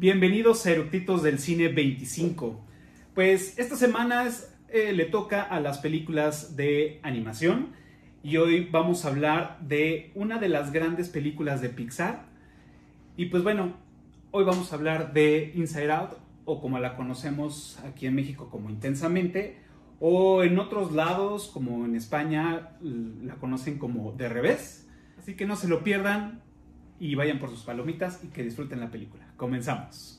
Bienvenidos a Eructitos del Cine 25. Pues esta semana eh, le toca a las películas de animación y hoy vamos a hablar de una de las grandes películas de Pixar. Y pues bueno, hoy vamos a hablar de Inside Out o como la conocemos aquí en México como Intensamente o en otros lados como en España la conocen como De Revés. Así que no se lo pierdan y vayan por sus palomitas y que disfruten la película. Comenzamos.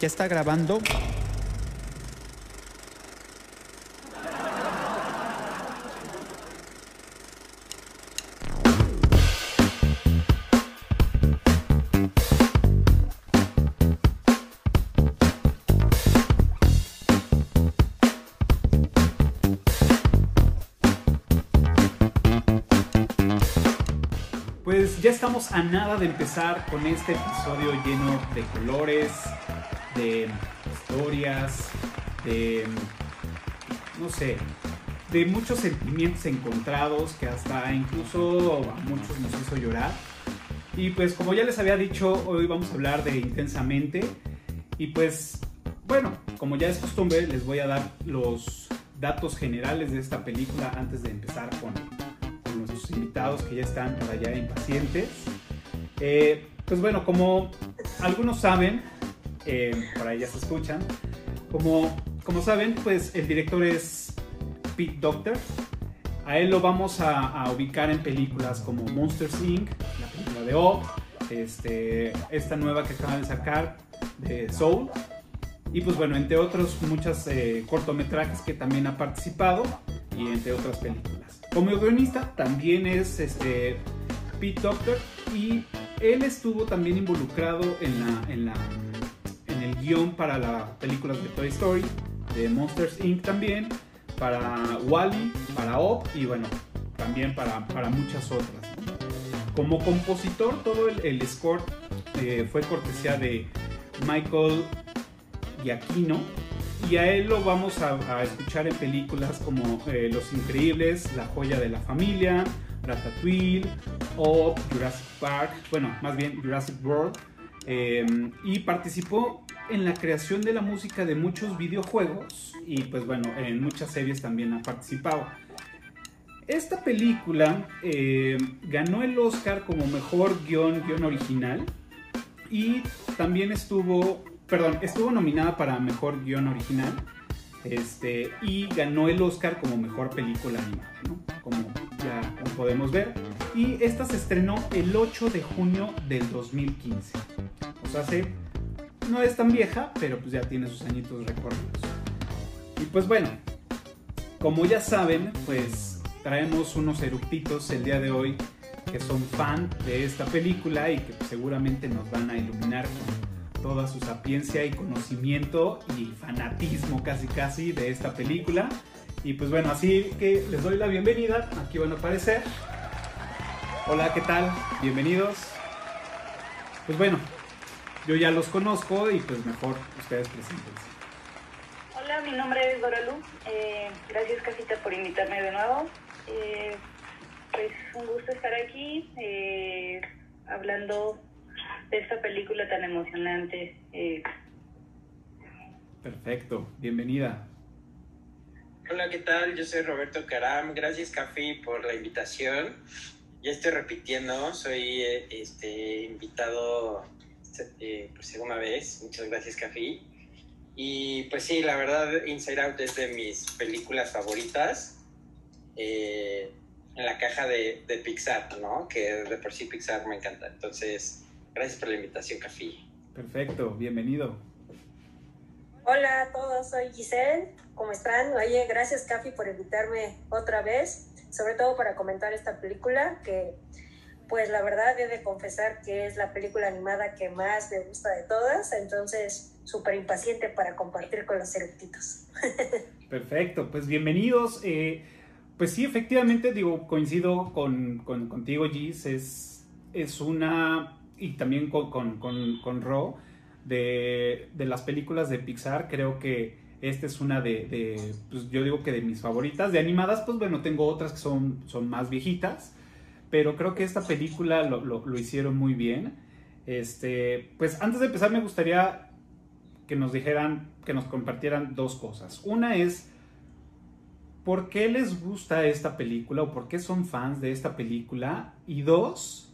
¿Ya está grabando? A nada de empezar con este episodio lleno de colores, de historias, de, no sé, de muchos sentimientos encontrados que hasta incluso a muchos nos hizo llorar. Y pues como ya les había dicho, hoy vamos a hablar de Intensamente. Y pues, bueno, como ya es costumbre, les voy a dar los datos generales de esta película antes de empezar con nuestros invitados que ya están por allá impacientes. Eh, pues bueno, como algunos saben, eh, por ahí ya se escuchan. Como, como saben, pues el director es Pete Doctor. A él lo vamos a, ubicar en películas como Monsters Inc., la película de O, este, esta nueva que acaban de sacar de Soul. Y pues bueno, entre otros muchos eh, cortometrajes que también ha participado y entre otras películas. Como guionista también es este, Pete Doctor y él estuvo también involucrado en la, en la en el guion para las películas de Toy Story, de Monsters Inc. también, para Wally, para Op y bueno, también para, para muchas otras. Como compositor, todo el, el score eh, fue cortesía de Michael Giacchino y a él lo vamos a, escuchar en películas como eh, Los Increíbles, La Joya de la Familia, Ratatouille, o Jurassic Park, bueno, más bien Jurassic World, eh, y participó en la creación de la música de muchos videojuegos y pues bueno, en muchas series también ha participado. Esta película eh, ganó el Oscar como mejor guion, guion original y también estuvo, perdón, estuvo nominada para mejor guion original este, y ganó el Oscar como mejor película animada, ¿no? como podemos ver. Y esta se estrenó el 8 de junio del 2015. O sea, hace, no es tan vieja, pero pues ya tiene sus añitos recorridos. Y pues bueno, como ya saben, pues traemos unos eructitos el día de hoy que son fan de esta película y que pues, seguramente nos van a iluminar con toda su sapiencia y conocimiento y fanatismo casi casi de esta película. Y pues bueno, así que les doy la bienvenida. Aquí van a aparecer. Hola, ¿qué tal? Bienvenidos. Pues bueno, yo ya los conozco y pues mejor ustedes preséntense. Hola, mi nombre es Doralu. Eh, gracias, Casita, por invitarme de nuevo. Eh, pues un gusto estar aquí eh, hablando de esta película tan emocionante. Perfecto, bienvenida. Hola, ¿qué tal? Yo soy Roberto Caram. Gracias, Café, por la invitación. Ya estoy repitiendo, soy eh, este, invitado eh, por segunda vez. Muchas gracias, Café. Y pues sí, la verdad, Inside Out es de mis películas favoritas eh, en la caja de, de, Pixar, ¿no? Que de por sí Pixar me encanta. Entonces, gracias por la invitación, Café. Perfecto, bienvenido. Hola a todos, soy Giselle. ¿Cómo están? Oye, gracias, Cafi, por invitarme otra vez, sobre todo para comentar esta película, que pues la verdad he de confesar que es la película animada que más me gusta de todas, entonces súper impaciente para compartir con los eructitos. Perfecto, pues bienvenidos. Eh, pues sí, efectivamente, digo, coincido con, con, contigo, Gis, es, es una y también con, con, con Ro, de, de, las películas de Pixar, creo que esta es una de, de, pues yo digo que de mis favoritas. De animadas, pues bueno, tengo otras que son, son más viejitas, pero creo que esta película lo, lo, lo hicieron muy bien. Este, pues antes de empezar me gustaría que nos dijeran, que nos compartieran dos cosas. Una es, ¿por qué les gusta esta película o por qué son fans de esta película? Y dos,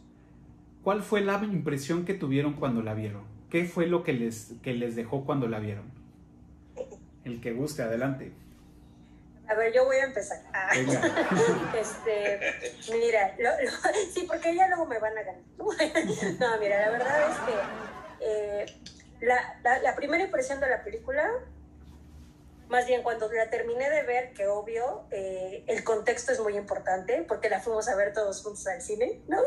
¿cuál fue la impresión que tuvieron cuando la vieron? ¿Qué fue lo que les, que les dejó cuando la vieron? El que guste, adelante. A ver, yo voy a empezar. Ah. este, mira, lo, lo, sí, porque ya luego me van a ganar. no, mira, la verdad es que eh, la, la, la, primera impresión de la película, más bien cuando la terminé de ver, que obvio, eh, el contexto es muy importante, porque la fuimos a ver todos juntos al cine, ¿no?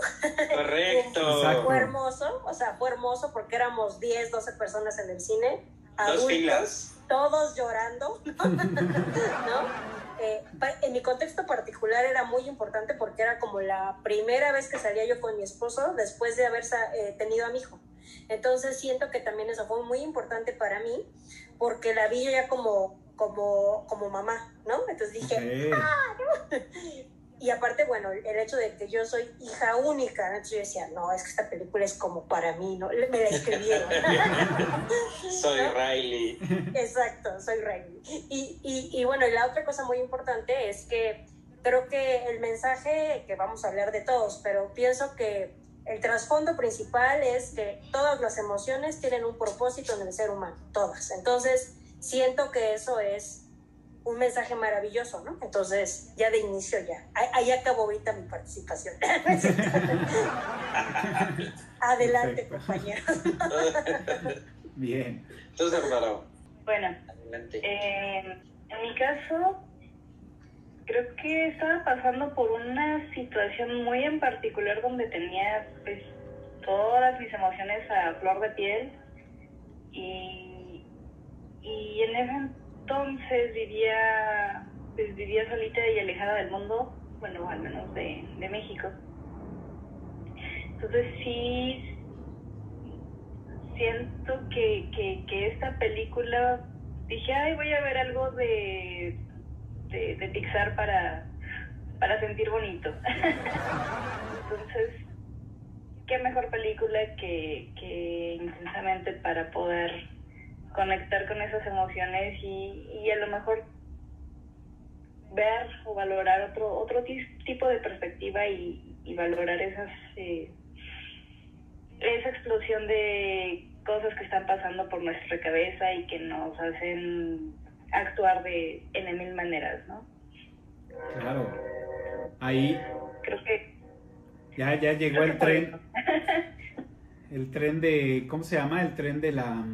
Correcto. fue hermoso, o sea, fue hermoso porque éramos 10, 12 personas en el cine. Dos adultos, filas. Todos llorando, ¿no? Eh, en mi contexto particular era muy importante porque era como la primera vez que salía yo con mi esposo después de haber eh, tenido a mi hijo. Entonces siento que también eso fue muy importante para mí porque la vi yo ya como, como, como mamá, ¿no? Entonces dije, okay. ¡ah! ¿no? Y aparte, bueno, el hecho de que yo soy hija única, entonces yo decía, no, es que esta película es como para mí, ¿no? Me la escribieron. soy ¿no? Riley. Exacto, soy Riley. Y, y, y bueno, y la otra cosa muy importante es que creo que el mensaje, que vamos a hablar de todos, pero pienso que el trasfondo principal es que todas las emociones tienen un propósito en el ser humano, todas. Entonces, siento que eso es un mensaje maravilloso, ¿no? Entonces, ya de inicio ya. Ahí acabó ahorita mi participación. Adelante, compañeros. Bien. Entonces. Bueno, Adelante. Eh, en mi caso, creo que estaba pasando por una situación muy en particular donde tenía pues todas mis emociones a flor de piel y, y en ese entonces vivía pues vivía solita y alejada del mundo, bueno, al menos de, de México. Entonces sí siento que, que, que esta película dije, ay, voy a ver algo de de, de Pixar para, para sentir bonito. Entonces, qué mejor película que, que intensamente para poder conectar con esas emociones y, y a lo mejor ver o valorar otro otro tipo de perspectiva y, y valorar esas eh, esa explosión de cosas que están pasando por nuestra cabeza y que nos hacen actuar de en mil maneras, ¿no? Claro. Ahí. Creo que. Ya, ya llegó el tren. el tren de. ¿Cómo se llama? El tren de la.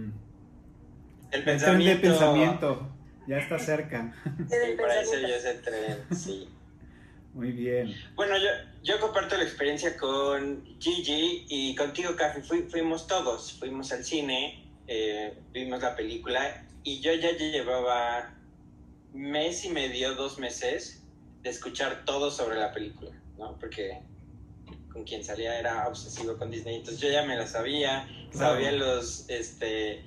El pensamiento. El tren de pensamiento. Ya está cerca. Sí, para eso ya es el tren, sí. Muy bien. Bueno, yo, yo comparto la experiencia con Gigi y contigo, Café. Fui, fuimos todos, fuimos al cine, eh, vimos la película y yo ya llevaba mes y medio, dos meses de escuchar todo sobre la película, ¿no? Porque con quien salía era obsesivo con Disney, entonces yo ya me la sabía, sabía los, este,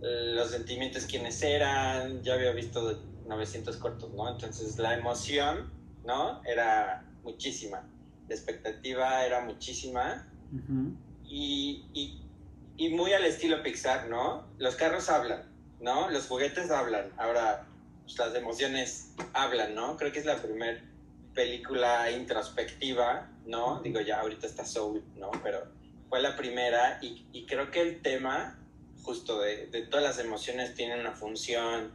los sentimientos, quiénes eran, ya había visto 900 cortos, ¿no? Entonces la emoción, ¿no? Era muchísima, la expectativa era muchísima uh -huh. y, y, y muy al estilo Pixar, ¿no? Los carros hablan, ¿no? Los juguetes hablan, ahora pues, las emociones hablan, ¿no? Creo que es la primera película introspectiva, ¿no? Digo, ya ahorita está Soul, ¿no? Pero fue la primera y, y creo que el tema, justo de, de, todas las emociones, tiene una función,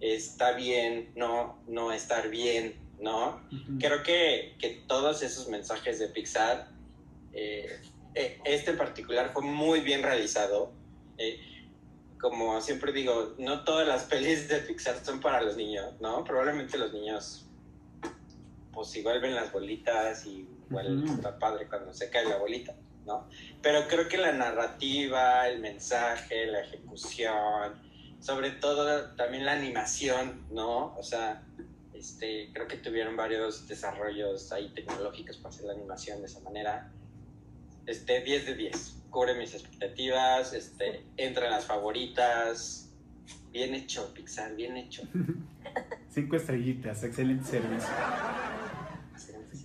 está bien, no, no estar bien, ¿no? Uh -huh. Creo que, que, todos esos mensajes de Pixar, eh, este en particular fue muy bien realizado. Eh, como siempre digo, no todas las pelis de Pixar son para los niños, ¿no? Probablemente los niños, pues igual ven las bolitas y igual uh -huh. está padre cuando se cae la bolita, ¿no? Pero creo que la narrativa, el mensaje, la ejecución, sobre todo también la animación, ¿no? O sea, este, creo que tuvieron varios desarrollos ahí tecnológicos para hacer la animación de esa manera. Este, 10 de 10. cubre mis expectativas, este, entra en las favoritas. Bien hecho, Pixar, bien hecho. Cinco estrellitas, excelente servicio.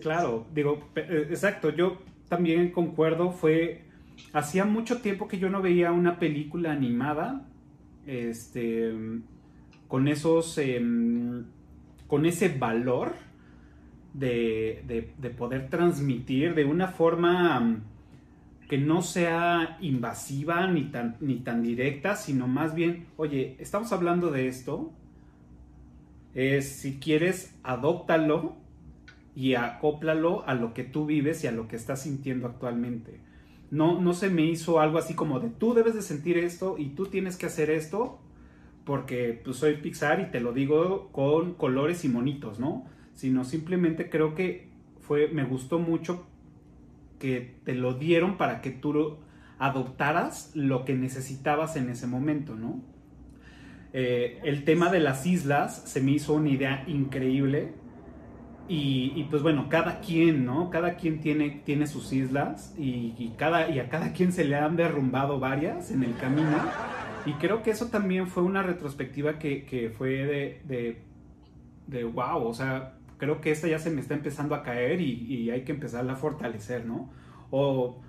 Claro, digo, eh, exacto, yo también concuerdo, fue, hacía mucho tiempo que yo no veía una película animada, este, con esos, em, con ese valor de, de, poder transmitir de una forma mm, que no sea invasiva ni tan, ni tan directa, sino más bien, oye, estamos hablando de esto, es, si quieres, adóptalo y acóplalo a lo que tú vives y a lo que estás sintiendo actualmente. No, no se me hizo algo así como de tú debes de sentir esto y tú tienes que hacer esto porque pues, soy Pixar y te lo digo con colores y monitos, ¿no? Sino simplemente creo que fue, me gustó mucho que te lo dieron para que tú adoptaras lo que necesitabas en ese momento, ¿no? Eh, el tema de las islas se me hizo una idea increíble y, pues bueno, cada quien, ¿no? Cada quien tiene, tiene sus islas y, cada, y a cada quien se le han derrumbado varias en el camino. Y creo que eso también fue una retrospectiva que, fue de, de, de, wow, o sea, creo que esta ya se me está empezando a caer y, hay que empezarla a fortalecer, ¿no? O,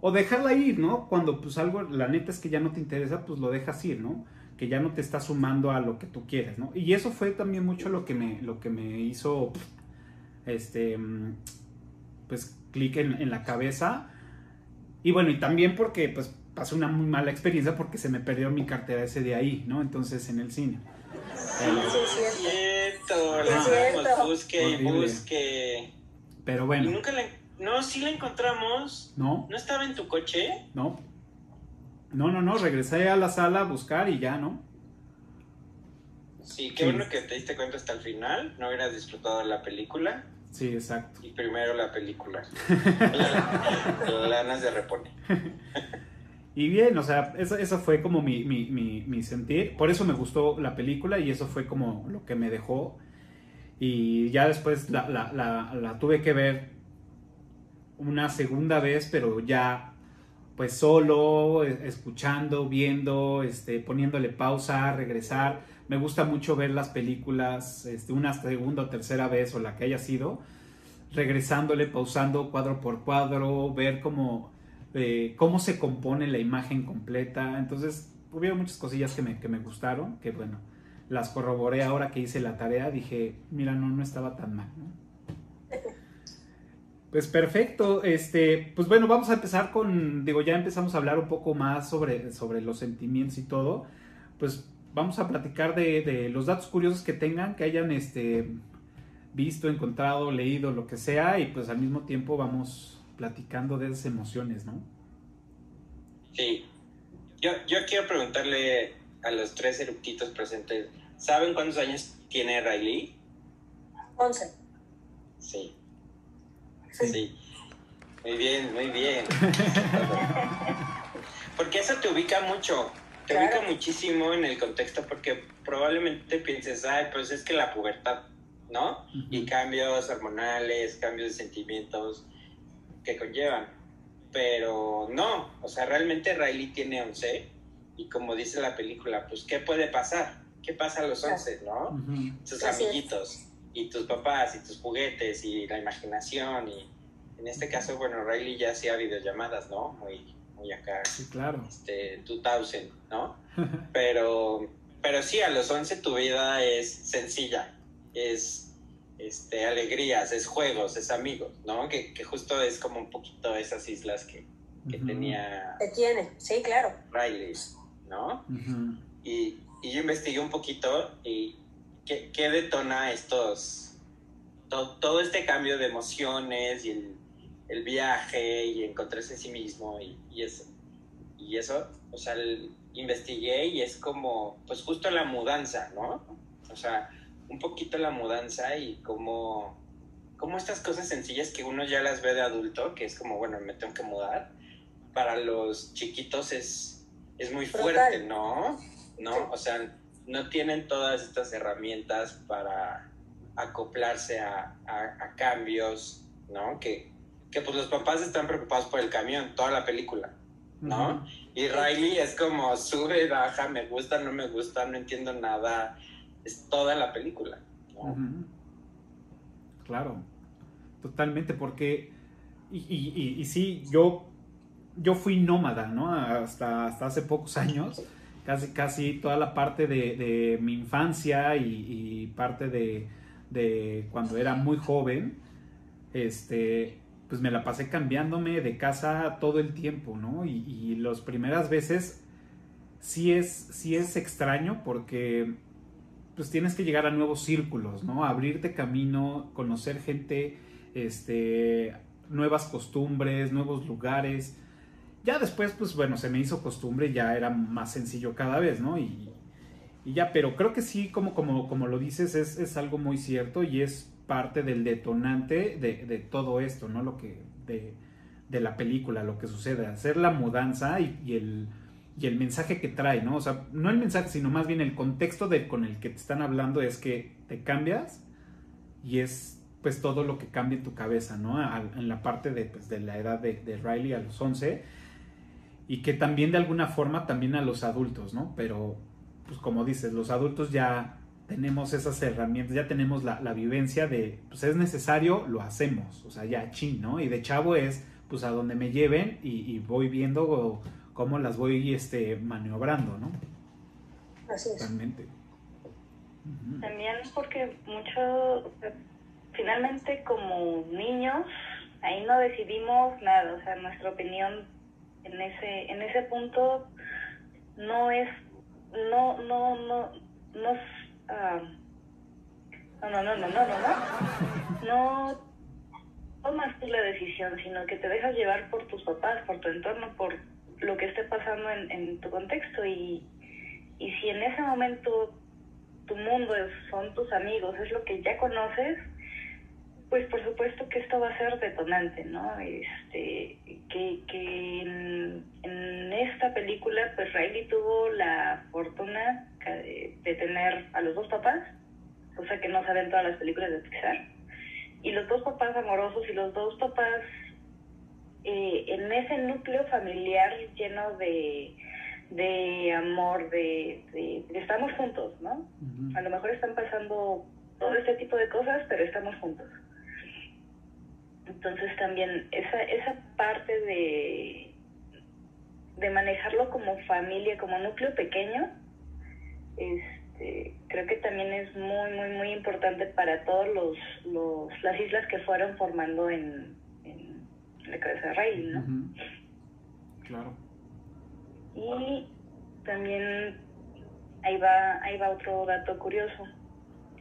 o dejarla ir, ¿no? Cuando pues algo, la neta es que ya no te interesa, pues lo dejas ir, ¿no? Que ya no te está sumando a lo que tú quieres, ¿no? Y eso fue también mucho lo que me, lo que me hizo este, pues, clic en, la cabeza. Y bueno, y también porque, pues, pasé una muy mala experiencia porque se me perdió mi cartera ese de ahí, ¿no? Entonces, en el cine. Sí, es cierto, la busque y busque. Pero bueno. Y nunca la... No, sí la encontramos. No. ¿No estaba en tu coche? No. No, no, no, regresé a la sala a buscar y ya, ¿no? Sí, qué bueno que te diste cuenta hasta el final, no hubieras disfrutado de la película. Sí, exacto. Y primero la película. Lanas de repone. Y bien, o sea, eso, fue como mi, mi, sentir. Por eso me gustó la película y eso fue como lo que me dejó. Y ya después la, la, la, tuve que ver una segunda vez, pero ya pues solo, e, escuchando, viendo, este, poniéndole pausa, regresar me gusta mucho ver las películas este, una segunda o tercera vez o la que haya sido, regresándole, pausando cuadro por cuadro, ver cómo, eh, cómo se compone la imagen completa. Entonces, hubo muchas cosillas que me, que me gustaron, que bueno, las corroboré ahora que hice la tarea, dije, mira, no, no estaba tan mal. Pues perfecto, este, pues bueno, vamos a empezar con, digo, ya empezamos a hablar un poco más sobre, sobre los sentimientos y todo, pues vamos a platicar de, los datos curiosos que tengan, que hayan este, visto, encontrado, leído, lo que sea, y pues al mismo tiempo vamos platicando de esas emociones, ¿no? Sí. Yo, yo quiero preguntarle a los tres eructitos presentes, ¿saben cuántos años tiene Riley? Once. Sí. Sí. Muy bien, muy bien. Porque eso te ubica mucho te ubica muchísimo en el contexto porque probablemente pienses, ay, pues es que la pubertad, ¿no? Y cambios hormonales, cambios de sentimientos que conllevan. Pero no, o sea, realmente Riley tiene 11 y como dice la película, pues ¿qué puede pasar? ¿Qué pasa a los 11, no? Tus amiguitos y tus papás y tus juguetes y la imaginación y en este caso, bueno, Riley ya hacía videollamadas, ¿no? Muy, muy acá. Sí, claro. Este, 2000, ¿no? pero, pero sí, a los 11 tu vida es sencilla, es este, alegrías, es juegos, es amigos, ¿no? Que, que justo es como un poquito esas islas que, que tenía... Que tiene, sí, claro. Riley, ¿no? y, y, yo investigué un poquito y qué, qué detona estos... Todo, todo este cambio de emociones y el el viaje y encontrarse en sí mismo y, y eso. Y eso, o sea, investigué y es como, pues justo la mudanza, ¿no? O sea, un poquito la mudanza y como, como estas cosas sencillas que uno ya las ve de adulto, que es como, bueno, me tengo que mudar, para los chiquitos es, es muy fuerte, ¿no? ¿No? O sea, no tienen todas estas herramientas para acoplarse a, a, a cambios, ¿no? Que, que pues los papás están preocupados por el camión, toda la película, ¿no? Y Riley es como sube, baja, me gusta, no me gusta, no entiendo nada. Es toda la película. Claro, totalmente, porque, y, y, y, sí, yo, yo fui nómada, ¿no? Hasta, hasta hace pocos años, casi, casi toda la parte de, mi infancia y, parte de, de, cuando era muy joven, este, pues me la pasé cambiándome de casa todo el tiempo, ¿no? Y, y las primeras veces sí es, sí es extraño porque pues tienes que llegar a nuevos círculos, ¿no? Abrirte camino, conocer gente, este, nuevas costumbres, nuevos lugares. Ya después, pues bueno, se me hizo costumbre, ya era más sencillo cada vez, ¿no? Y, ya, pero creo que sí, como, como, como lo dices, es, algo muy cierto y es parte del detonante de, todo esto, ¿no? Lo que, de, la película, lo que sucede, hacer la mudanza y el mensaje que trae, ¿no? O sea, no el mensaje, sino más bien el contexto con el que te están hablando es que te cambias y es pues todo lo que cambia en tu cabeza, ¿no? en la parte de, pues, de la edad de, de, Riley a los 11 y que también de alguna forma también a los adultos, ¿no? Pero pues como dices, los adultos ya tenemos esas herramientas, ya tenemos la, la vivencia de, pues es necesario, lo hacemos, o sea, ya chin, ¿no? Y de chavo es, pues a donde me lleven y, y voy viendo cómo las voy este, maniobrando, ¿no? Así es. También porque mucho, finalmente como niños, ahí no decidimos nada, o sea, nuestra opinión en ese, en ese punto no es, no, no, no, no, no, no, no, no, no, no, no, no tomas tú la decisión, sino que te dejas llevar por tus papás, por tu entorno, por lo que esté pasando en, tu contexto. Y, y si en ese momento tu mundo son tus amigos, es lo que ya conoces, pues por supuesto que esto va a ser detonante, ¿no? Este, que, que en, esta película, pues Riley tuvo la fortuna de, tener a los dos papás, cosa que no saben todas las películas de Pixar, y los dos papás amorosos y los dos papás eh, en ese núcleo familiar lleno de, de amor, de, de, estamos juntos, ¿no? A lo mejor están pasando todo este tipo de cosas, pero estamos juntos. Entonces también esa, esa parte de, de manejarlo como familia, como núcleo pequeño, este, creo que también es muy, muy, muy importante para todas los, los, las islas que fueron formando en, la cabeza de Riley, ¿no? Claro. Y también ahí va, ahí va otro dato curioso.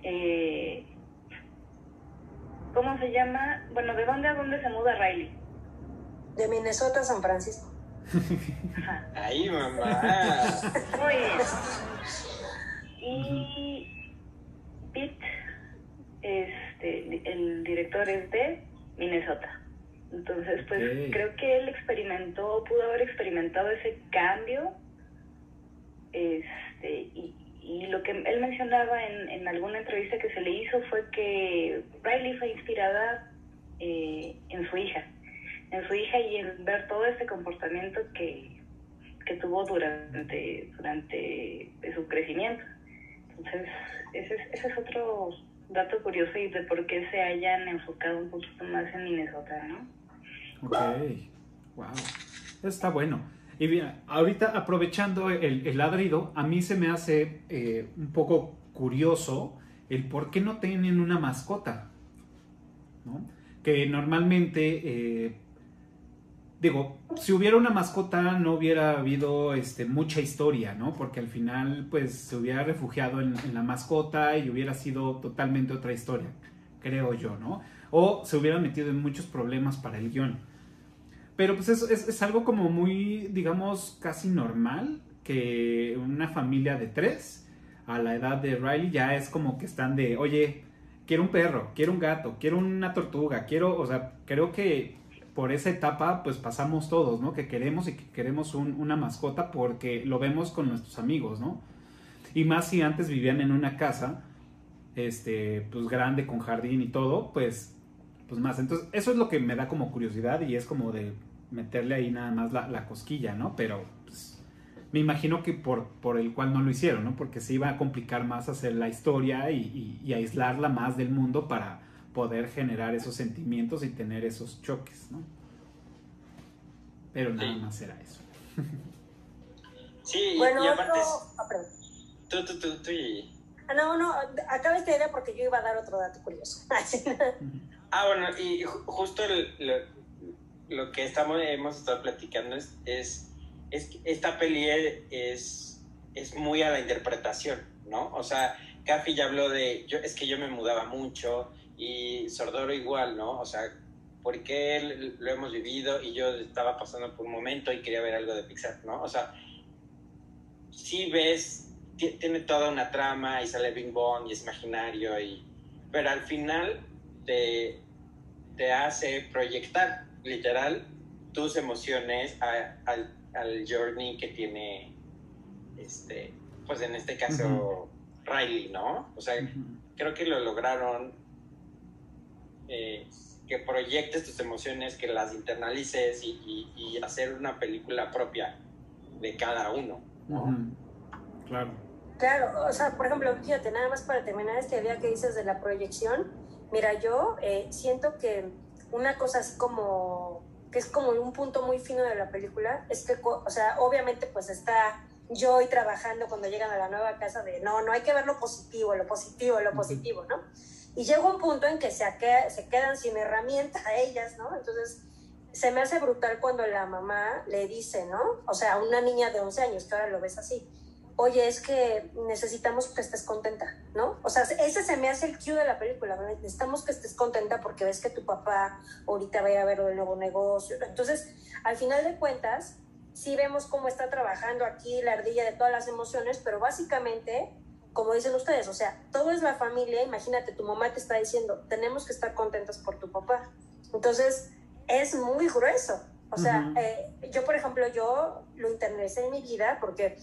Eh, ¿Cómo se llama? Bueno, ¿de dónde a dónde se muda Riley? De Minnesota a San Francisco. Ahí, mamá. Muy bien. Y Pete, este, el director es de Minnesota. Entonces, pues creo que él experimentó, pudo haber experimentado ese cambio. Este, y, y lo que él mencionaba en, en, alguna entrevista que se le hizo fue que Riley fue inspirada eh, en su hija, en su hija y en ver todo ese comportamiento que, que tuvo durante, durante su crecimiento. Entonces, ese es, ese es otro dato curioso y de por qué se hayan enfocado un poquito más en Minnesota, ¿no? Ok, wow. está bueno. Y bien, ahorita aprovechando el, ladrido, a mí se me hace eh, un poco curioso el por qué no tienen una mascota. ¿no? Que normalmente, eh, digo, si hubiera una mascota no hubiera habido este, mucha historia, ¿no? Porque al final, pues, se hubiera refugiado en, en la mascota y hubiera sido totalmente otra historia, creo yo, ¿no? O se hubiera metido en muchos problemas para el guion. Pero pues es, es, algo como muy, digamos, casi normal que una familia de tres a la edad de Riley ya es como que están de, oye, quiero un perro, quiero un gato, quiero una tortuga, quiero, o sea, creo que por esa etapa pues pasamos todos, ¿no? Que queremos y que queremos una mascota porque lo vemos con nuestros amigos, ¿no? Y más si antes vivían en una casa, este, pues grande, con jardín y todo, pues, pues más. Entonces, eso es lo que me da como curiosidad y es como de, meterle ahí nada más la, la cosquilla, ¿no? Pero pues, me imagino que por, por el cual no lo hicieron, ¿no? Porque se iba a complicar más hacer la historia y, y- y aislarla más del mundo para poder generar esos sentimientos y tener esos choques, ¿no? Pero nada Sí. más era eso. Sí, y- Bueno, y otro... aparte, es- ah, tú, tú, tú, tú y... Ah, no, no, acaba esta idea porque yo iba a dar otro dato curioso. Ah, bueno, y ju- justo el- lo que estamos, hemos estado platicando es, es, es que esta peli es, es muy a la interpretación, ¿no? O sea, Café ya habló de, yo, es que yo me mudaba mucho y Sordoro igual, ¿no? O sea, porque lo hemos vivido y yo estaba pasando por un momento y quería ver algo de Pixar, ¿no? O sea, sí ves, ti- tiene toda una trama y sale Bing Bong y es imaginario y... Pero al final te, te hace proyectar, literal, tus emociones a- al, al journey que tiene, este, pues en este caso, Riley, ¿no? O sea, creo que lo lograron eh, que proyectes tus emociones, que las internalices y, y- y hacer una película propia de cada uno, ¿no? Claro. Claro, o sea, por ejemplo, fíjate, nada más para terminar esta idea que dices de la proyección, mira, yo eh, siento que una cosa así como, que es como un punto muy fino de la película, es que, o sea, obviamente pues está Joy trabajando cuando llegan a la nueva casa de, no, no hay que ver lo positivo, lo positivo, lo positivo, ¿no? Y llega un punto en que se quedan sin herramienta ellas, ¿no? Entonces, se me hace brutal cuando la mamá le dice, ¿no? O sea, a una niña de 11 años, que ahora lo ves así, oye, es que necesitamos que estés contenta, ¿no? O sea, ese se me hace el cue de la película, ¿no? necesitamos que estés contenta porque ves que tu papá ahorita va a ir a ver el nuevo negocio. Entonces, al final de cuentas, sí vemos cómo está trabajando aquí la ardilla de todas las emociones, pero básicamente, como dicen ustedes, o sea, todo es la familia, imagínate, tu mamá te está diciendo, tenemos que estar contentas por tu papá. Entonces, es muy grueso. O sea, eh, yo, por ejemplo, yo lo internalicé en mi vida porque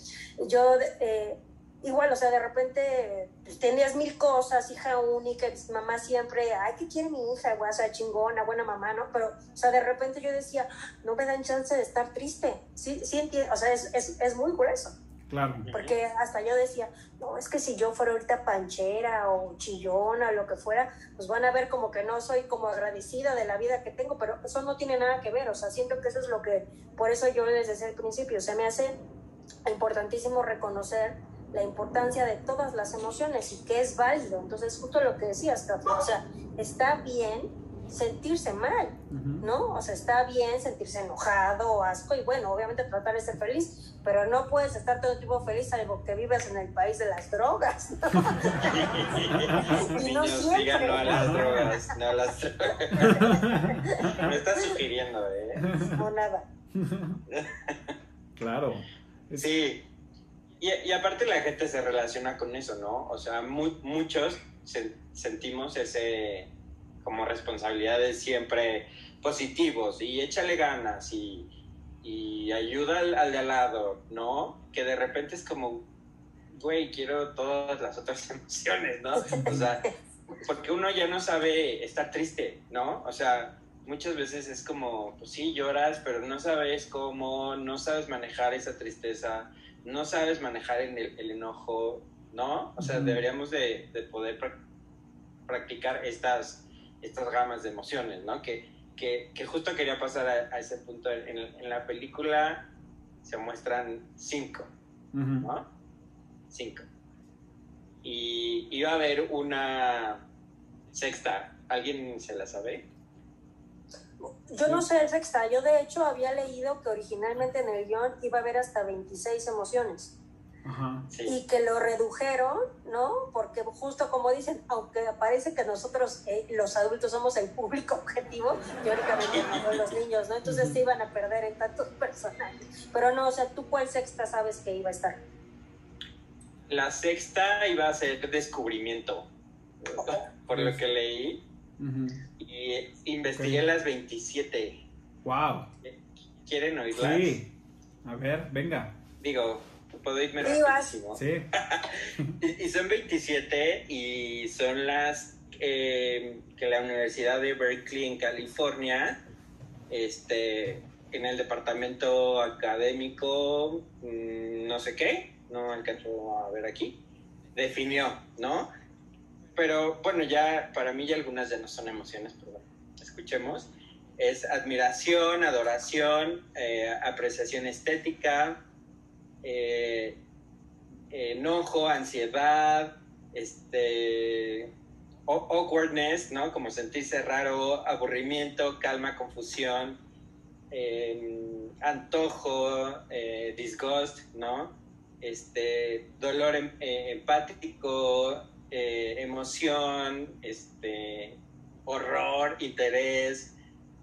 yo, eh, igual, o sea, de repente pues, tenías mil cosas, hija única, mamá siempre, ay, ¿qué quiere mi hija? O sea, chingona, buena mamá, ¿no? Pero, o sea, de repente yo decía, no me dan chance de estar triste. Sí, sí entiendo, o sea, es, es, es muy grueso. Claro. Porque hasta yo decía, no, es que si yo fuera ahorita panchera o chillona o lo que fuera, pues van a ver como que no soy como agradecida de la vida que tengo, pero eso no tiene nada que ver, o sea, siento que eso es lo que, por eso yo desde el principio, se me hace importantísimo reconocer la importancia de todas las emociones y que es válido. Entonces, justo lo que decías, Cafi, o sea, está bien sentirse mal. ¿no? O sea, está bien sentirse enojado o asco y bueno, obviamente tratar de ser feliz, pero no puedes estar todo el tiempo feliz salvo que vives en el país de las drogas. ¿no? Y no Niños, siempre. digan no a las drogas, no a las drogas. Me estás sugiriendo, ¿eh? O nada. Claro. Sí. Y, y aparte la gente se relaciona con eso, ¿no? O sea, mu- muchos se- sentimos ese como responsabilidad de siempre positivos y échale ganas y, y ayuda al, al de al lado, ¿no? Que de repente es como, güey, quiero todas las otras emociones, ¿no? O sea, porque uno ya no sabe estar triste, ¿no? O sea, muchas veces es como, pues sí, lloras, pero no sabes cómo, no sabes manejar esa tristeza, no sabes manejar el, el enojo, ¿no? O sea, deberíamos de, de poder prac- practicar estas, estas gamas de emociones, ¿no? Que, que, que justo quería pasar a, a ese punto. En, en la película se muestran cinco. ¿no? Cinco. Y iba a haber una sexta. ¿Alguien se la sabe? Yo no sé el sexta, yo de hecho había leído que originalmente en el guion iba a haber hasta 26 emociones. Ajá. Sí. y que lo redujeron, ¿no? Porque justo como dicen, aunque parece que nosotros, eh, los adultos, somos el público objetivo, teóricamente no los niños, ¿no? Entonces se iban a perder en tantos personajes. Pero no, o sea, ¿tú cuál sexta sabes que iba a estar? La sexta iba a ser descubrimiento, por lo que leí. Y investigué Ok. las 27. Wow. ¿Quieren oírlas? Sí. A ver, venga. Digo, puedo irme Sí, vas. rapidísimo. Sí. Y, y son 27 y son las eh, que la Universidad de Berkeley en California este, en el departamento académico, mm, no sé qué, no alcanzo a ver aquí, definió, ¿no? Pero bueno, ya para mí ya algunas ya no son emociones, pero bueno, escuchemos. Es admiración, adoración, eh, apreciación estética, eh, enojo, ansiedad, este, awkwardness, ¿no? Como sentirse raro, aburrimiento, calma, confusión, em, antojo, eh, disgust, ¿no? Este, dolor em, eh, empático, eh, emoción, este, horror, interés,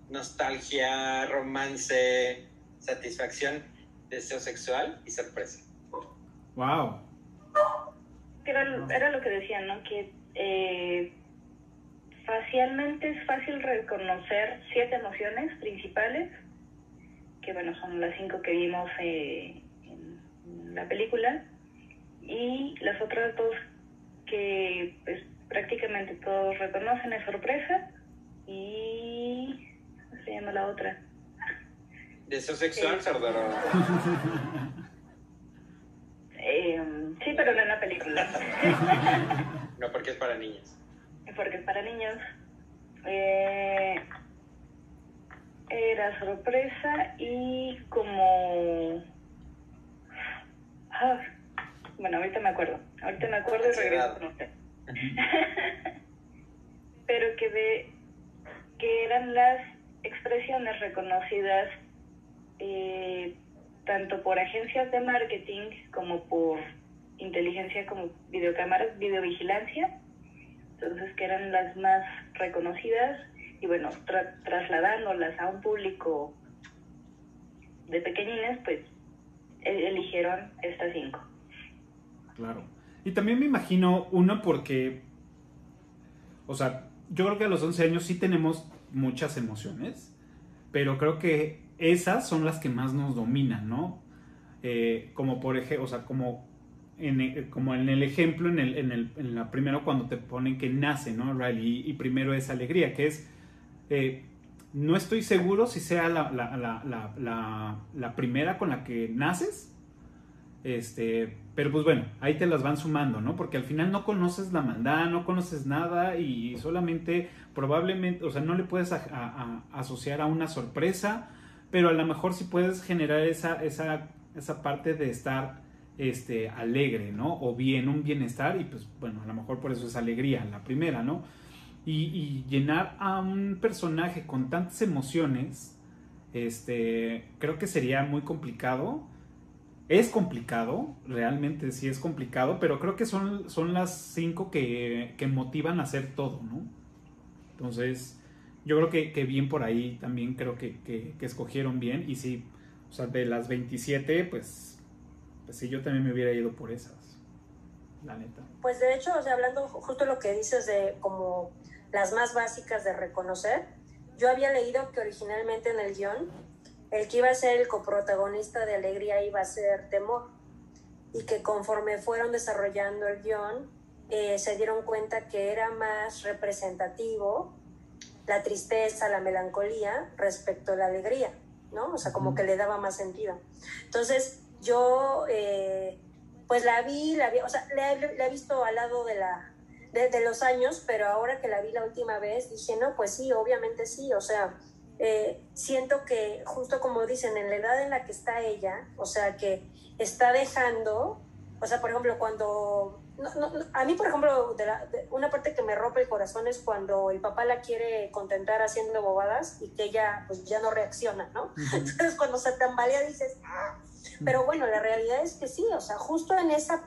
nostalgia, romance, satisfacción, deseo sexual y sorpresa. Wow. Era, era lo que decían, ¿no? Que eh, facialmente es fácil reconocer siete emociones principales, que bueno, son las cinco que vimos eh, en la película, y las otras dos que pues, prácticamente todos reconocen es sorpresa y... ¿cómo se llama la otra? ¿Deseo sexual, Eh? Eh, sí, pero no en la película. No, porque es para niñas. porque es para niños. Eh, era sorpresa y como... Ah, bueno, ahorita me acuerdo. Ahorita me acuerdo y regreso con usted. Pero que, de, que eran las expresiones reconocidas eh, tanto por agencias de marketing como por inteligencia como videocámaras, videovigilancia, entonces que eran las más reconocidas y bueno, tra trasladándolas a un público de pequeñines, pues e eligieron estas cinco. Claro. Y también me imagino, uno, porque, o sea, yo creo que a los 11 años sí tenemos muchas emociones, pero creo que esas son las que más nos dominan, ¿no? Eh, como por ejemplo, o sea, como en, como en el ejemplo, en, el, en, el, en la primero cuando te ponen que nace, ¿no? Riley, y primero es alegría, que es, eh, no estoy seguro si sea la, la, la, la, primera con la que naces, este, pero pues bueno, ahí te las van sumando, ¿no? Porque al final no conoces la maldad, no conoces nada y solamente, probablemente, o sea, no le puedes asociar a una sorpresa, pero a lo mejor sí puedes generar esa, esa, esa parte de estar este, alegre, ¿no? O bien, un bienestar y pues bueno, a lo mejor por eso es alegría, la primera, ¿no? Y, y llenar a un personaje con tantas emociones, este, creo que sería muy complicado. Es complicado, realmente sí es complicado, pero creo que son, son las cinco que, que motivan a hacer todo, ¿no? Entonces, yo creo que, que bien por ahí también creo que, que, que, escogieron bien. Y sí, o sea, de las 27, pues, pues sí, yo también me hubiera ido por esas, la neta. Pues de hecho, o sea, hablando justo lo que dices de como las más básicas de reconocer, yo había leído que originalmente en el guion, el que iba a ser el coprotagonista de Alegría iba a ser Temor. Y que conforme fueron desarrollando el guion, eh, se dieron cuenta que era más representativo la tristeza, la melancolía respecto a la alegría, ¿no? O sea, como que le daba más sentido. Entonces, yo, eh, pues la vi, la vi, o sea, la, la he visto al lado de, la, de, de, los años, pero ahora que la vi la última vez, dije, no, pues sí, obviamente sí, o sea, eh, siento que justo como dicen, en la edad en la que está ella, o sea, que está dejando, o sea, por ejemplo, cuando no, no, a mí, por ejemplo, de la, de una parte que me rompe el corazón es cuando el papá la quiere contentar haciendo bobadas y que ella pues ya no reacciona, ¿no? Uh -huh. Entonces cuando se tambalea dices, ¡Ah! pero bueno, la realidad es que sí, o sea, justo en esa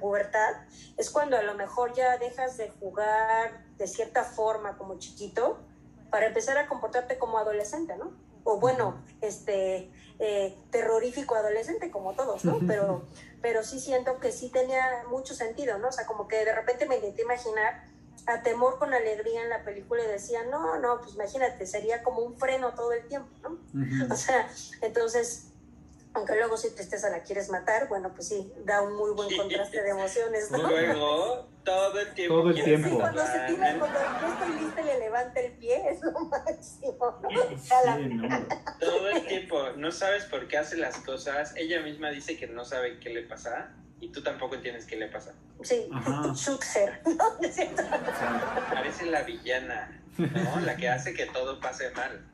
pubertad es cuando a lo mejor ya dejas de jugar de cierta forma como chiquito para empezar a comportarte como adolescente, ¿no? O bueno, este, eh, terrorífico adolescente como todos, ¿no? Pero, pero sí siento que sí tenía mucho sentido, ¿no? O sea, como que de repente me intenté imaginar a temor con alegría en la película y decía, no, no, pues imagínate, sería como un freno todo el tiempo, ¿no? Uh -huh. O sea, entonces, aunque luego si tristeza la quieres matar, bueno, pues sí, da un muy buen contraste de emociones, ¿no? Luego, todo el tiempo. Todo el tiempo. Sí, cuando se tira, cuando yo estoy lista y le levanta el pie, es lo máximo, ¿no? Sí, la- no. Todo el tiempo. No sabes por qué hace las cosas. Ella misma dice que no sabe qué le pasa. Y tú tampoco entiendes qué le pasa. Sí, Ajá. Schuxer, ¿no? ¿Es cierto? Parece la villana, ¿no? La que hace que todo pase mal.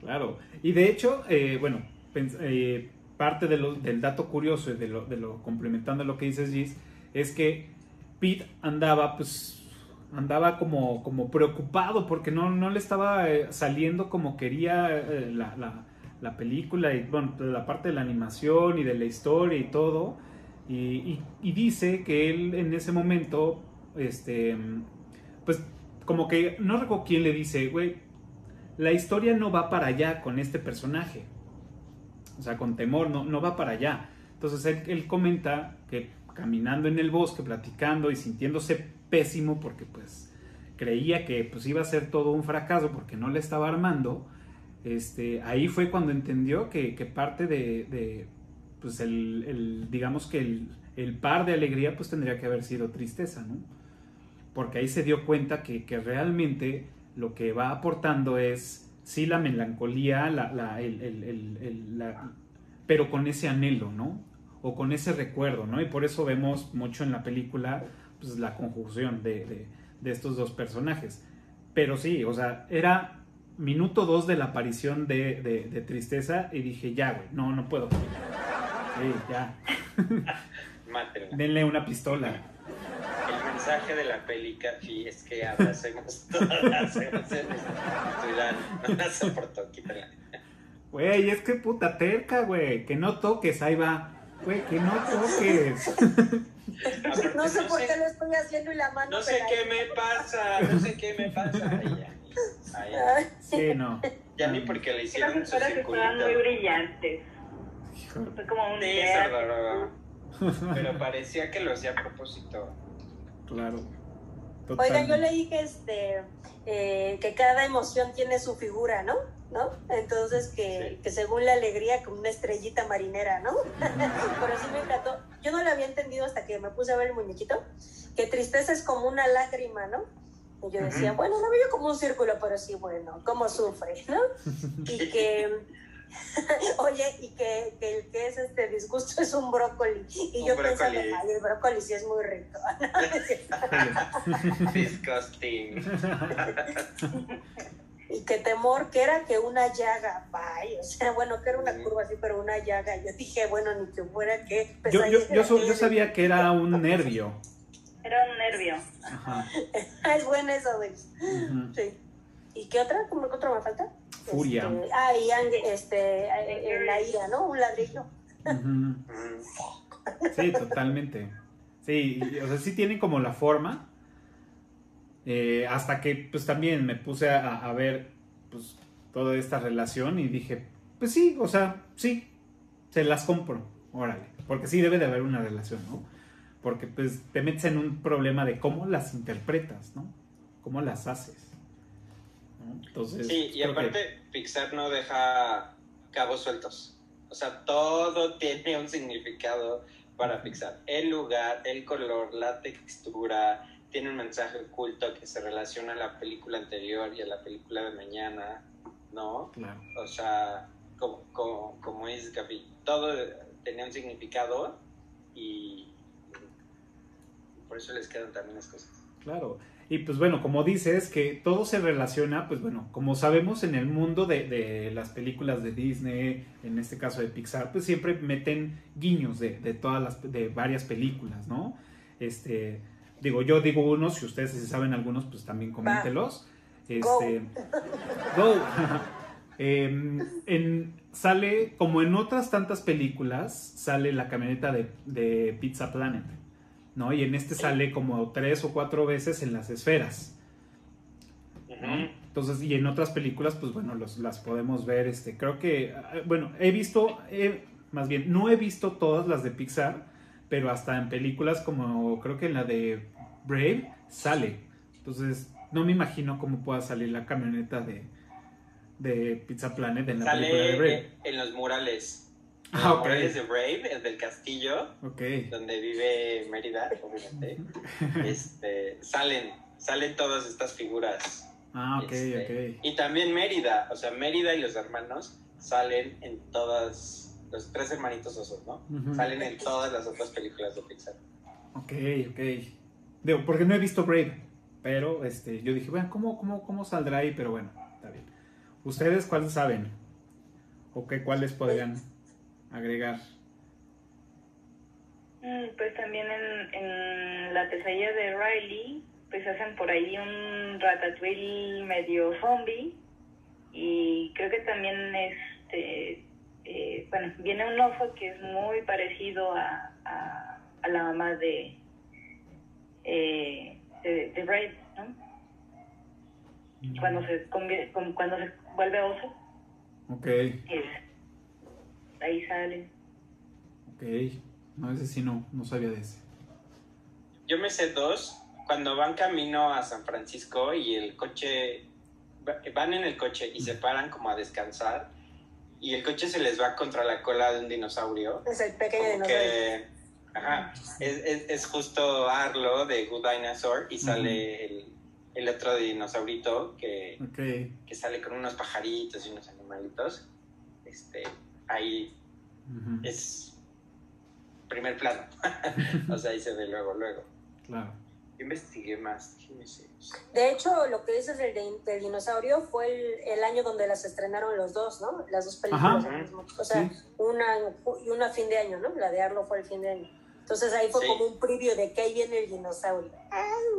Claro. Y de hecho, eh, bueno, eh, parte de del dato curioso y de lo, complementando lo que dices, Gis, es que Pete andaba, pues, andaba como, como preocupado porque no, no le estaba eh, saliendo como quería eh, la, la- la película y, bueno, la parte de la animación y de la historia y todo. Y, y- y dice que él en ese momento, este, pues, como que, no recuerdo quién le dice, güey, la historia no va para allá con este personaje. O sea, con temor, no, no va para allá. Entonces él, él comenta que caminando en el bosque, platicando y sintiéndose pésimo porque pues creía que pues iba a ser todo un fracaso porque no le estaba armando, este, ahí fue cuando entendió que, que parte de, de, pues el, el- digamos que el, el par de alegría pues tendría que haber sido tristeza, ¿no? Porque ahí se dio cuenta que, que realmente lo que va aportando es, sí, la melancolía, la, la- el- el- el- la- pero con ese anhelo, ¿no? O con ese recuerdo, ¿no? Y por eso vemos mucho en la película pues, la conjunción de, de- de estos dos personajes. Pero sí, o sea, era minuto dos de la aparición de, de- de tristeza y dije, ya, güey, no, no puedo. Sí, ya, Mátenla. denle una pistola. El mensaje de la peli, Cafi, es que abracemos todas las emociones. Estudian, no la soporto, quítala. Güey, es que puta terca, güey, que no toques, ahí va. Güey, que no toques. Aparte, No sé por qué lo estoy haciendo y la mano No sé qué me pasa, no sé qué me pasa. Ay, ya, ay, ya. Sí, no. Ya ni porque le Las hicieron su esferas estaban muy brillantes. Fue como un Sí, Pero parecía que lo hacía a propósito. Claro. Oigan, yo leí que este eh, que cada emoción tiene su figura, ¿no? ¿No? Entonces que, Sí. que según la alegría como una estrellita marinera, ¿no? Pero sí me encantó. Yo no lo había entendido hasta que me puse a ver el muñequito, que tristeza es como una lágrima, ¿no? Y yo decía, bueno, no veo como un círculo, pero sí, bueno, cómo sufre, ¿no? Y que, oye, y que, que el que es este disgusto es un brócoli. Y Un yo pensando, brócoli. ay, el brócoli sí es muy rico. Disgusting. Y que temor, que era que una llaga, vaya, o sea, bueno, que era una curva así, pero una llaga. Yo dije, bueno, ni que fuera que... Yo, yo, yo, so- yo sabía que era un nervio. Era un nervio. Ajá. Es buena eso, güey. Sí. ¿Y qué otra? ¿Cómo qué otra me falta? Furia. Este, ah, y este, eh, eh, la ira, ¿no? Un ladrillo. Sí, totalmente. Sí, o sea, sí tienen como la forma. Eh, hasta que pues también me puse a, a ver pues toda esta relación y dije, pues sí, o sea, sí, se las compro, órale. Porque sí debe de haber una relación, ¿no? Porque pues te metes en un problema de cómo las interpretas, ¿no? Cómo las haces. Sí, y creo que- aparte Pixar no deja cabos sueltos. O sea, todo tiene un significado para Pixar. El lugar, el color, la textura, tiene un mensaje oculto que se relaciona a la película anterior y a la película de mañana, ¿no? Claro. O sea, como, como, como dice Capi, todo tenía un significado y por eso les quedan también las cosas. Claro. Y pues bueno, como dices, que todo se relaciona, pues bueno, como sabemos en el mundo de, de las películas de Disney, en este caso de Pixar, pues siempre meten guiños de, de todas las, de varias películas, ¿no? Este, digo, yo digo unos, si ustedes si saben algunos, pues también coméntelos. Go. Este, go. Em, en, sale, como en otras tantas películas, sale la camioneta de, de Pizza Planet. ¿No? Y en este sale como tres o cuatro veces en las esferas, ¿no? Entonces, y en otras películas, pues bueno, los, las podemos ver, este, creo que, ah, bueno, he visto, más bien, no he visto todas las de Pixar, pero hasta en películas como, creo que en la de Brave, sale. Entonces, no me imagino cómo pueda salir la camioneta de, de Pizza Planet en la película de Brave. en los murales. Ah, ok. De Brave, el del castillo, Ok. donde vive Mérida, obviamente, este, salen, salen todas estas figuras. Ah, ok, Este, ok. Y también Mérida, o sea, Mérida y los hermanos salen en todas, los tres hermanitos osos, ¿no? Salen en todas las otras películas de Pixar. Ok, ok. Digo, porque no he visto Brave, pero este, yo dije, bueno, ¿cómo, cómo, cómo saldrá ahí? Pero bueno, está bien. ¿Ustedes cuáles saben? ¿O qué cuáles podrían agregar? Mm, Pues también en, en la pesadilla de Riley, pues hacen por ahí un ratatouille medio zombie y creo que también este, eh, bueno, viene un oso que es muy parecido a, a, a la mamá de, eh, de, de ¿no? Cuando se, cuando se vuelve oso, Ok, es- ahí sale. ok. No, ese sí no, no sabía de ese. Yo me sé dos, cuando van camino a San Francisco y el coche, va- van en el coche y se paran como a descansar y el coche se les va contra la cola de un dinosaurio. Es el pequeño Como dinosaurio. que, ajá, es, es- es justo Arlo de Good Dinosaur y sale el, el otro dinosaurito que, que sale con unos pajaritos y unos animalitos. Este, ahí Ujú, es primer plano. o sea, ahí se ve luego, luego. Claro. Yo investigué más. De hecho, lo que dices del, de- del dinosaurio fue el, el año donde las estrenaron los dos, ¿no? Las dos películas. Ajá. O sea, Sí. una una a fin de año, ¿no? La de Arlo fue el fin de año. Entonces ahí fue Sí. como un preview de que ahí viene el dinosaurio.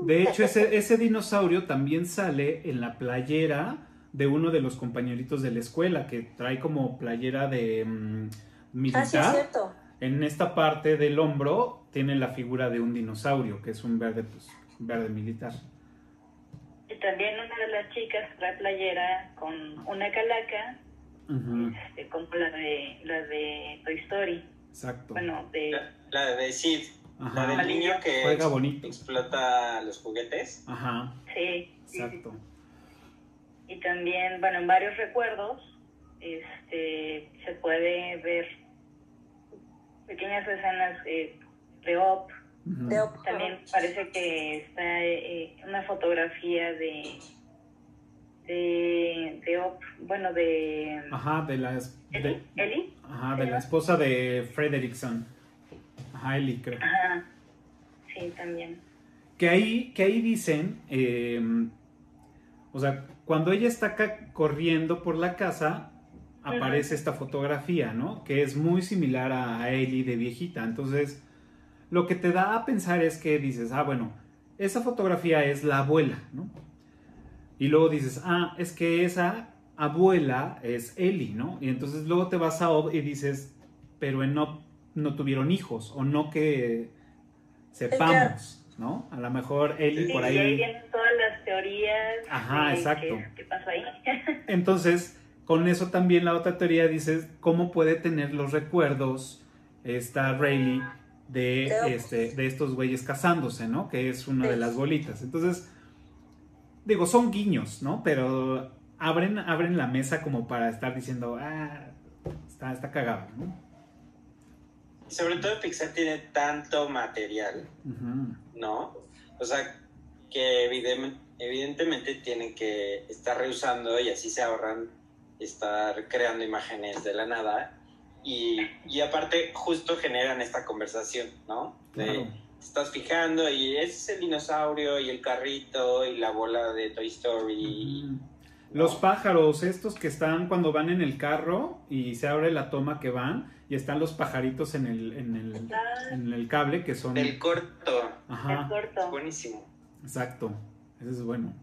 De hecho, ese, ese dinosaurio también sale en la playera de uno de los compañeritos de la escuela, que trae como playera de mm, militar. Ah, sí, es cierto. En esta parte del hombro tiene la figura de un dinosaurio, que es un verde, pues, verde militar. Y también una de las chicas trae playera con una calaca, este, como la de, la de Toy Story. Exacto. Bueno, de... La, la de Sid, Ajá. la del niño que Juega bonito. explota los juguetes. Ajá, Sí, sí, sí. Y también, bueno, en varios recuerdos este, se puede ver pequeñas escenas eh, de Op. Ujú. De Op- También parece que está eh, una fotografía de, de, de Op, bueno, de Ajá, de la, es- de. Ellie. ajá, de la esposa de Frederickson. Ajá, Ellie, creo. Ajá, sí, también. Que ahí, que ahí dicen, eh, o sea, cuando ella está corriendo por la casa, aparece esta fotografía, ¿no? Que es muy similar a, Ellie de viejita. Entonces, lo que te da a pensar es que dices, ah, bueno, esa fotografía es la abuela, ¿no? Y luego dices, ah, es que esa abuela es Ellie, ¿no? Y entonces luego te vas a Ob y dices, pero en Ob no tuvieron hijos, o no que sepamos, ¿no? A lo mejor Ellie Sí, por ahí ahí. vienen todas teorías. Ajá, de exacto. ¿Qué, qué pasó ahí? Entonces, con eso también la otra teoría dices, ¿cómo puede tener los recuerdos esta Rayleigh de, este, de estos güeyes casándose, ¿no? Que es una de las bolitas. Entonces, digo, son guiños, ¿no? Pero abren, abren la mesa como para estar diciendo, ah, está, está cagado, ¿no? Sobre todo Pixar tiene tanto material. ¿no? O sea, que evidem- evidentemente tienen que estar reusando y así se ahorran estar creando imágenes de la nada. Y, y aparte justo generan esta conversación, ¿no? De, Claro. te estás fijando y es el dinosaurio y el carrito y la bola de Toy Story. Ujú. Los pájaros, estos que están cuando van en el carro y se abre la toma que van y están los pajaritos en el, en el, en el cable que son... Del corto. Ajá, es corto. Buenísimo. exacto. Ese es bueno.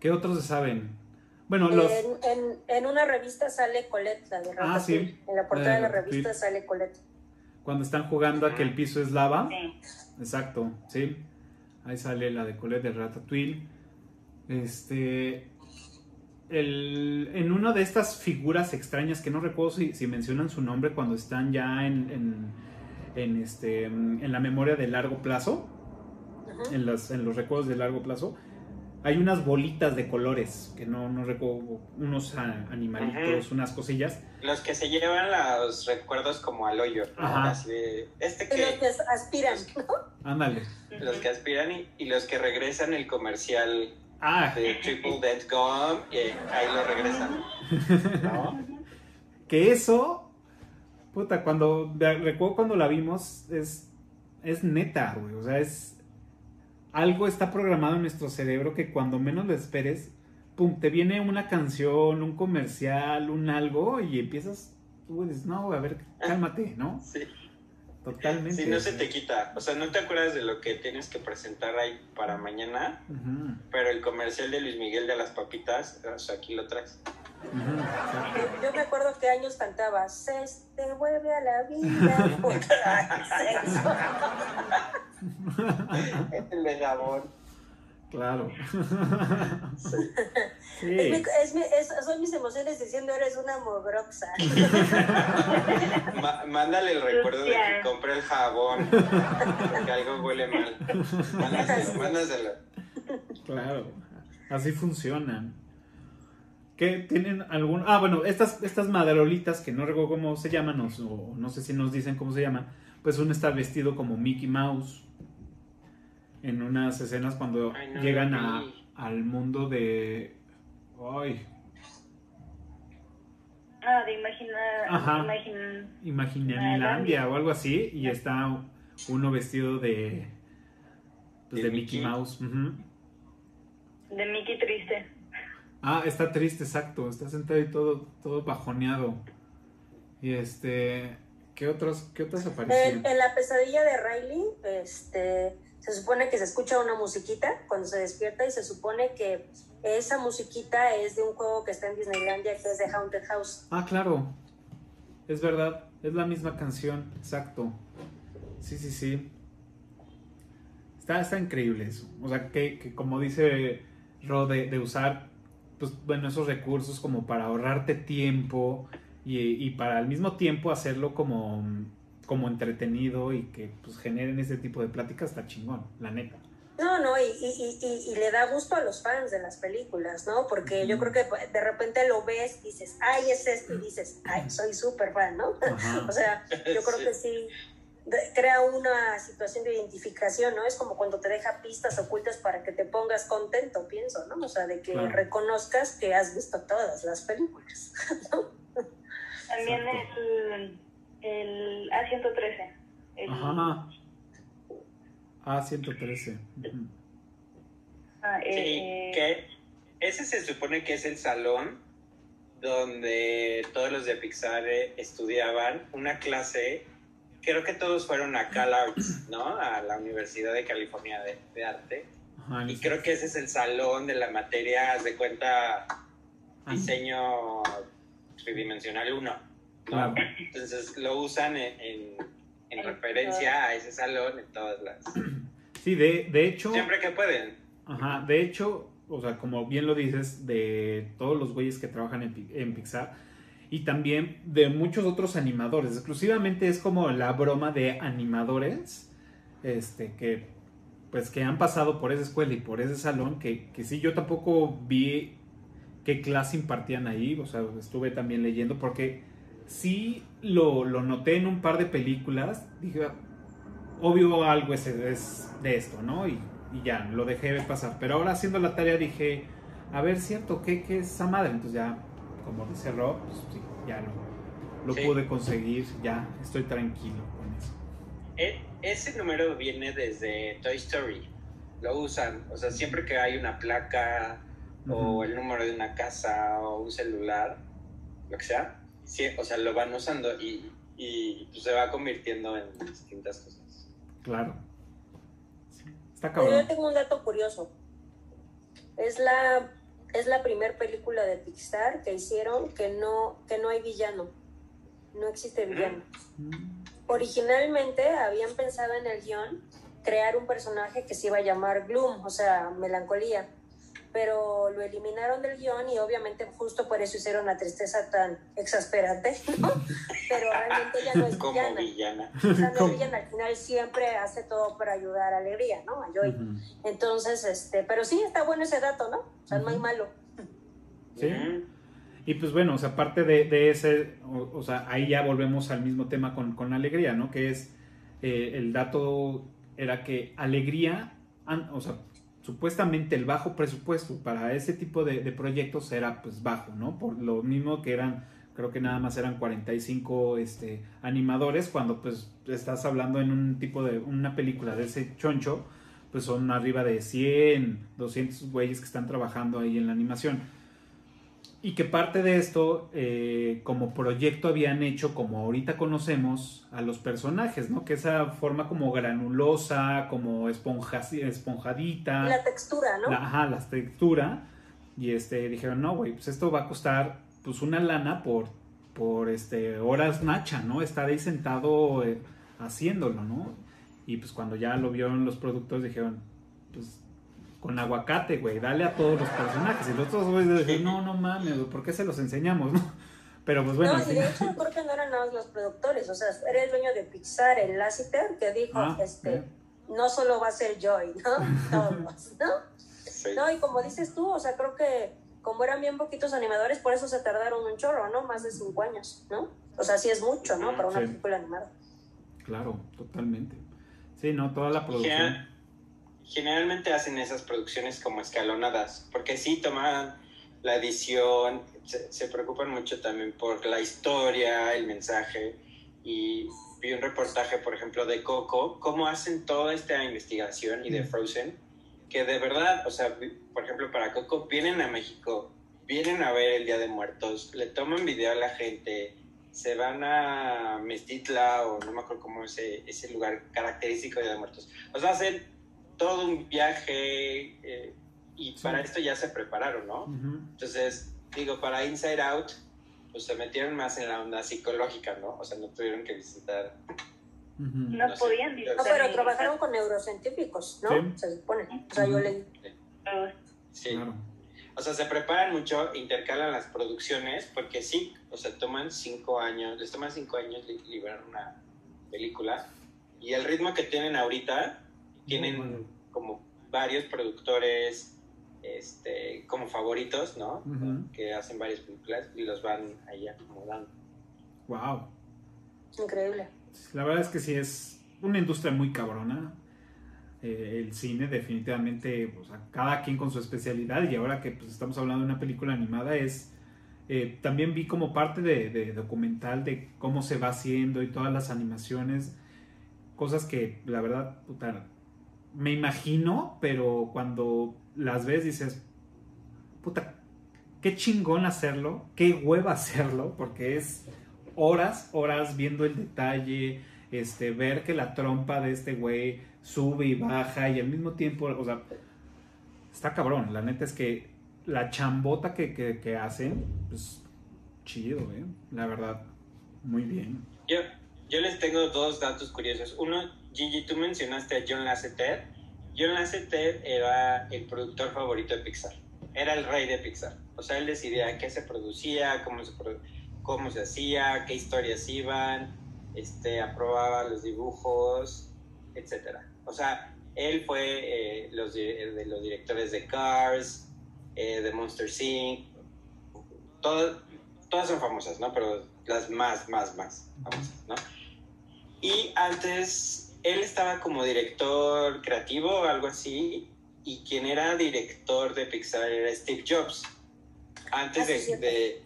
¿Qué otros se saben? Bueno, los... En, en, en una revista sale Colette, la de Ah, sí. Ratatouille. En la portada de la Ratatouille. revista sale Colette. Cuando están jugando a que el piso es lava. Sí. Exacto, sí. Ahí sale la de Colette de Ratatouille. Este. El, en una de estas figuras extrañas que no recuerdo si, si mencionan su nombre cuando están ya en, en, en este, en la memoria de largo plazo, En, las, en los recuerdos de largo plazo, hay unas bolitas de colores, que no, no recuerdo, unos a- animalitos, unas cosillas. Los que se llevan los recuerdos como al hoyo. ¿no? Ajá. Así de, este Y los que, que aspiran, ¿no? Ándale. los que aspiran y, y los que regresan el comercial Ah, de Triple Dent Gum, y ahí lo regresan. ¿No? que eso, puta, cuando, recuerdo cuando la vimos, es, es neta, güey, o sea, es, algo está programado en nuestro cerebro que cuando menos lo esperes, pum, te viene una canción, un comercial, un algo, y empiezas, tú dices, no, a ver, cálmate, ¿no? Sí. Totalmente. Sí, no se te quita. O sea, no te acuerdas de lo que tienes que presentar ahí para mañana, pero el comercial de Luis Miguel de las papitas, o sea, aquí lo traes. Yo me acuerdo que años cantaba, se te vuelve a la vida. Puta, ¿qué es eso? El de jabón. Claro. Sí. Es mi- Sí. es mi- es- son mis emociones diciendo eres una mogroxa. Mándale el recuerdo de que compré el jabón, que algo huele mal. Mándaselo, mándaselo. Claro, así funcionan. ¿Qué tienen algún.? Ah, bueno, estas, estas madarolitas que no recuerdo cómo se llaman, o, o no sé si nos dicen cómo se llaman, pues uno está vestido como Mickey Mouse en unas escenas cuando Ay, no llegan a, al mundo de. Ay, Ah, de imaginar. Ajá. imagin- Imaginanilandia o algo así, y está uno vestido de. Pues De de Mickey Mickey. Mouse. de Mickey Triste. Ah, está triste, exacto. Está sentado y todo, todo bajoneado. Y este. ¿Qué otros, qué otros aparecieron? En, en la pesadilla de Riley, este, se supone que se escucha una musiquita cuando se despierta y se supone que esa musiquita es de un juego que está en Disneylandia que es de Haunted House. Ah, claro. Es verdad. Es la misma canción. Exacto. Sí, sí, sí. Está, está increíble eso. O sea, que, que como dice Ro, de, de usar, pues, bueno, esos recursos como para ahorrarte tiempo y, y para al mismo tiempo hacerlo como, como entretenido y que pues generen ese tipo de pláticas, está chingón, la neta. No, no, y, y, y, y le da gusto a los fans de las películas, ¿no? Porque yo creo que de repente lo ves, dices, ay, es esto, y dices, ay, soy súper fan, ¿no? Ajá. O sea, yo creo Sí. que sí crea una situación de identificación, ¿no? Es como cuando te deja pistas ocultas para que te pongas contento, pienso, ¿no? O sea, de que Claro. reconozcas que has visto todas las películas. También Exacto. el, el A113. El, Ajá. A113. ujú. ah, eh, Sí, eh, que ese se supone que es el salón donde todos los de Pixar eh, estudiaban una clase, creo que todos fueron a Cal Arts, ¿no? A la Universidad de California de, de Arte. Ajá, Y creo que ese es el salón de la materia, haz de cuenta, Ah, diseño tridimensional 1, ¿no? Claro. Entonces lo usan en, en- en En referencia a ese salón en todas las... Sí, de, de hecho. Siempre que pueden. Ajá, de hecho, o sea, como bien lo dices, de todos los güeyes que trabajan en, Pi- en Pixar y también de muchos otros animadores. Exclusivamente es como la broma de animadores este, que, pues, que han pasado por esa escuela y por ese salón que, que sí, yo tampoco vi qué clase impartían ahí, o sea, estuve también leyendo porque sí lo, lo noté en un par de películas, dije, obvio algo es, es de esto, ¿no? Y, ya, lo dejé pasar. Pero ahora haciendo la tarea dije, a ver, cierto, ¿qué, qué es esa madre? Entonces ya, como dice Rob, pues sí, ya lo, lo Sí. pude conseguir, ya estoy tranquilo con eso. E- ese número viene desde Toy Story. Lo usan, o sea, siempre que hay una placa o el número de una casa o un celular, lo que sea, sí, o sea, lo van usando y, y pues, se va convirtiendo en distintas cosas. Claro. Sí, Está Pero cabrón. yo tengo un dato curioso. Es la, es la primer película de Pixar que hicieron que no, que no hay villano. No existe villano. Mm, Originalmente habían pensado en el guion crear un personaje que se iba a llamar Gloom, o sea, melancolía. Pero lo eliminaron del guion y obviamente justo por eso hicieron la tristeza tan exasperante, ¿no? Pero realmente ya no es Como villana. villana. O sea, no, villana al final siempre hace todo para ayudar a Alegría, ¿no? A Joy. Entonces, este, pero sí está bueno ese dato, ¿no? O sea, no hay malo. Sí. Y pues bueno, o sea, aparte de, de ese, o, o sea, ahí ya volvemos al mismo tema con, con Alegría, ¿no? Que es, eh, el dato era que Alegría, an- o sea, supuestamente el bajo presupuesto para ese tipo de, proyectos era pues bajo, ¿no? Por lo mismo que eran, creo que nada más eran 45 este, animadores, cuando pues estás hablando en un tipo de, una película de ese choncho, pues son arriba de 100, 200 güeyes que están trabajando ahí en la animación. Y que parte de esto, eh, como proyecto, habían hecho, como ahorita conocemos, a los personajes, ¿no? Que esa forma como granulosa, como esponja, esponjadita. La textura, ¿no? La, ajá, la textura. Y este, dijeron, no, güey, pues esto va a costar pues una lana por, por este, horas nacha, ¿no? Estar ahí sentado eh, haciéndolo, ¿no? Y pues cuando ya lo vieron los productores dijeron, pues con aguacate, güey, dale a todos los personajes. Y los otros güeyes dijeron, no, no mames, güey, ¿por qué se los enseñamos, no? Pero pues bueno, no, y de hecho creo que no eran nada más los productores, o sea, era el dueño de Pixar, el Lasseter, que dijo, Ah, este, no solo va a ser Joy, ¿no? Todos, ¿no? Sí. No, y como dices tú, o sea, creo que como eran bien poquitos animadores, por eso se tardaron un chorro, ¿no? Más de cinco años, ¿no? O sea, sí es mucho, ¿no? Para una Sí. película animada. claro, totalmente. Sí, no, toda la producción. Generalmente hacen esas producciones como escalonadas, porque sí toman la edición, se, se preocupan mucho también por la historia, el mensaje, y vi un reportaje, por ejemplo, de Coco, cómo hacen toda esta investigación y de Frozen, que de verdad, o sea, por ejemplo, para Coco, vienen a México, vienen a ver el Día de Muertos, le toman video a la gente, se van a Mestitla o no me acuerdo cómo es ese, ese lugar característico de Día de Muertos. O sea, hacen todo un viaje eh, y Sí. para esto ya se prepararon, ¿no? Entonces, digo, para Inside Out, pues se metieron más en la onda psicológica, ¿no? O sea, no tuvieron que visitar. No, No sé. podían No, No, visitar pero trabajaron con neurocientíficos, ¿no? Sí. Se supone. O sea, yo leí. Sí. Claro. O sea, se preparan mucho, intercalan las producciones, porque sí, o sea, toman cinco años, les toman cinco años li- liberar una película. Y el ritmo que tienen ahorita, tienen Bueno. como varios productores este, como favoritos, ¿no? Que hacen varias películas y los van ahí acomodando. Wow. Increíble. La verdad es que sí es una industria muy cabrona. Eh, el cine definitivamente, o sea, cada quien con su especialidad y ahora que pues, estamos hablando de una película animada es... eh, también vi como parte de, de documental de cómo se va haciendo y todas las animaciones, cosas que la verdad, puta, me imagino, pero cuando las ves dices, puta, qué chingón hacerlo, qué hueva hacerlo, porque es horas, horas viendo el detalle, este, ver que la trompa de este güey sube y baja y al mismo tiempo, o sea, está cabrón, la neta es que la chambota que, que, hacen, pues chido, ¿eh? La verdad, muy bien. Yo, yo les tengo dos datos curiosos. Uno, Gigi, tú mencionaste a John Lasseter. John Lasseter era el productor favorito de Pixar. Era el rey de Pixar. O sea, él decidía qué se producía, cómo se, produ- cómo se hacía, qué historias iban, este, aprobaba los dibujos, etc. O sea, él fue eh, los, di- de los directores de Cars, eh, de Monster Inc. Todas son famosas, ¿no? Pero las más, más, más famosas, ¿no? Y antes, él estaba como director creativo o algo así, y quien era director de Pixar era Steve Jobs. Antes Ah, de,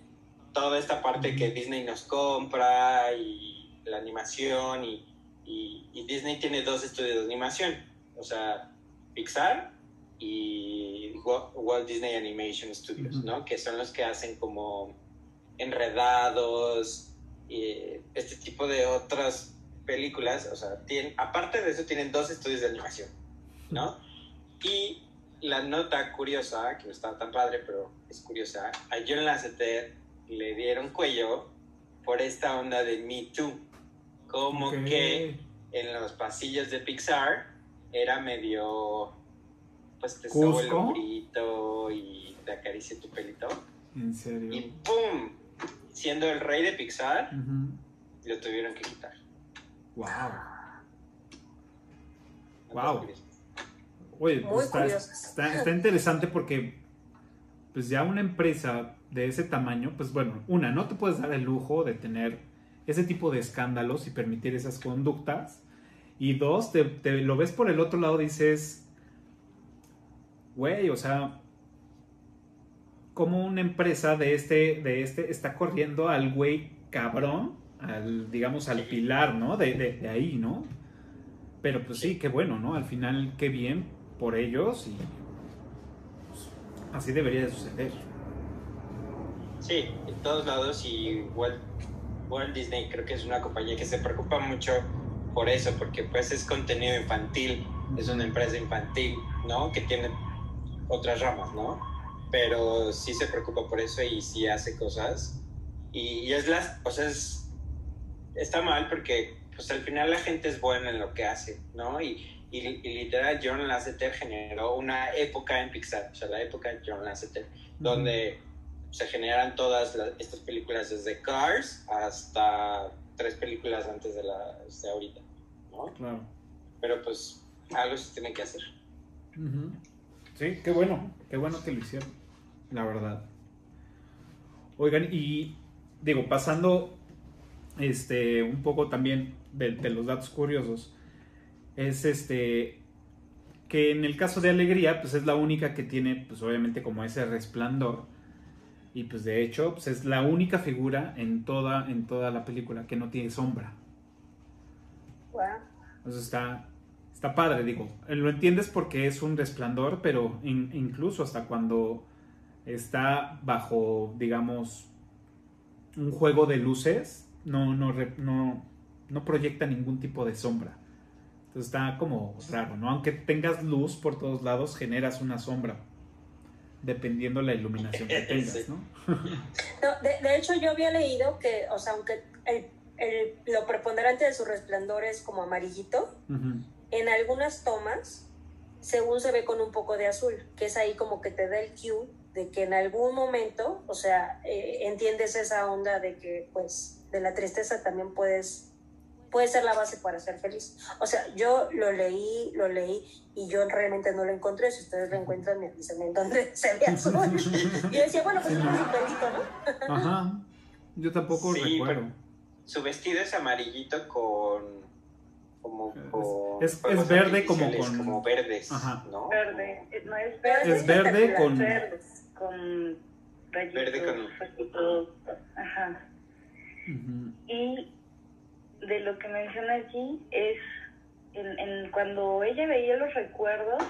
toda esta parte que Disney nos compra y la animación, y, y- y Disney tiene dos estudios de animación, o sea, Pixar y Wa- Walt Disney Animation Studios. ¿no? Que son los que hacen como enredados y este tipo de otras películas, o sea, tienen, aparte de eso tienen dos estudios de animación, ¿no? Y la nota curiosa, que no está tan padre, pero es curiosa, a John Lasseter le dieron cuello por esta onda de Me Too, como Ok. que en los pasillos de Pixar era medio pues te sobo el hombrito y te acaricie tu pelito. En serio. Y ¡pum! Siendo el rey de Pixar, Ujú. lo tuvieron que quitar. Wow. ¿No te Wow. Oye, Muy pues está, está, está interesante porque pues ya una empresa de ese tamaño, pues bueno, una, no te puedes dar el lujo de tener ese tipo de escándalos y permitir esas conductas. Y dos, te, te lo ves por el otro lado, dices, güey, o sea, como una empresa de este, de este está corriendo al güey cabrón, al, digamos, al pilar, ¿no? De, de, de ahí, ¿no? Pero pues sí, qué bueno, ¿no? Al final, qué bien por ellos y pues, así debería de suceder. Sí, en todos lados y Walt, Walt Disney creo que es una compañía que se preocupa mucho por eso, porque pues es contenido infantil, es una empresa infantil, ¿no? Que tiene otras ramas, ¿no? Pero sí se preocupa por eso y sí hace cosas. Y, y es las, o sea, es, está mal porque pues al final la gente es buena en lo que hace, ¿no? Y, y, y literal John Lasseter generó una época en Pixar, o sea, la época de John Lasseter, donde se generan todas las- estas películas desde Cars hasta tres películas antes de las de ahorita, ¿no? Claro. Pero pues algo se tiene que hacer. Sí, qué bueno, qué bueno que lo hicieron, la verdad. Oigan, y digo, pasando este un poco también de, de los datos curiosos, es este que en el caso de Alegría, pues es la única que tiene, pues obviamente como ese resplandor, y pues de hecho, pues es la única figura en toda, en toda la película que no tiene sombra. Eso está, está padre, digo. Lo entiendes porque es un resplandor, pero in- incluso hasta cuando está bajo, digamos, un juego de luces, no, no, re- no, no proyecta ningún tipo de sombra. Entonces está como raro, ¿no? Aunque tengas luz por todos lados, generas una sombra. Dependiendo la iluminación que tengas. ¿no? No, de, de hecho, yo había leído que, o sea, aunque el, el- lo preponderante de su resplandor es como amarillito, en algunas tomas, según se ve con un poco de azul, que es ahí como que te da el cue de que en algún momento, o sea, eh, entiendes esa onda de que, pues, de la tristeza también puedes, puede ser la base para ser feliz. O sea, yo lo leí, lo leí y yo realmente no lo encontré. Si ustedes lo encuentran, me dicen en dónde se ve azul. Y yo decía, bueno, pues es su pelito, ¿no? Ajá. Yo tampoco Sí, recuerdo. Su vestido es amarillito con como con Es- verde como con- como verdes, Ajá. ¿no? Verde, no es verde. Es verde con- verdes, con rayitos, Verde con- rayitos, Ajá. Y de lo que menciona allí es en, en cuando ella veía los recuerdos,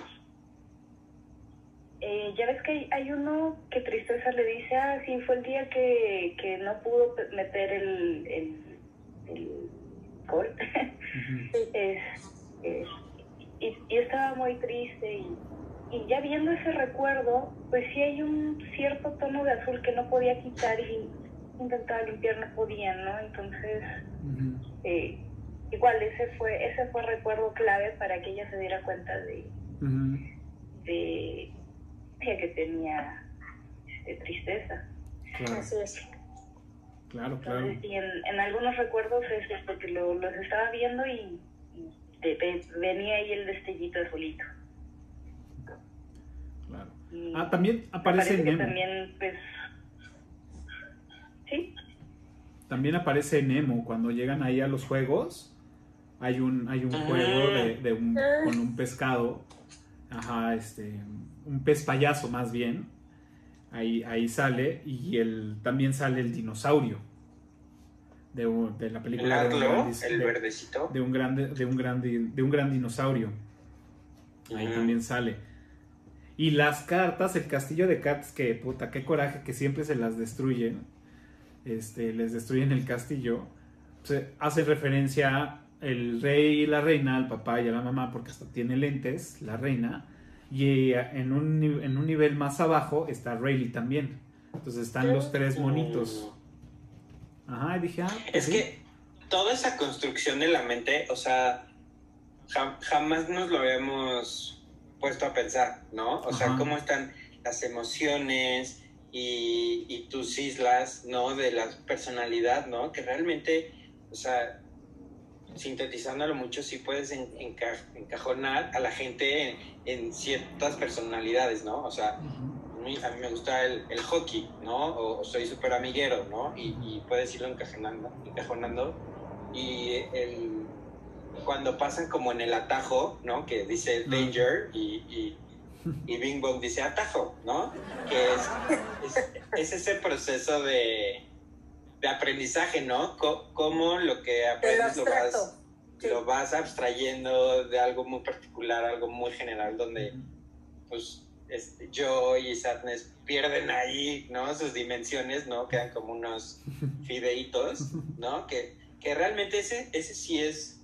eh, ya ves que hay, hay uno que Tristeza le dice, ah, sí, fue el día que, que no pudo meter el, el, el gol. Es- es- y, y estaba muy triste y, y ya viendo ese recuerdo, pues sí hay un cierto tono de azul que no podía quitar y intentaba limpiar, no podía, ¿no? Entonces, eh, igual ese fue ese fue recuerdo clave para que ella se diera cuenta de, de, de que tenía este, tristeza. Claro, Así es. claro, claro. Entonces, sí, en, en algunos recuerdos es esto que lo, los estaba viendo y, y venía ahí el destellito azulito. claro. Y Ah, también aparece Nemo. también, pues, sí, También aparece Nemo cuando llegan ahí a los juegos. Hay un, hay un Ah. juego de, de un, Ah. con un pescado. Ajá, este. Un pez payaso más bien. Ahí, ahí sale. Y el, también sale el dinosaurio. De, de la El película de gran, el de- verdecito. de un grande, de un gran, di- de un gran dinosaurio. Ahí también sale. Y las cartas, el castillo de cartas, que puta, qué coraje que siempre se las destruyen. Este, les destruyen el castillo. Se hace referencia a el rey y la reina, al papá y a la mamá, porque hasta tiene lentes, la reina. Y en un, en un nivel más abajo está Rayleigh también. Entonces están los tres monitos. Ajá, y dije, ah, pues Es sí. que toda esa construcción de la mente, o sea, ja- jamás nos lo habíamos puesto a pensar, ¿no? O sea, cómo están las emociones y, y tus islas, ¿no? De la personalidad, ¿no? Que realmente, o sea, sintetizándolo mucho, sí puedes en- enca- encajonar a la gente en, en ciertas personalidades, ¿no? O sea, a mí, a mí me gusta el, el hockey, ¿no? O, o soy súper amiguero, ¿no? Y, y puedes irlo encajonando, encajonando. Y el, cuando pasan como en el atajo, ¿no? Que dice danger y, y, y Bing Bong dice atajo, ¿no? Que es, es, es ese proceso de, de aprendizaje, ¿no? Cómo lo que aprendes lo vas. Sí. lo vas abstrayendo de algo muy particular, algo muy general, donde pues este, Joy y Sadness pierden ahí, ¿no? Sus dimensiones, ¿no? Quedan como unos fideitos, ¿no? Que, que realmente ese, ese sí es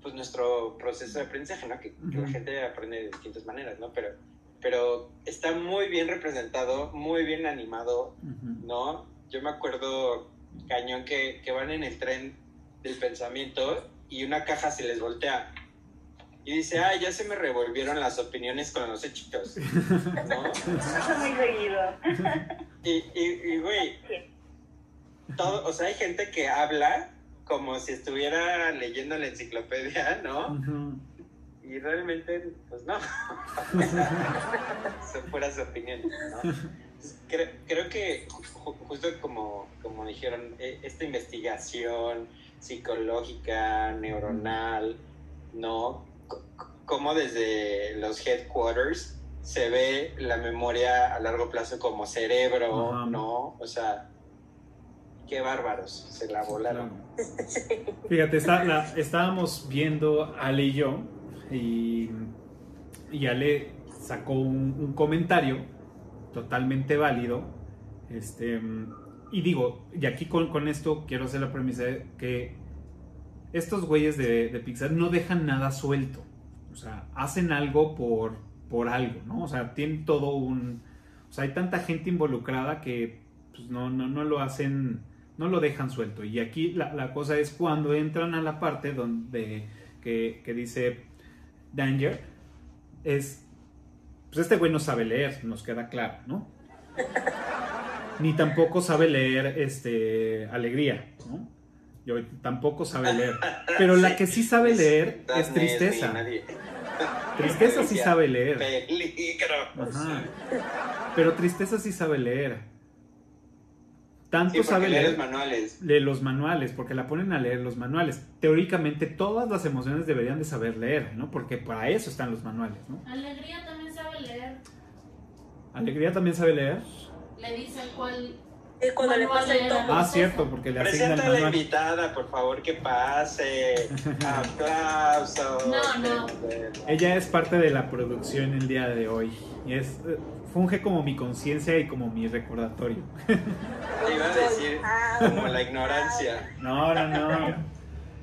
pues nuestro proceso de aprendizaje, ¿no? Que, que la gente aprende de distintas maneras, ¿no? Pero, pero está muy bien representado, muy bien animado. ¿no? Yo me acuerdo cañón que, que van en el tren del pensamiento y una caja se les voltea. Y dice, ah, ya se me revolvieron las opiniones con los hechitos, ¿no? Pasa muy seguido. Y, y, y, güey, todo, o sea, hay gente que habla como si estuviera leyendo la enciclopedia, ¿no? Ujú. Y realmente, pues no. Son puras opiniones, ¿no? Creo, creo que ju- justo como, como dijeron, e- esta investigación psicológica, neuronal, ¿no? Como desde los headquarters se ve la memoria a largo plazo como cerebro. ¿no? O sea, qué bárbaros, se la volaron. Fíjate, está- la- estábamos viendo Ale y yo y, y Ale sacó un, comentario totalmente válido. Este, y digo, y aquí con, esto quiero hacer la premisa de que estos güeyes de, de Pixar no dejan nada suelto. O sea, hacen algo por, por algo, ¿no? O sea, tienen todo un... O sea, hay tanta gente involucrada que pues, no, no, no lo hacen, no lo dejan suelto. Y aquí la, la cosa es cuando entran a la parte donde que, que dice Danger, es, pues este güey no sabe leer, nos queda claro, ¿no? Ni tampoco sabe leer este, alegría, ¿no? Yo tampoco sabe leer. Pero la que sí sabe leer es tristeza. Tristeza sí sabe leer. Peligro. Ajá. Pero tristeza sí sabe leer. Tanto Sí, sabe leer manuales. de los manuales, porque la ponen a leer los manuales. Teóricamente todas las emociones deberían de saber leer, ¿no? Porque para eso están los manuales, ¿no? Alegría también sabe leer. Alegría también sabe leer. Le dicen cuál. Cuando le pasa el. Ah, cierto, porque le Presenta el a la invitada, por favor, que pase. Aplausos. No, no. Ella es parte de la producción el día de hoy. Y es eh, funge como mi conciencia y como mi recordatorio. Te iba a decir como la ignorancia. No, no, no.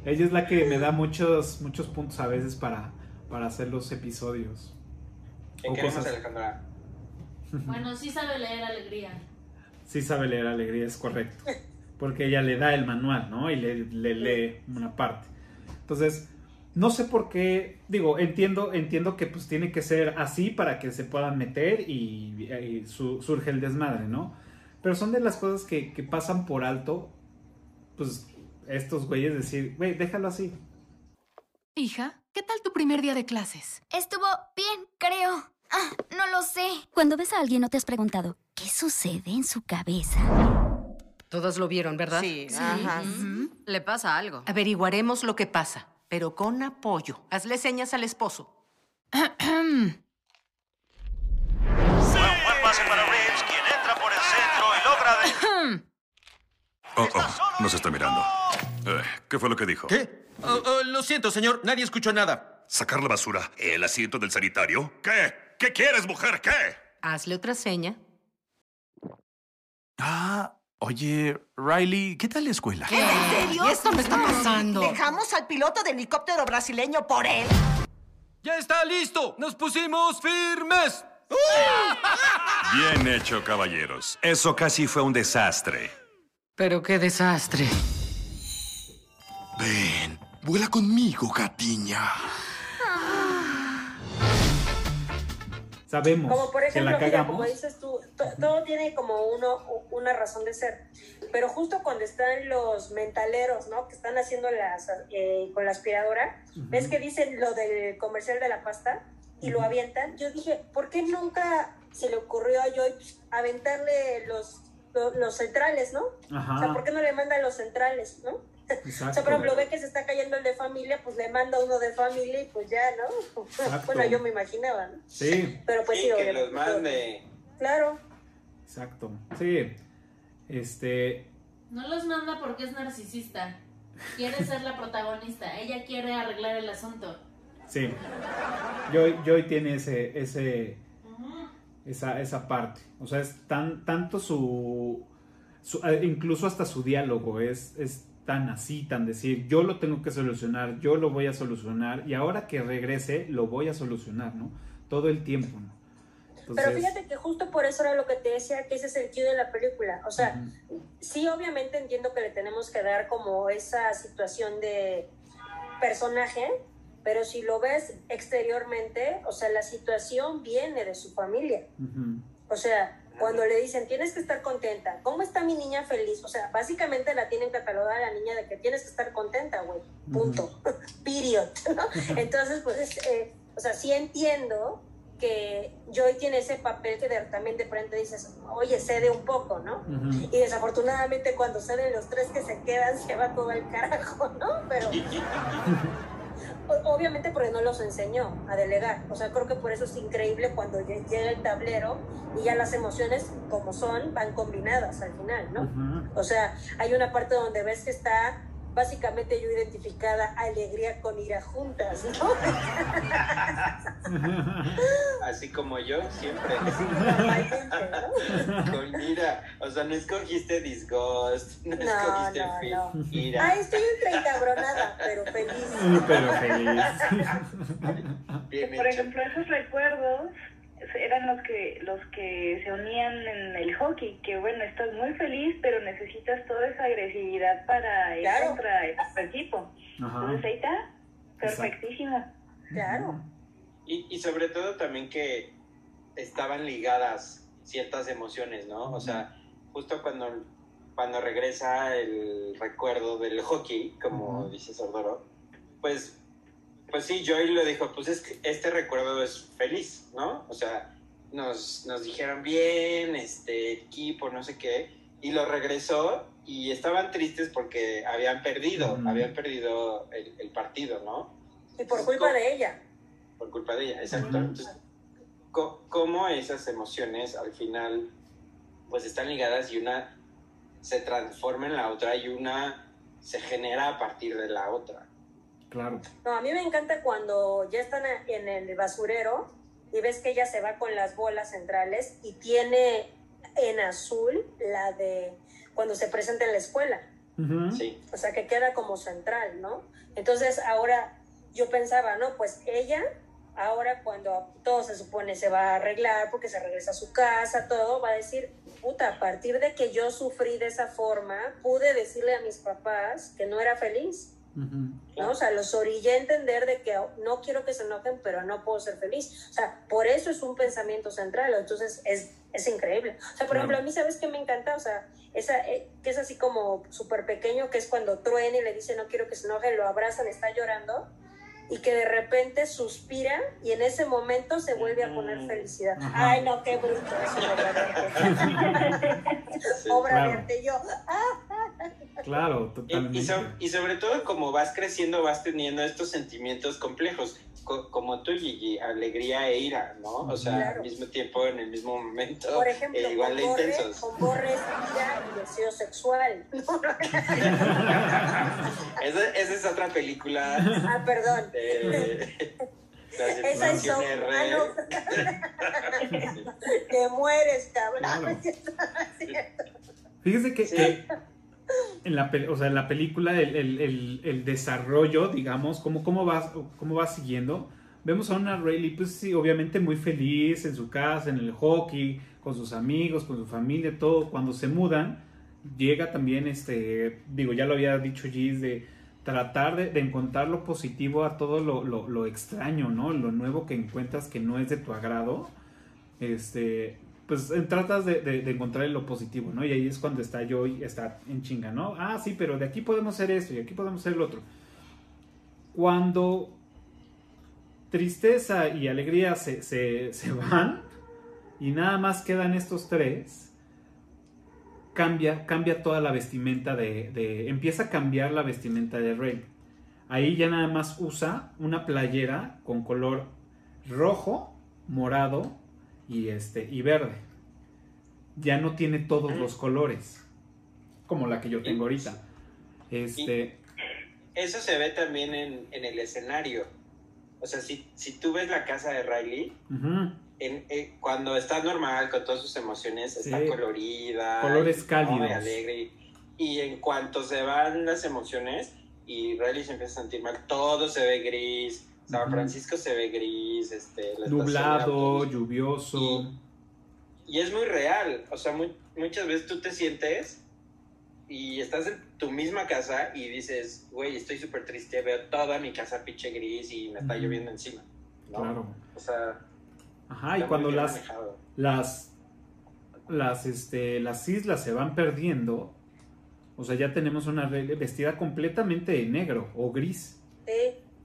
Ella es la que me da muchos, muchos puntos a veces para, para hacer los episodios. ¿Qué O queremos, cosas. Alejandra? Bueno, sí sabe leer alegría. Sí sabe leer alegría, es correcto. Porque ella le da el manual, ¿no? Y le, le lee una parte. Entonces, no sé por qué, digo, entiendo, entiendo que pues tiene que ser así para que se puedan meter y, y su- surge el desmadre, ¿no? Pero son de las cosas que, que pasan por alto, pues estos güeyes decir, güey, déjalo así. Hija, ¿qué tal tu primer día de clases? Estuvo bien, creo. Ah, no lo sé. Cuando ves a alguien no te has preguntado, ¿qué sucede en su cabeza? Todos lo vieron, ¿verdad? Sí, ajá. Ujú. Le pasa algo. Averiguaremos lo que pasa, pero con apoyo. Hazle señas al esposo. Buen pase para Reeves, quien entra por el centro y logra de... Oh, oh, nos está mirando. Eh, ¿Qué fue lo que dijo? ¿Qué? Oh, oh, lo siento, señor. Nadie escuchó nada. ¿Sacar la basura? ¿El asiento del sanitario? ¿Qué? ¿Qué quieres, mujer? ¿Qué? Hazle otra seña. Ah, oye, Riley, ¿qué tal la escuela? ¿En serio? ¿Y esto me está pasando? ¿Dejamos al piloto del helicóptero brasileño por él? ¡Ya está listo! ¡Nos pusimos firmes! Bien hecho, caballeros. Eso casi fue un desastre. Pero qué desastre. Ven, vuela conmigo, gatiña. Sabemos Como por que ejemplo, la mira, como dices tú, to- todo tiene como uno, una razón de ser. Pero justo cuando están los mentaleros, ¿no? Que están haciendo las, eh, con la aspiradora, ¿ves que dicen lo del comercial de la pasta? Y lo avientan. Yo dije, ¿por qué nunca se le ocurrió a Joy pues, aventarle los, los, los centrales, ¿no? Ajá. O sea, ¿por qué no le manda los centrales, no? O Exacto. sea, por ejemplo, ve que se está cayendo el de familia, pues le manda uno de familia y pues ya, ¿no? Exacto. bueno, yo me imaginaba, ¿no? Sí, Pero pues Sí, sí, que obviamente. los mande. Claro. exacto. Sí. Este, No los manda porque es narcisista. Quiere ser la protagonista. Ella quiere arreglar el asunto. sí. Joy, Joy tiene ese, ese, esa, esa parte. O sea, es tan, tanto su, su- eh, incluso hasta su diálogo es, es tan así, tan decir, yo lo tengo que solucionar, yo lo voy a solucionar y ahora que regrese lo voy a solucionar, ¿no? Todo el tiempo, ¿no? Pero fíjate que justo por eso era lo que te decía, que ese es el de la película. O sea, sí, obviamente entiendo que le tenemos que dar como esa situación de personaje, pero si lo ves exteriormente, o sea, la situación viene de su familia. O sea, cuando le dicen, tienes que estar contenta, ¿cómo está mi niña feliz? O sea, básicamente la tienen catalogada a la niña de que tienes que estar contenta, güey. Punto. Period. ¿no? Entonces, pues, eh, o sea, sí entiendo que Joy tiene ese papel que de- también de frente dices, oye, cede un poco, ¿no? Y desafortunadamente cuando ceden los tres que se quedan, se va todo al carajo, ¿no? Pero obviamente porque no los enseñó a delegar. O sea, creo que por eso es increíble cuando lle- llega el tablero y ya las emociones, como son, van combinadas al final, ¿no? O sea, hay una parte donde ves que está básicamente yo identificada alegría con ira juntas, ¿no? Así como yo, siempre. Con ira. O sea, no escogiste disgust, no, No, escogiste no, no. ira. Ay, estoy encabronada, pero feliz. Pero feliz. Por ejemplo, esos recuerdos eran los que los que se unían en el hockey, que bueno, estás muy feliz, pero necesitas toda esa agresividad para ir Claro. contra el otro equipo. Ajá. Entonces ahí está, perfectísimo. Claro. Y, y sobre todo también que estaban ligadas ciertas emociones, ¿no? O sea, justo cuando, cuando regresa el recuerdo del hockey, como dice Sordoro, pues, pues sí, Joy lo dijo, pues es que este recuerdo es feliz, ¿no? O sea, nos, nos dijeron bien, este equipo, no sé qué, y lo regresó y estaban tristes porque habían perdido, habían perdido el, el partido, ¿no? Y por culpa de ella. por culpa de ella, exacto. Entonces, co- cómo esas emociones al final pues están ligadas y una se transforma en la otra y una se genera a partir de la otra. Claro. No, a mí me encanta cuando ya están en el basurero y ves que ella se va con las bolas centrales y tiene en azul la de cuando se presenta en la escuela. Sí. O sea, que queda como central, ¿no? Entonces ahora yo pensaba, ¿no? Pues ella, ahora cuando todo se supone se va a arreglar porque se regresa a su casa, todo, va a decir, puta, a partir de que yo sufrí de esa forma, pude decirle a mis papás que no era feliz. ¿No? O sea, los orillé a entender de que no quiero que se enojen, pero no puedo ser feliz. O sea, por eso es un pensamiento central, entonces es, es increíble. O sea, por Claro. ejemplo, a mí, ¿sabes qué me encanta? O sea, esa, eh, que es así como súper pequeño, que es cuando truena y le dice no quiero que se enoje, lo abrazan, está llorando, y que de repente suspira y en ese momento se vuelve a poner felicidad. Ajá. Ay, no, qué bruto, es una obra de arte. obra de arte, yo. ah, Claro, Y, totalmente. y so- y sobre todo como vas creciendo, vas teniendo estos sentimientos complejos, co- como tú, Gigi, alegría e ira, ¿no? O sea, Claro. al mismo tiempo, en el mismo momento, Por ejemplo, eh, igual con de Borre, intensos. ira y deseo sexual. Esa, esa es otra película. ah, perdón. de- Esa es. Ah. Te mueres, cabrón. Claro. Fíjese que, que en, la, o sea, en la película el, el- el- el desarrollo, digamos, cómo, cómo, va, cómo va siguiendo, vemos a una Rayleigh, pues sí, obviamente muy feliz en su casa, en el hockey, con sus amigos, con su familia, todo. Cuando se mudan, llega también, este, digo, ya lo había dicho Gis, de tratar de, de encontrar lo positivo a todo lo, lo- lo extraño, ¿no? Lo nuevo que encuentras que no es de tu agrado. este, pues eh, tratas de, encontrar lo positivo, ¿no? Y ahí es cuando está Joy, está en chinga, ¿no? Ah, sí, pero de aquí podemos hacer esto y aquí podemos hacer lo otro. Cuando tristeza y alegría se, se, se van y nada más quedan estos tres, cambia, cambia toda la vestimenta de, de- Empieza a cambiar la vestimenta de Rey. Ahí ya nada más usa una playera con color rojo, morado y, este, y verde. Ya no tiene todos los colores, como la que yo tengo ahorita. Este, Eso se ve también en, en el escenario. O sea, si, si tú ves la casa de Riley, en- eh, cuando está normal con todas sus emociones, está colorida. Colores cálidos. ¿no? y alegre. Y en cuanto se van las emociones y Riley se empieza a sentir mal, todo se ve gris. San. Francisco se ve gris, este, la nublado, lluvioso. Y es muy real. O sea, muy- muchas veces tú te sientes y estás en tu misma casa y dices, güey, estoy súper triste, veo toda mi casa pinche gris y me está lloviendo encima. ¿no? Claro. O sea, Ajá, y cuando las, manejado. las, las, este, las islas se van perdiendo, o sea, ya tenemos una vestida completamente de negro o gris.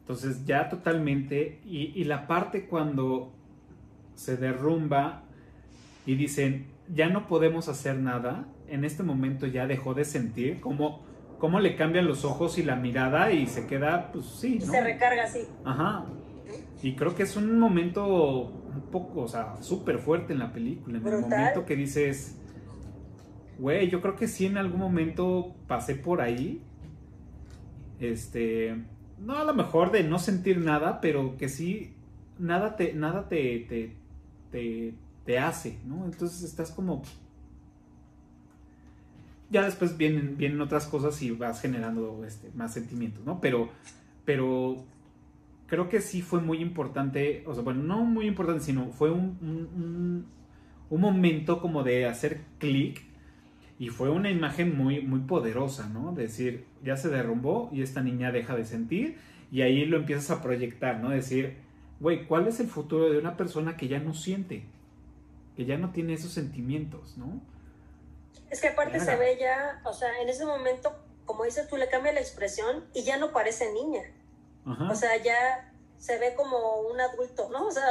Entonces ya totalmente, y, y la parte cuando se derrumba y dicen, ya no podemos hacer nada, en este momento ya dejó de sentir cómo, cómo le cambian los ojos y la mirada y se queda, pues sí, Y ¿no? se recarga así. Ajá. Y creo que es un momento un poco, o sea, súper fuerte en la película. En el momento que dices, güey, yo creo que sí en algún momento pasé por ahí. Este, no a lo mejor de no sentir nada, pero que sí, nada te, nada te, te, te, hace, ¿no? Entonces estás como... Ya después vienen, vienen otras cosas y vas generando este, más sentimientos, ¿no? Pero, pero creo que sí fue muy importante, o sea, bueno, no muy importante, sino fue un- un momento como de hacer clic y fue una imagen muy, muy poderosa, ¿no? De decir, ya se derrumbó y esta niña deja de sentir y ahí lo empiezas a proyectar, ¿no? Decir, güey, ¿cuál es el futuro de una persona que ya no siente? Que ya no tiene esos sentimientos, ¿no? Es que aparte Claro. se ve ya, o sea, en ese momento, como dices tú, le cambia la expresión y ya no parece niña. Ajá. O sea, ya se ve como un adulto, ¿no? O sea,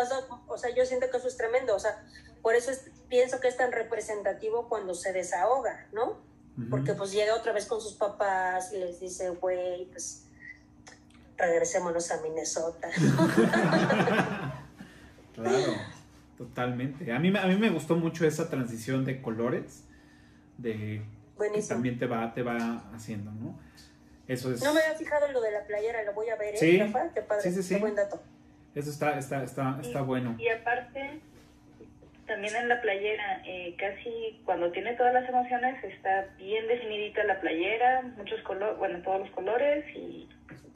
o sea, yo siento que eso es tremendo. O sea, por eso es- pienso que es tan representativo cuando se desahoga, ¿no? Porque pues llega otra vez con sus papás y les dice, güey, pues regresémonos a Minnesota. Claro, totalmente. A mí, me- a mí me gustó mucho esa transición de colores, de que también te va, te va haciendo, ¿no? Eso es, No me había fijado en lo de la playera, lo voy a ver, ¿eh? Sí. Rafa? Qué padre, Sí, sí, sí. qué buen dato. eso está, está, está, está bueno. Y aparte, también en la playera, eh, casi cuando tiene todas las emociones, está bien definidita la playera, muchos colores, bueno, todos los colores y,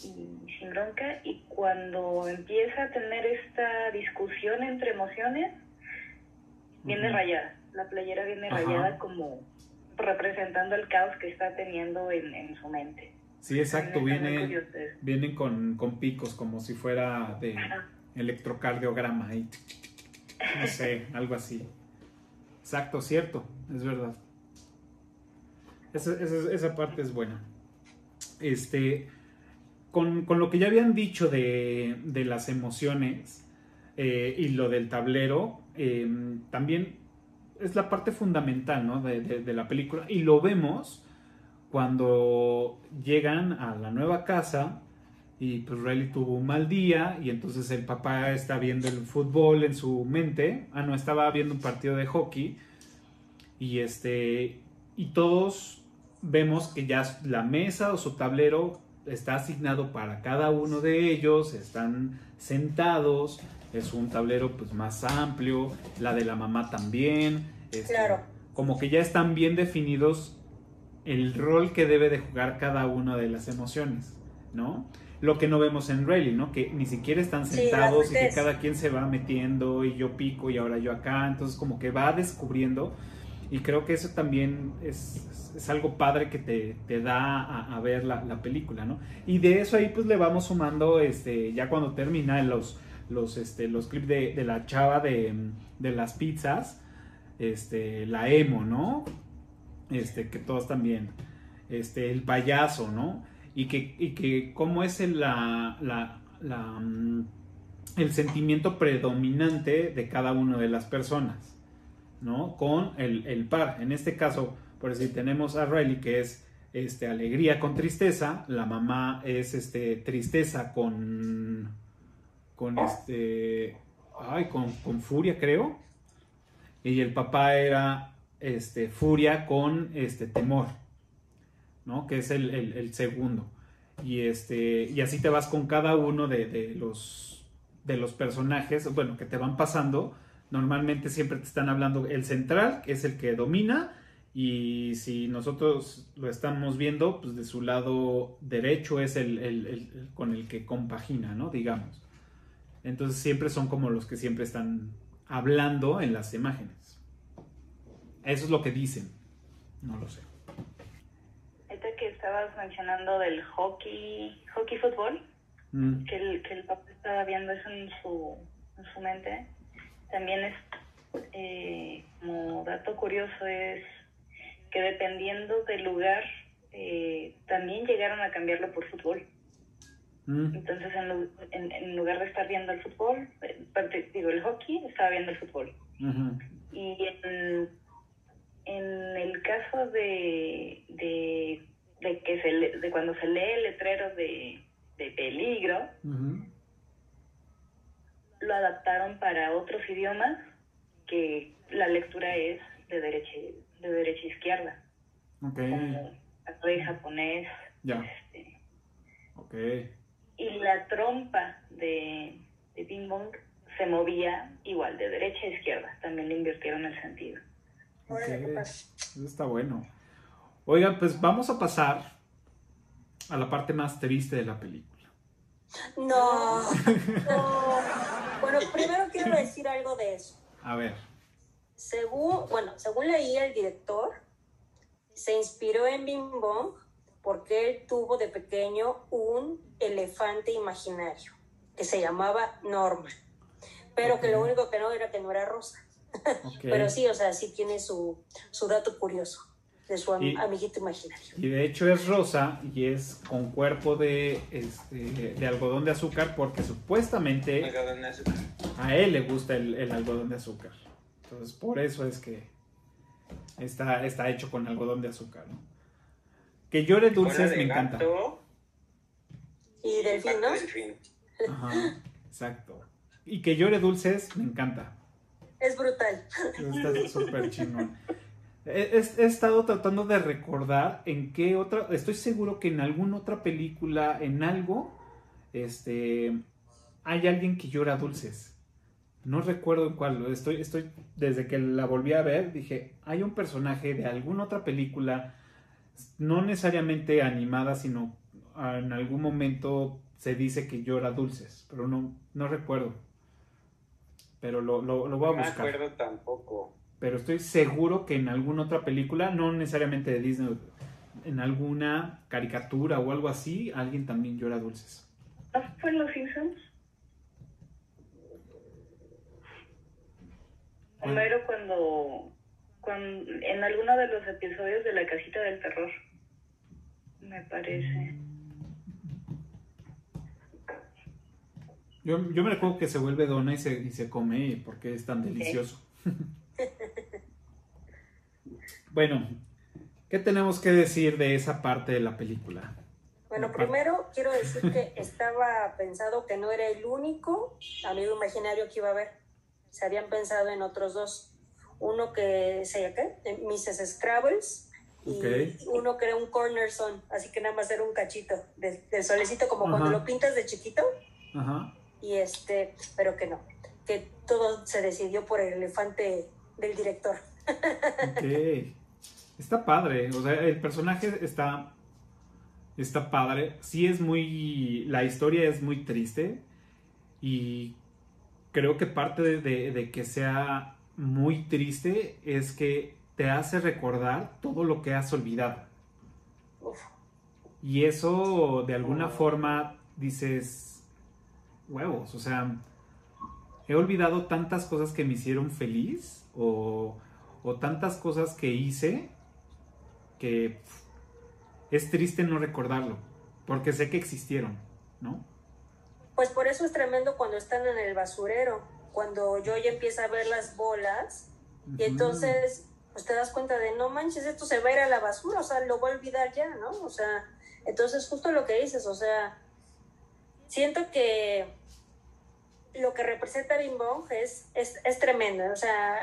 y sin bronca. Y cuando empieza a tener esta discusión entre emociones, viene rayada. La playera viene Ajá. rayada como representando el caos que está teniendo en, en su mente. Sí, exacto, viene, vienen con, con picos como si fuera de Ajá. electrocardiograma y no sé, algo así. Exacto, cierto, es verdad. Esa, parte es buena. Este, con, con lo que ya habían dicho de, las emociones eh, y lo del tablero, eh, también es la parte fundamental ¿no? de la película. Y lo vemos cuando llegan a la nueva casa y pues Riley tuvo un mal día y entonces el papá está viendo el fútbol en su mente. Ah, no, estaba viendo un partido de hockey y este y todos vemos que ya la mesa o su tablero está asignado para cada uno de ellos, están sentados, es un tablero pues más amplio, la de la mamá también, este, Claro. como que ya están bien definidos el rol que debe de jugar cada una de las emociones, ¿no? Lo que no vemos en Rayleigh, ¿no? Que ni siquiera están Sí, sentados y que cada quien se va metiendo y yo pico y ahora yo acá, entonces como que va descubriendo y creo que eso también es, es algo padre que te, te da a, a ver la, la película, ¿no? Y de eso ahí pues le vamos sumando, este, ya cuando termina los, los, este, los clips de, de la chava de, de las pizzas, este, la emo, ¿no? Este, que todos también, este, el payaso, ¿no? Y que, y que cómo es el, la, la, la, mm, el sentimiento predominante de cada una de las personas, ¿no? Con el, el par. En este caso, por decir, tenemos a Riley que es este, alegría con tristeza, la mamá es este, tristeza con, con este, ay, con, con furia creo, y el papá era este, furia con este, temor, ¿no? Que es el, el- segundo. Y, este, y así te vas con cada uno de, de los, de los personajes, bueno, que te van pasando. Normalmente siempre te están hablando el central, que es el que domina, y si nosotros lo estamos viendo, pues de su lado derecho es el- el con el que compagina, ¿no? Digamos. Entonces siempre son como los que siempre están hablando en las imágenes. Eso es lo que dicen. No lo sé. Estabas mencionando del hockey, hockey fútbol, Mm, que el, que el papá estaba viendo eso en su, en su mente, también es, eh, como dato curioso, es que dependiendo del lugar, eh, también llegaron a cambiarlo por fútbol. mm, Entonces, en, en- en lugar de estar viendo el fútbol, eh, digo, el hockey, estaba viendo el fútbol. Y en, en el caso de, de, de que se le- de cuando se lee letreros de, de peligro, lo adaptaron para otros idiomas que la lectura es de derecha, de derecha a izquierda, Ok. como de japonés. Ya. Ok. Y la trompa de, de Bing Bong se movía igual, de derecha a izquierda. También le invirtieron el sentido. Ok. Eso está bueno. Oigan, pues vamos a pasar a la parte más triste de la película. No, no. Bueno, primero quiero decir algo de eso. A ver. Según, bueno, según leí el director, se inspiró en Bing Bong porque él tuvo de pequeño un elefante imaginario que se llamaba Norman, pero que lo único que no era que no era rosa. Pero sí, o sea, sí tiene su, su dato curioso de su am- Y- amiguito imaginario. Y de hecho es rosa y es con cuerpo de, este, de algodón de azúcar porque supuestamente Algodón de azúcar. a él le gusta el, el algodón de azúcar. Entonces por eso es que está, está hecho con algodón de azúcar. ¿no? Que llore dulces me encanta. gato, Y delfín, ¿no? delfín. Ajá, exacto. Y que llore dulces me encanta. Es brutal. Está súper chingón. He, estado tratando de recordar en qué otra. Estoy seguro que en alguna otra película, en algo, este, hay alguien que llora dulces. No recuerdo en cuál. Estoy, estoy desde que la volví a ver dije, hay un personaje de alguna otra película, no necesariamente animada, sino en algún momento se dice que llora dulces, pero no, no recuerdo. Pero lo, lo, lo voy a No me buscar acuerdo tampoco. Pero estoy seguro que en alguna otra película, no necesariamente de Disney, en alguna caricatura o algo así, alguien también llora dulces. ¿No fue Los Simpsons? Homero cuando, cuando en alguno de los episodios de la casita del terror, me parece. Yo, yo me recuerdo que se vuelve dona y se, y se come porque es tan delicioso. bueno, ¿qué tenemos que decir de esa parte de la película? Bueno, primero quiero decir que estaba pensado que no era el único amigo imaginario que iba a haber. Se habían pensado en otros dos. Uno que se ¿qué? Eh, Mrs. Scrabbles y uno que era un corner son, así que nada más era un cachito de- del solecito como cuando lo pintas de chiquito Ajá. y este, pero que no, que todo se decidió por el elefante del director. Ok. Está padre. O sea, el personaje está. Está padre. Sí es muy. La historia es muy triste. Y creo que parte de, de- de que sea muy triste es que te hace recordar todo lo que has olvidado. Uf. Y eso de alguna forma dices. Huevos. O sea. he olvidado tantas cosas que me hicieron feliz o, o tantas cosas que hice que es triste no recordarlo, porque sé que existieron, ¿no? Pues por eso es tremendo cuando están en el basurero, cuando yo ya empiezo a ver las bolas y entonces pues te das cuenta de no manches, esto se va a ir a la basura, o sea, lo voy a olvidar ya, ¿no? O sea, entonces justo lo que dices, o sea, siento que lo que representa Bing Bong es, es, es tremendo, o sea,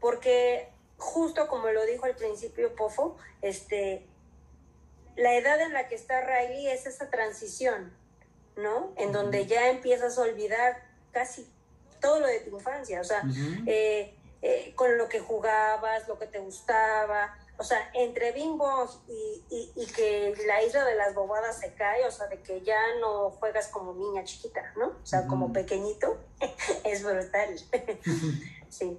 porque justo como lo dijo al principio Pofo, este, la edad en la que está Riley es esa transición, ¿no? En donde ya empiezas a olvidar casi todo lo de tu infancia, o sea, eh, eh, con lo que jugabas, lo que te gustaba, o sea, entre Bing Bong y, y- y que la isla de las bobadas se cae, o sea, de que ya no juegas como niña chiquita, ¿no? O sea, como pequeñito, es brutal. sí,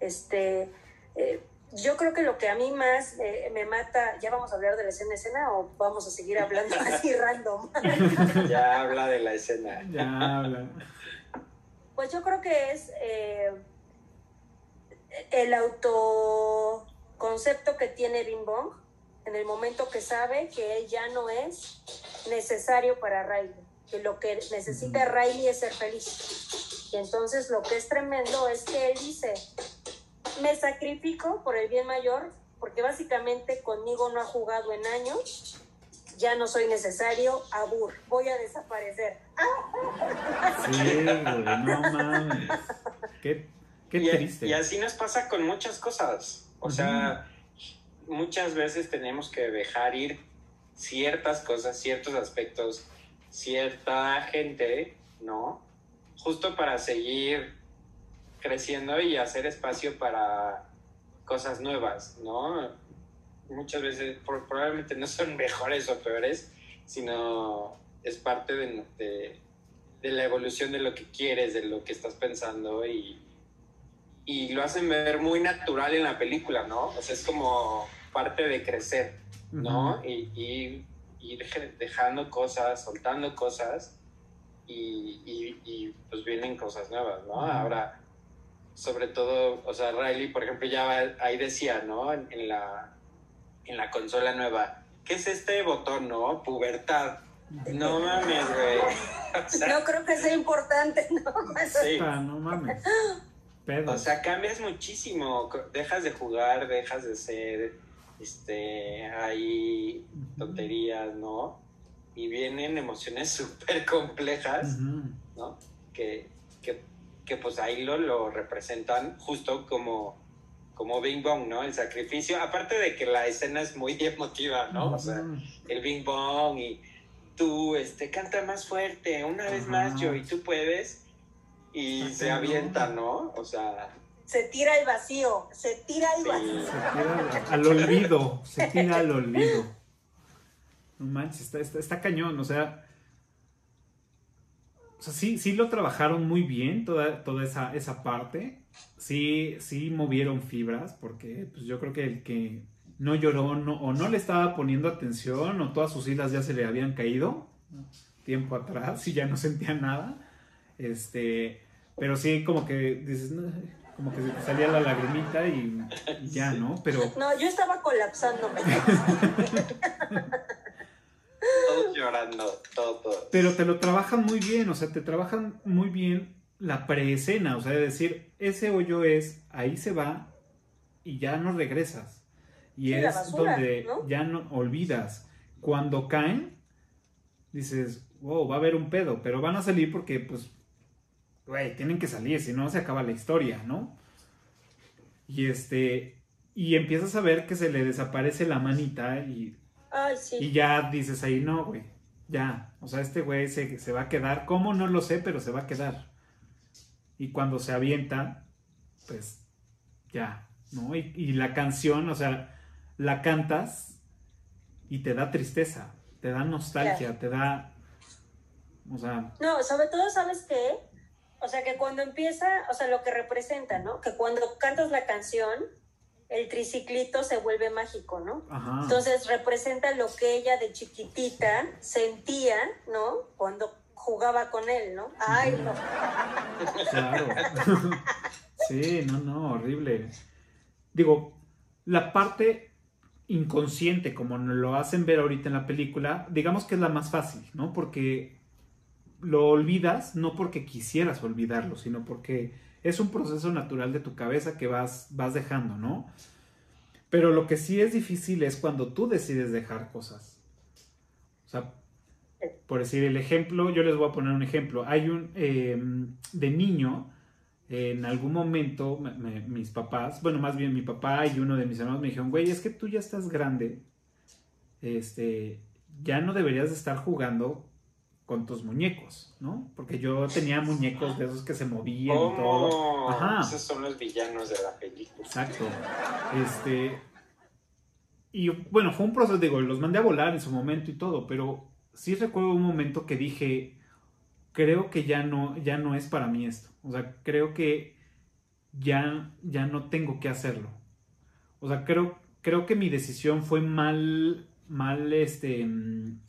este, eh, yo creo que lo que a mí más eh, me mata, ya vamos a hablar de la escena escena o vamos a seguir hablando así random. Ya habla de la escena. Ya habla. Pues yo creo que es eh, el autoconcepto que tiene Bing Bong en el momento que sabe que él ya no es necesario para Riley, que lo que necesita Riley es ser feliz. Y entonces lo que es tremendo es que él dice, me sacrifico por el bien mayor, porque básicamente conmigo no ha jugado en años, ya no soy necesario, abur, voy a desaparecer. Sí, güey, no mames. Qué, qué y, triste. y así nos pasa con muchas cosas. O sea, muchas veces tenemos que dejar ir ciertas cosas, ciertos aspectos, cierta gente, ¿no? Justo para seguir creciendo y hacer espacio para cosas nuevas, ¿no? Muchas veces probablemente no son mejores o peores, sino es parte de, de- de la evolución de lo que quieres, de lo que estás pensando y, y lo hacen ver muy natural en la película, ¿no? O sea, es como parte de crecer, ¿no? Y, y ir dejando cosas, soltando cosas y, y- y, pues vienen cosas nuevas, ¿no? Ujú. Ahora, sobre todo, o sea, Riley, por ejemplo, ya va- ahí decía, ¿no? En, en la, en la consola nueva, ¿qué es este botón, no? Pubertad. No mames, güey. O sea, No creo que sea importante, ¿no? Sí. Ah, no mames. O sea, cambias muchísimo. Dejas de jugar, dejas de ser, este, ahí tonterías, ¿no? Y vienen emociones súper complejas, ¿no? Que, que, que pues ahí lo, lo representan justo como, como Bing Bong, ¿no? El sacrificio. Aparte de que la escena es muy emotiva, ¿no? O sea, el Bing Bong y tú, este, canta más fuerte, una vez más yo, y tú puedes. Y se avienta, ¿no? O sea, Se tira al vacío, se tira al vacío. Tira al olvido, se tira al olvido. No manches, está, está, está cañón, o sea. O sea, sí, sí lo trabajaron muy bien, toda, toda esa, esa parte. Sí, sí movieron fibras, porque pues, yo creo que el que no lloró no, o no le estaba poniendo atención, o todas sus islas ya se le habían caído tiempo atrás y ya no sentía nada. Este, pero sí, como que dices, "No", como que se te salía la lagrimita y, y ya, ¿no? Pero No, yo estaba colapsando. todos llorando, todo, todo. Pero te lo trabajan muy bien, o sea, te trabajan muy bien la preescena, o sea, de decir, ese hoyo es, ahí se va y ya no regresas. Y Sí, es basura, donde ¿no? ya no olvidas. Cuando caen, dices, wow, va a haber un pedo, pero van a salir porque, pues, güey, tienen que salir, si no se acaba la historia, ¿no? Y este, y empiezas a ver que se le desaparece la manita y Ay, sí. y ya dices ahí, no, güey, ya. O sea, este güey se, se va a quedar. ¿Cómo? No lo sé, pero se va a quedar. Y cuando se avienta, pues ya, ¿no? Y, y la canción, o sea, la cantas y te da tristeza, te da nostalgia, Claro. te da. O sea, No, sobre todo, ¿sabes qué? O sea, que cuando empieza, o sea, lo que representa, ¿no? Que cuando cantas la canción, el triciclito se vuelve mágico, ¿no? Ajá. Entonces representa lo que ella de chiquitita sentía, ¿no? Cuando jugaba con él, ¿no? Ay, no. Claro. sí, no, no, horrible. Digo, la parte inconsciente, como nos lo hacen ver ahorita en la película, digamos que es la más fácil, ¿no? Porque lo olvidas no porque quisieras olvidarlo, sino porque es un proceso natural de tu cabeza que vas, vas dejando, ¿no? Pero lo que sí es difícil es cuando tú decides dejar cosas. O sea, por decir el ejemplo, yo les voy a poner un ejemplo. Hay un, em, de niño, en algún momento mis papás, bueno, más bien mi papá y uno de mis hermanos me dijeron, güey, es que tú ya estás grande, este, ya no deberías de estar jugando con tus muñecos, ¿no? Porque yo tenía muñecos de esos que se movían y todo. Ajá. Esos son los villanos de la película. Exacto. Este. Y bueno, fue un proceso, digo, los mandé a volar en su momento y todo, pero sí recuerdo un momento que dije, creo que ya no, ya no es para mí esto. O sea, creo que ya, ya no tengo que hacerlo. O sea, creo, creo que mi decisión fue mal, mal, este, mm,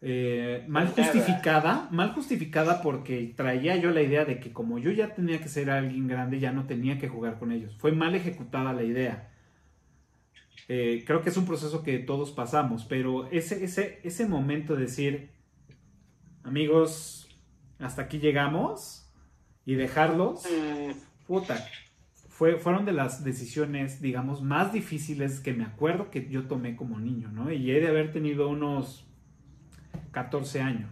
eh, mal justificada, mal justificada porque traía yo la idea de que como yo ya tenía que ser alguien grande, ya no tenía que jugar con ellos. Fue mal ejecutada la idea. Eh, creo que es un proceso que todos pasamos, pero ese, ese, ese momento de decir, amigos, hasta aquí llegamos y dejarlos, puta, fue, fueron de las decisiones, digamos, más difíciles que me acuerdo que yo tomé como niño, ¿no? Y he de haber tenido unos 14 años.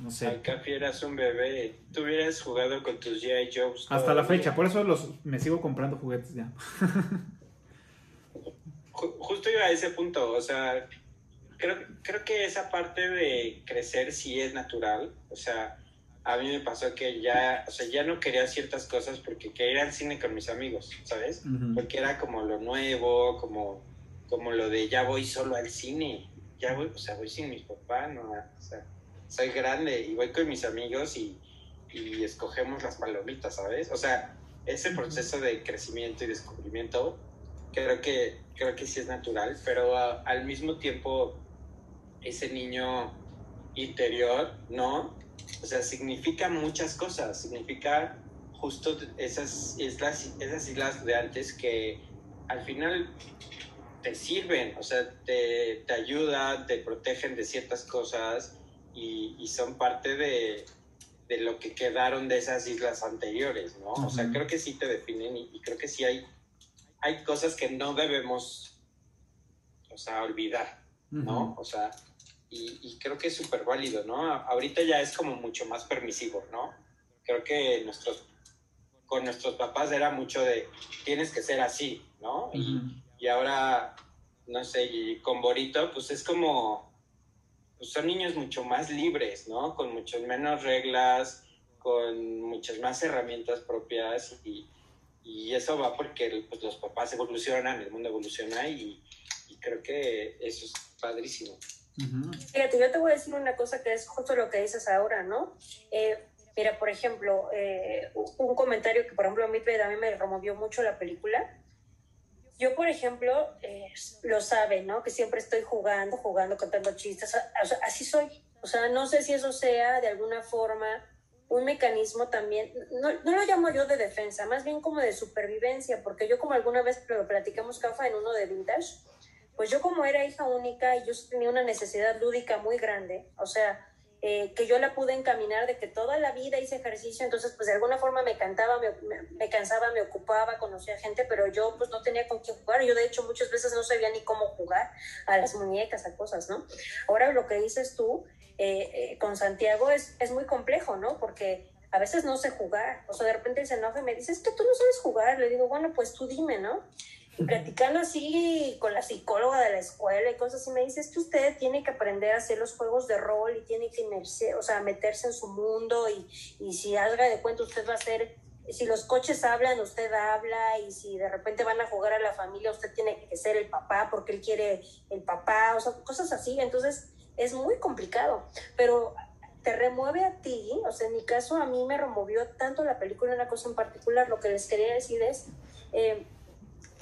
No sé. Acá eras un bebé. Tú hubieras jugado con tus G.I. Joes. Hasta la fecha, por eso los, me sigo comprando juguetes ya. Justo iba a ese punto, o sea, creo, creo que esa parte de crecer sí es natural, o sea, a mí me pasó que ya, o sea, ya no quería ciertas cosas porque quería ir al cine con mis amigos, ¿sabes? Porque era como lo nuevo, como, como lo de ya voy solo al cine, ya voy, o sea, voy sin mis papás, ¿no? O sea, soy grande y voy con mis amigos y, y escogemos las palomitas, ¿sabes? O sea, ese proceso de crecimiento y descubrimiento creo que, creo que sí es natural, pero al mismo tiempo ese niño interior, ¿no? O sea, significa muchas cosas, significa justo esas islas, esas islas de antes que al final te sirven, o sea, te, te ayudan, te protegen de ciertas cosas y, y son parte de, de, lo que quedaron de esas islas anteriores, ¿no? O sea, creo que sí te definen y, y creo que sí hay hay cosas que no debemos, o sea, olvidar, ¿no? O sea, y, creo que es súper válido, ¿no? Ahorita ya es como mucho más permisivo, ¿no? Creo que nuestros, con nuestros papás era mucho de, tienes que ser así, ¿no? y, y, ahora, no sé, y con Borito, pues es como, pues son niños mucho más libres, ¿no? Con muchas menos reglas, con muchas más herramientas propias y, y eso va porque pues, los papás evolucionan, el mundo evoluciona y, creo que eso es padrísimo. Fíjate, yo te voy a decir una cosa que es justo lo que dices ahora, ¿no? Eh, mira, por ejemplo, eh, un comentario que, por ejemplo, a mí, a mí me removió mucho la película. Yo, por ejemplo, eh, lo sabe, ¿no? Que siempre estoy jugando, jugando, contando chistes. así soy. O sea, no sé si eso sea de alguna forma un mecanismo también, no, no, lo llamo yo de defensa, más bien como de supervivencia, porque yo como alguna vez lo platicamos, Cafa, en uno de Vintage, pues yo como era hija única y yo tenía una necesidad lúdica muy grande, o sea, eh, que yo la pude encaminar de que toda la vida hice ejercicio, entonces pues de alguna forma me cantaba, me, me, cansaba, me ocupaba, conocía gente, pero yo pues no tenía con quién jugar, yo de hecho muchas veces no sabía ni cómo jugar a las muñecas, a cosas, ¿no? Ahora lo que dices tú, eh, eh, con Santiago es, es muy complejo, ¿no? Porque a veces no sé jugar, o sea, de repente se enoja y me dice, es que tú no sabes jugar, le digo, bueno, pues tú dime, ¿no? Platicando así con la psicóloga de la escuela y cosas así, me dice, es que usted tiene que aprender a hacer los juegos de rol y tiene que inmerse, o sea, meterse en su mundo y, y si haga de cuenta usted va a ser, si los coches hablan, usted habla y si de repente van a jugar a la familia, usted tiene que ser el papá porque él quiere el papá, o sea, cosas así. Entonces, es muy complicado, pero te remueve a ti, o sea, en mi caso a mí me removió tanto la película una cosa en particular, lo que les quería decir es, eh,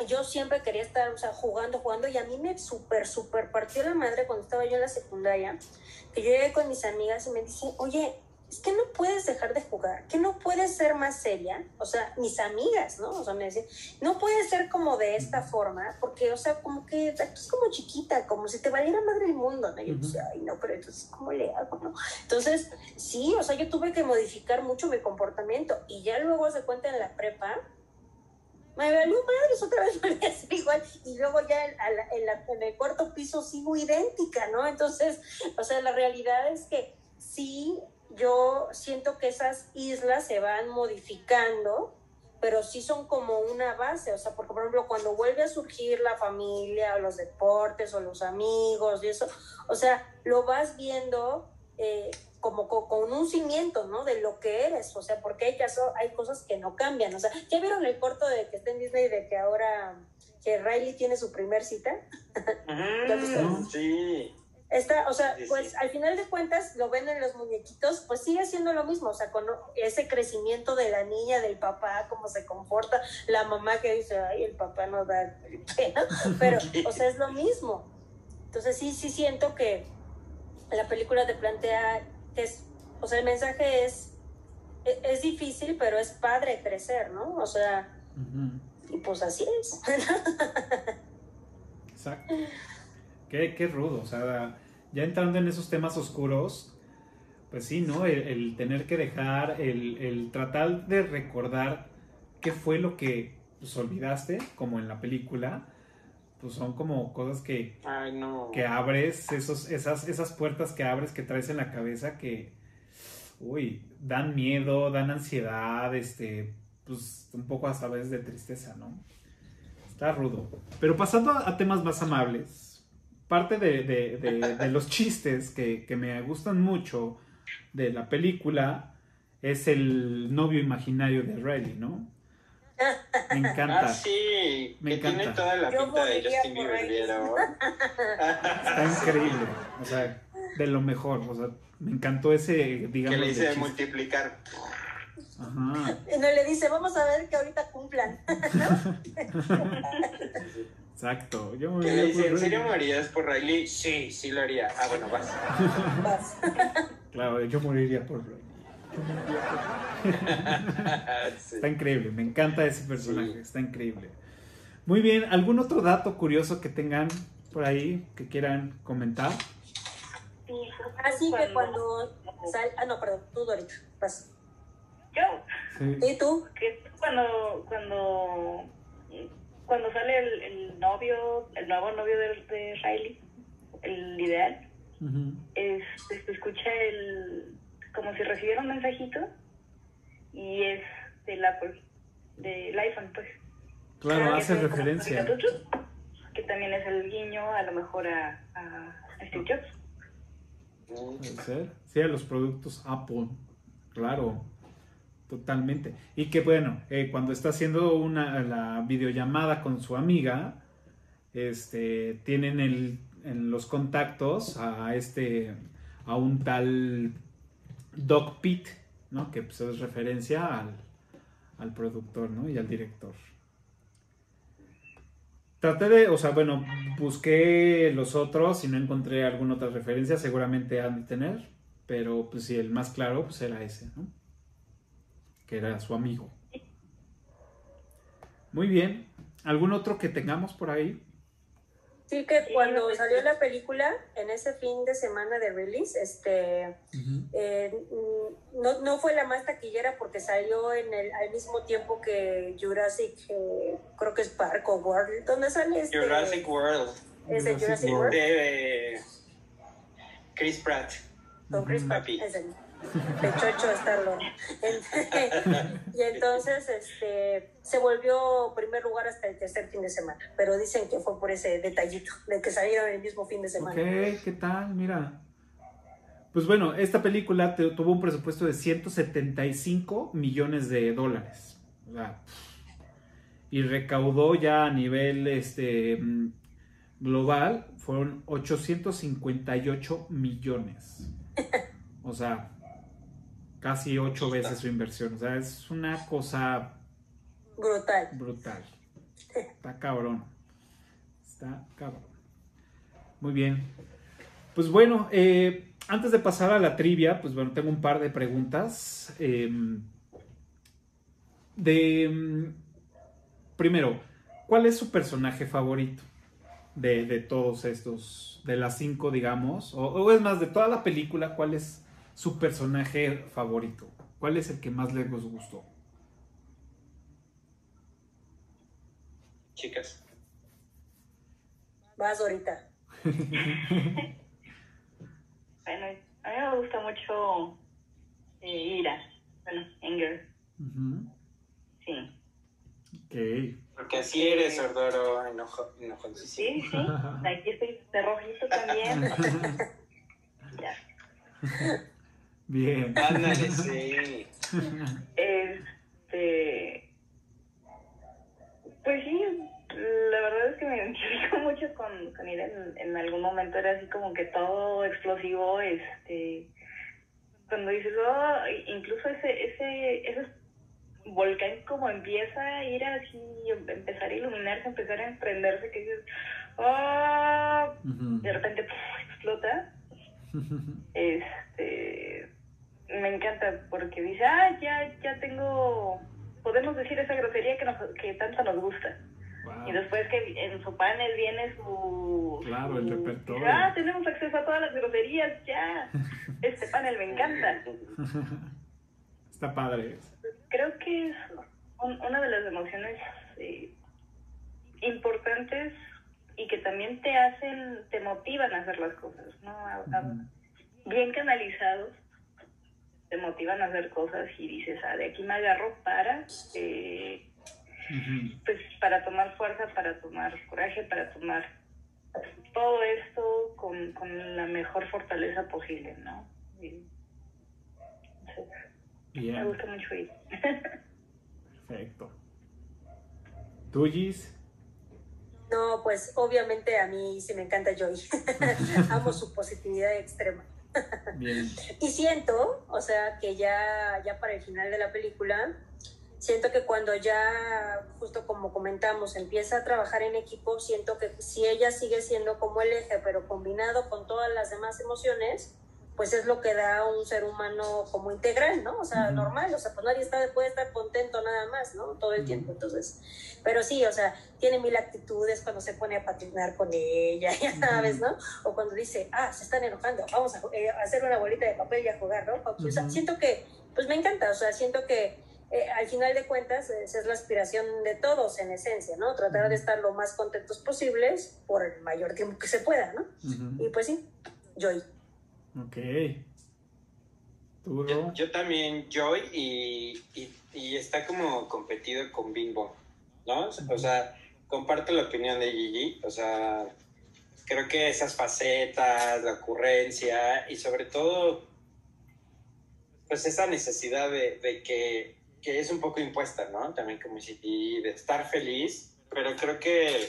yo siempre quería estar, o sea, jugando, jugando, y a mí me súper, súper partió la madre cuando estaba yo en la secundaria, que yo llegué con mis amigas y me dicen, oye, es que no puedes dejar de jugar, que no puedes ser más seria, o sea, mis amigas, ¿no? O sea, me decían, no puedes ser como de esta forma, porque, o sea, como que es como chiquita, como si te valiera madre el mundo, ¿no? Y yo decía, ay, no, pero entonces, ¿cómo le hago, no? Entonces, sí, o sea, yo tuve que modificar mucho mi comportamiento, y ya luego se cuenta en la prepa, me valió madres, otra vez volví a ser igual, y luego ya en, en, la, en el cuarto piso sigo idéntica, ¿no? Entonces, o sea, la realidad es que sí yo siento que esas islas se van modificando, pero sí son como una base, o sea, porque por ejemplo cuando vuelve a surgir la familia o los deportes o los amigos y eso, o sea, lo vas viendo eh, como con, un cimiento, ¿no? De lo que eres, o sea, porque hay, caso, hay cosas que no cambian, o sea, ¿ya vieron el corto de que está en Disney de que ahora que Riley tiene su primer cita? sí. Está, o sea, pues al final de cuentas lo ven en los muñequitos, pues sigue siendo lo mismo, o sea, con ese crecimiento de la niña, del papá, cómo se comporta, la mamá que dice, ay, el papá no da pena, pero, o sea, es lo mismo. Entonces sí, sí siento que la película te plantea que es, o sea, el mensaje es, e, es, difícil, pero es padre crecer, ¿no? O sea, y pues así es. Exacto. Qué, qué rudo, o sea, ya entrando en esos temas oscuros, pues sí, ¿no? El, tener que dejar, el, tratar de recordar qué fue lo que pues, olvidaste, como en la película, pues son como cosas que, que abres, esos, esas, esas puertas que abres, que traes en la cabeza que, uy, dan miedo, dan ansiedad, este, pues un poco a veces de tristeza, ¿no? Está rudo. Pero pasando a temas más amables, parte de, los chistes que, me gustan mucho de la película es el novio imaginario de Riley, ¿no? Me encanta. Ah, sí, me que tiene toda la pinta de Justin Bieber, Está increíble, o sea, de lo mejor, o sea, me encantó ese, digamos. Que le hice multiplicar. Ajá. Y no le dice, vamos a ver que ahorita cumplan. Exacto. Yo me le dice, ¿en serio morirías por Riley? Sí, sí lo haría. Ah, bueno, vas. vas. claro, yo moriría por Riley. Está increíble, me encanta ese personaje, está increíble. Muy bien, ¿algún otro dato curioso que tengan por ahí que quieran comentar? Así que cuando sal... Ah, no, perdón, tú Dorita, vas. Yo. ¿Y tú? Que cuando, cuando cuando sale el, novio, el nuevo novio de, Riley, el ideal, es, se escucha el, como si recibiera un mensajito y es del Apple, del iPhone, pues. Claro, hace referencia. Que también es el guiño a lo mejor a, a Steve Jobs. Puede ser. Sí, a los productos Apple, claro. Totalmente. Y que bueno, eh, cuando está haciendo una, la videollamada con su amiga, este, tienen el, en los contactos a este, a un tal Doc Pitt, ¿no? Que pues, es referencia al, al productor, ¿no? Y al director. Traté de, o sea, bueno, busqué los otros y no encontré alguna otra referencia, seguramente han de tener, pero pues sí, el más claro pues era ese, ¿no? que era su amigo. Muy bien. ¿Algún otro que tengamos por ahí? Sí, que cuando salió la película, en ese fin de semana de release, este, eh, no, no, fue la más taquillera porque salió en el, al mismo tiempo que Jurassic, eh, creo que es Park o World. ¿Dónde sale este? Jurassic World. ¿Es el Jurassic World? De Chris Pratt. Con Chris Pratt, pechocho estarlo. y entonces este, se volvió primer lugar hasta el tercer fin de semana, pero dicen que fue por ese detallito, de que salieron el mismo fin de semana. Ok, ¿qué tal? Mira. Pues bueno, esta película tuvo un presupuesto de 175 millones de dólares. y recaudó ya a nivel este, global, fueron 858 millones. O sea, casi ocho veces su inversión. O sea, es una cosa brutal. Brutal. Está cabrón. Está cabrón. Muy bien. Pues bueno, eh, antes de pasar a la trivia, pues bueno, tengo un par de preguntas. Eh, de. mm, Primero, ¿cuál es su personaje favorito? De, de todos estos, de las cinco, digamos. O, o es más, de toda la película, ¿cuál es su personaje favorito? ¿Cuál es el que más les gustó? Chicas. Vas ahorita. Bueno, a mí me gusta mucho eh, Ira. Bueno, Anger. Sí. Ok. Porque así eres, Ordoro, enojo, enojoncísimo. Sí, sí. Aquí estoy de rojito también. ya. Bien. Ándale, sí. Este. Pues sí, la verdad es que me identifico mucho con, con Ira. En, en algún momento era así como que todo explosivo. Este. Cuando dices, oh, incluso ese, ese, ese volcán como empieza a ir así, empezar a iluminarse, empezar a emprenderse, que dices, oh, de repente ¡puf! explota. Este, me encanta porque dice, ah, ya, ya tengo, podemos decir esa grosería que, nos, que tanto nos gusta. Y después que en su panel viene su... Claro, el repertorio. ah, tenemos acceso a todas las groserías, ya. Este panel me encanta. Está padre. Creo que es un- una de las emociones eh, importantes y que también te hacen, te motivan a hacer las cosas, ¿no? A- a- bien canalizados, te motivan a hacer cosas y dices, ah, de aquí me agarro para, eh, pues, para tomar fuerza, para tomar coraje, para tomar todo esto con, con la mejor fortaleza posible, ¿no? Y- entonces, me gusta mucho ir. Perfecto. ¿Tú, Gis? No, pues obviamente a mí sí me encanta Joy. Amo su positividad extrema. Y siento, o sea, que ya, ya para el final de la película, siento que cuando ya, justo como comentamos, empieza a trabajar en equipo, siento que si ella sigue siendo como el eje, pero combinado con todas las demás emociones, pues es lo que da a un ser humano como integral, ¿no? O sea, normal, o sea, pues nadie está, puede estar contento nada más, ¿no? Todo el tiempo, entonces, pero sí, o sea, tiene mil actitudes cuando se pone a patinar con ella, ya sabes, ¿no? O cuando dice, ah, se están enojando, vamos a, eh, a hacer una bolita de papel y a jugar, ¿no? O sea, siento que, pues me encanta, o sea, siento que eh, al final de cuentas esa es la aspiración de todos en esencia, ¿no? Tratar de estar lo más contentos posibles por el mayor tiempo que se pueda, ¿no? Y pues sí, Joy. Ok. ¿Tú, Yo, yo también, Joy, y, y, y está como competido con Bing Bong, ¿no? O sea, comparto la opinión de Gigi, o sea, creo que esas facetas, la ocurrencia y sobre todo, pues esa necesidad de, de que, que es un poco impuesta, ¿no? También como Gigi, de estar feliz, pero creo que,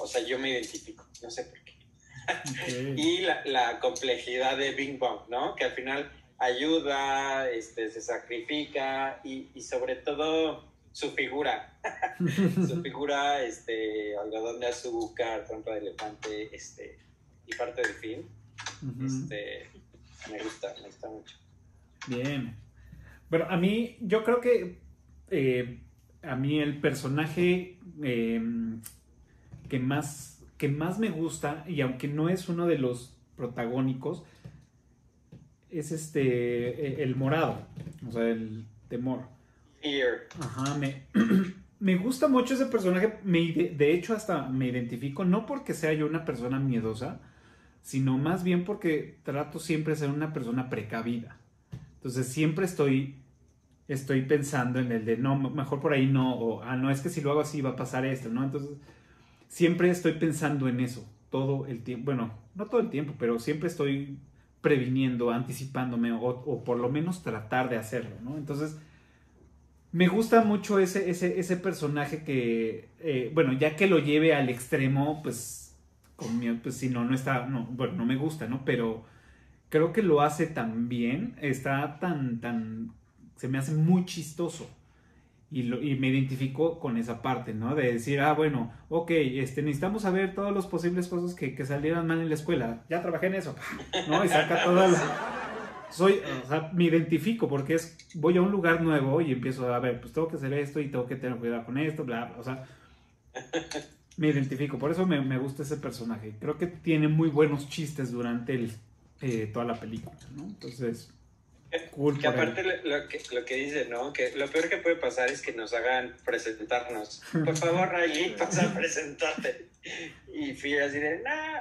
o sea, yo me identifico, no sé por y la, la complejidad de Bing Bong, ¿no? Que al final ayuda, este, se sacrifica y, y sobre todo su figura, su figura, este, algodón de azúcar, trompa de elefante, este, y parte del fin, este, me gusta, me gusta mucho. Bien. Bueno, a mí, yo creo que eh, a mí el personaje eh, que, más, que más me gusta, y aunque no es uno de los protagónicos, es este, eh, el morado, o sea, el temor. Fear. Ajá, me, me gusta mucho ese personaje. Me de hecho, hasta me identifico, no porque sea yo una persona miedosa, sino más bien porque trato siempre de ser una persona precavida. Entonces siempre estoy, estoy pensando en el de, no, mejor por ahí no, o, ah, no, es que si lo hago así va a pasar esto, ¿no? Entonces siempre estoy pensando en eso, todo el tiempo, bueno, no todo el tiempo, pero siempre estoy previniendo, anticipándome, o, o por lo menos tratar de hacerlo, ¿no? Entonces, me gusta mucho ese, ese, ese personaje que, eh, bueno, ya que lo lleve al extremo, pues, con mi- pues si no, no está, no, bueno, no me gusta, ¿no? Pero creo que lo hace tan bien, está tan, tan, se me hace muy chistoso. Y, lo- y me identifico con esa parte, ¿no? De decir, ah, bueno, ok, este, necesitamos saber todas las posibles cosas que, salieran mal en la escuela. Ya trabajé en eso, ¿no? Y saca todas. Soy, o sea, me identifico porque es, voy a un lugar nuevo y empiezo a ver, pues tengo que hacer esto y tengo que tener cuidado con esto, bla, bla, o sea, me identifico, por eso me, me gusta ese personaje. Creo que tiene muy buenos chistes durante el, eh, toda la película, ¿no? Entonces, cool. Que aparte lo, lo que, lo que dice, ¿no? Que lo peor que puede pasar es que nos hagan presentarnos. Por favor, Riley, pasa a presentarte. Y fui así de, nah.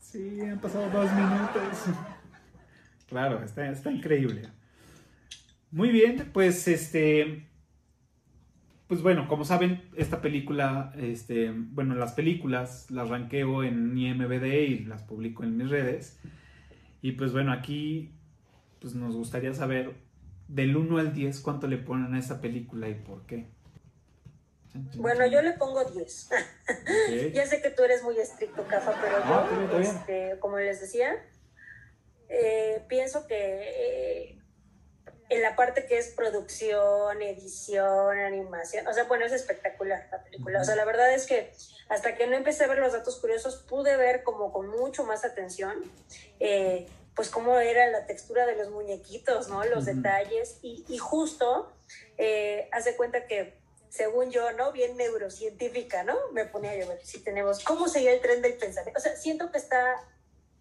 Sí, han pasado dos minutos. Claro, está, está increíble. Muy bien, pues este. Pues bueno, como saben, esta película, este, bueno, las películas las ranqueo en IMBD y las publico en mis redes. Y pues bueno, aquí pues nos gustaría saber del 1 al 10 cuánto le ponen a esta película y por qué. Bueno, yo le pongo 10. Ok. ya sé que tú eres muy estricto, Cafa, pero Ah, yo, este, como les decía, eh, pienso que eh, en la parte que es producción, edición, animación, o sea, bueno, es espectacular la película. O sea, la verdad es que hasta que no empecé a ver los datos curiosos, pude ver como con mucho más atención, eh, pues cómo era la textura de los muñequitos, ¿no? Los Ujú. detalles. Y, y justo, eh, hace cuenta que según yo, ¿no? Bien neurocientífica, ¿no? Me ponía yo a ver si tenemos, ¿cómo sería el tren del pensamiento? O sea, siento que está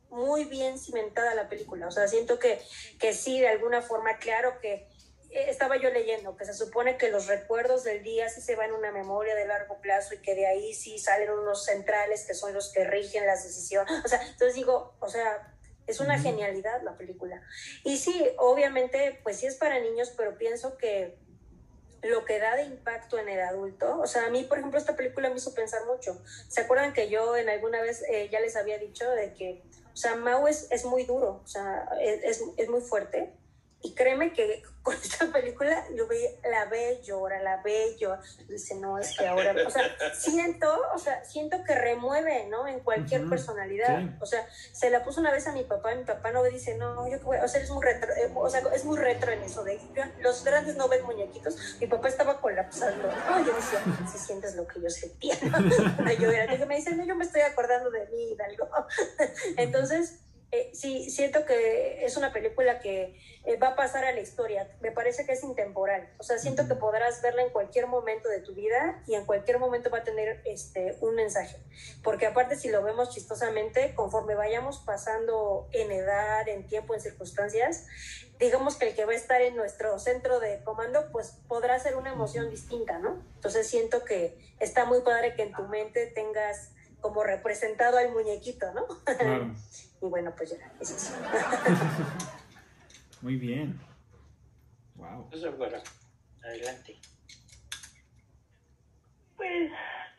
muy bien cimentada la película, o sea, siento que, que sí, de alguna forma, claro que eh, estaba yo leyendo que se supone que los recuerdos del día sí se van en una memoria de largo plazo y que de ahí sí salen unos centrales que son los que rigen las decisiones. O sea, entonces digo, o sea, es una genialidad la película. Y sí, obviamente, pues sí es para niños, pero pienso que lo que da de impacto en el adulto, o sea, a mí, por ejemplo, esta película me hizo pensar mucho. ¿Se acuerdan que yo en alguna vez eh, ya les había dicho de que, o sea, Mau es, es muy duro, o sea, es, es, es muy fuerte? Y créeme que con esta película yo ve, la ve, llora, la ve, llora. Dice, no, es que ahora, o sea, siento, o sea, siento que remueve, ¿no? En cualquier personalidad. sí. O sea, se la puso una vez a mi papá y mi papá no ve, dice, no, yo qué voy, o sea, es muy retro, eh, o sea, es muy retro en eso de yo- los grandes no ven muñequitos. Mi papá estaba colapsando. ¿no? Yo decía, si sientes lo que yo sentía. ¿no? yo era, que me dice, no, yo me estoy acordando de mí, Hidalgo. Entonces, eh, sí, siento que es una película que eh, va a pasar a la historia. Me parece que es intemporal. O sea, siento que podrás verla en cualquier momento de tu vida y en cualquier momento va a tener este, un mensaje. Porque aparte, si lo vemos chistosamente, conforme vayamos pasando en edad, en tiempo, en circunstancias, digamos que el que va a estar en nuestro centro de comando, pues podrá ser una emoción distinta, ¿no? Entonces siento que está muy padre que en tu mente tengas como representado al muñequito, ¿no? Claro. y bueno, pues ya, es eso. Muy bien. Wow. Eso es bueno. Adelante. Pues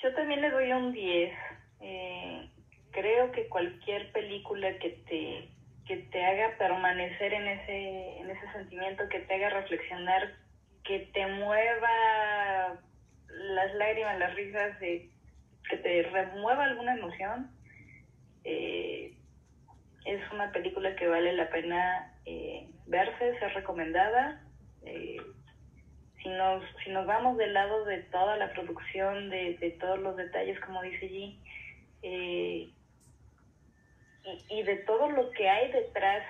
yo también le doy un 10. Eh, creo que cualquier película que te, que te haga permanecer en ese, en ese sentimiento, que te haga reflexionar, que te mueva las lágrimas, las risas, de, que te remueva alguna emoción, eh, es una película que vale la pena eh, verse, ser recomendada. Eh, si nos, si nos vamos del lado de toda la producción, de, de todos los detalles, como dice G, eh, y, y de todo lo que hay detrás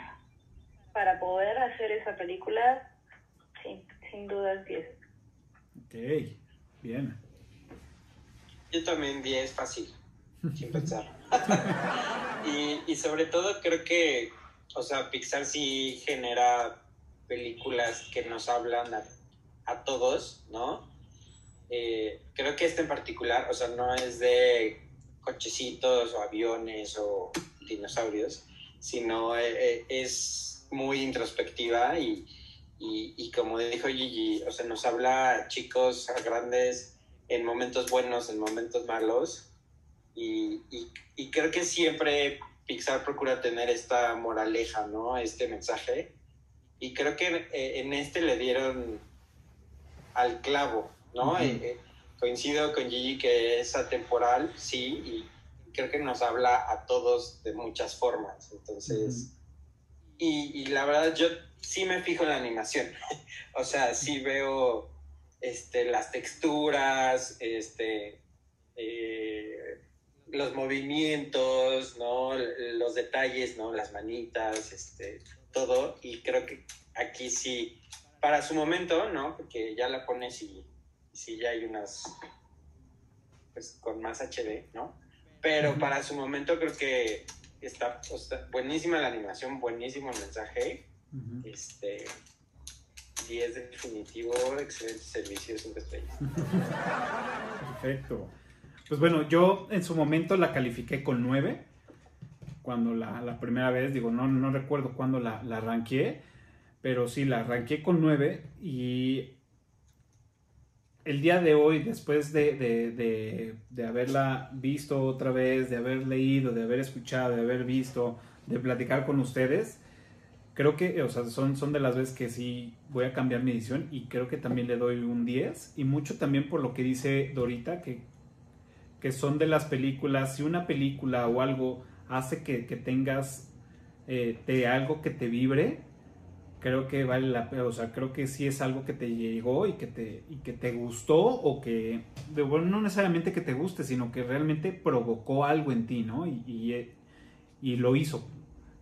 para poder hacer esa película, sí, sin duda es 10. Ok, bien. Yo también 10 fácil, sin pensar. y, y sobre todo creo que, o sea, Pixar sí genera películas que nos hablan a, todos, ¿no? Eh, creo que esta en particular, o sea, no es de cochecitos o aviones o dinosaurios, sino eh, eh, es muy introspectiva y, y, y como dijo Gigi, o sea, nos habla a chicos, a grandes, en momentos buenos, en momentos malos. Y, y, y creo que siempre Pixar procura tener esta moraleja, ¿no? Este mensaje. Y creo que eh, en este le dieron al clavo, ¿no? Ujú. Eh, eh, coincido con Gigi que es atemporal, sí, y creo que nos habla a todos de muchas formas. Entonces, y, y la verdad yo sí me fijo en la animación. o sea, sí veo este, las texturas, este, eh, los movimientos, ¿no? Los detalles, ¿no? Las manitas, este, todo. Y creo que aquí sí, para su momento, ¿no? Porque ya la pones y, sí ya hay unas, pues con más HD, ¿no? Pero para su momento creo que está, buenísima la animación, buenísimo el mensaje. Este, y es definitivo, excelente servicio, cinco estrellas. Perfecto. Pues bueno, yo en su momento la califiqué con 9. Cuando la, primera vez, digo, no, no recuerdo cuándo la, la arranqué, pero sí, la arranqué con 9 y el día de hoy, después de, de, de, de, haberla visto otra vez, de haber leído, de haber escuchado, de haber visto, de platicar con ustedes, creo que, o sea, son, son de las veces que sí voy a cambiar mi edición y creo que también le doy un 10 y mucho también por lo que dice Dorita, que que son de las películas, si una película o algo hace que, tengas eh, de algo que te vibre, creo que vale la pena, o sea, creo que sí es algo que te llegó y que te, y que te gustó o que, bueno, no necesariamente que te guste, sino que realmente provocó algo en ti, ¿no? Y, y, y lo hizo.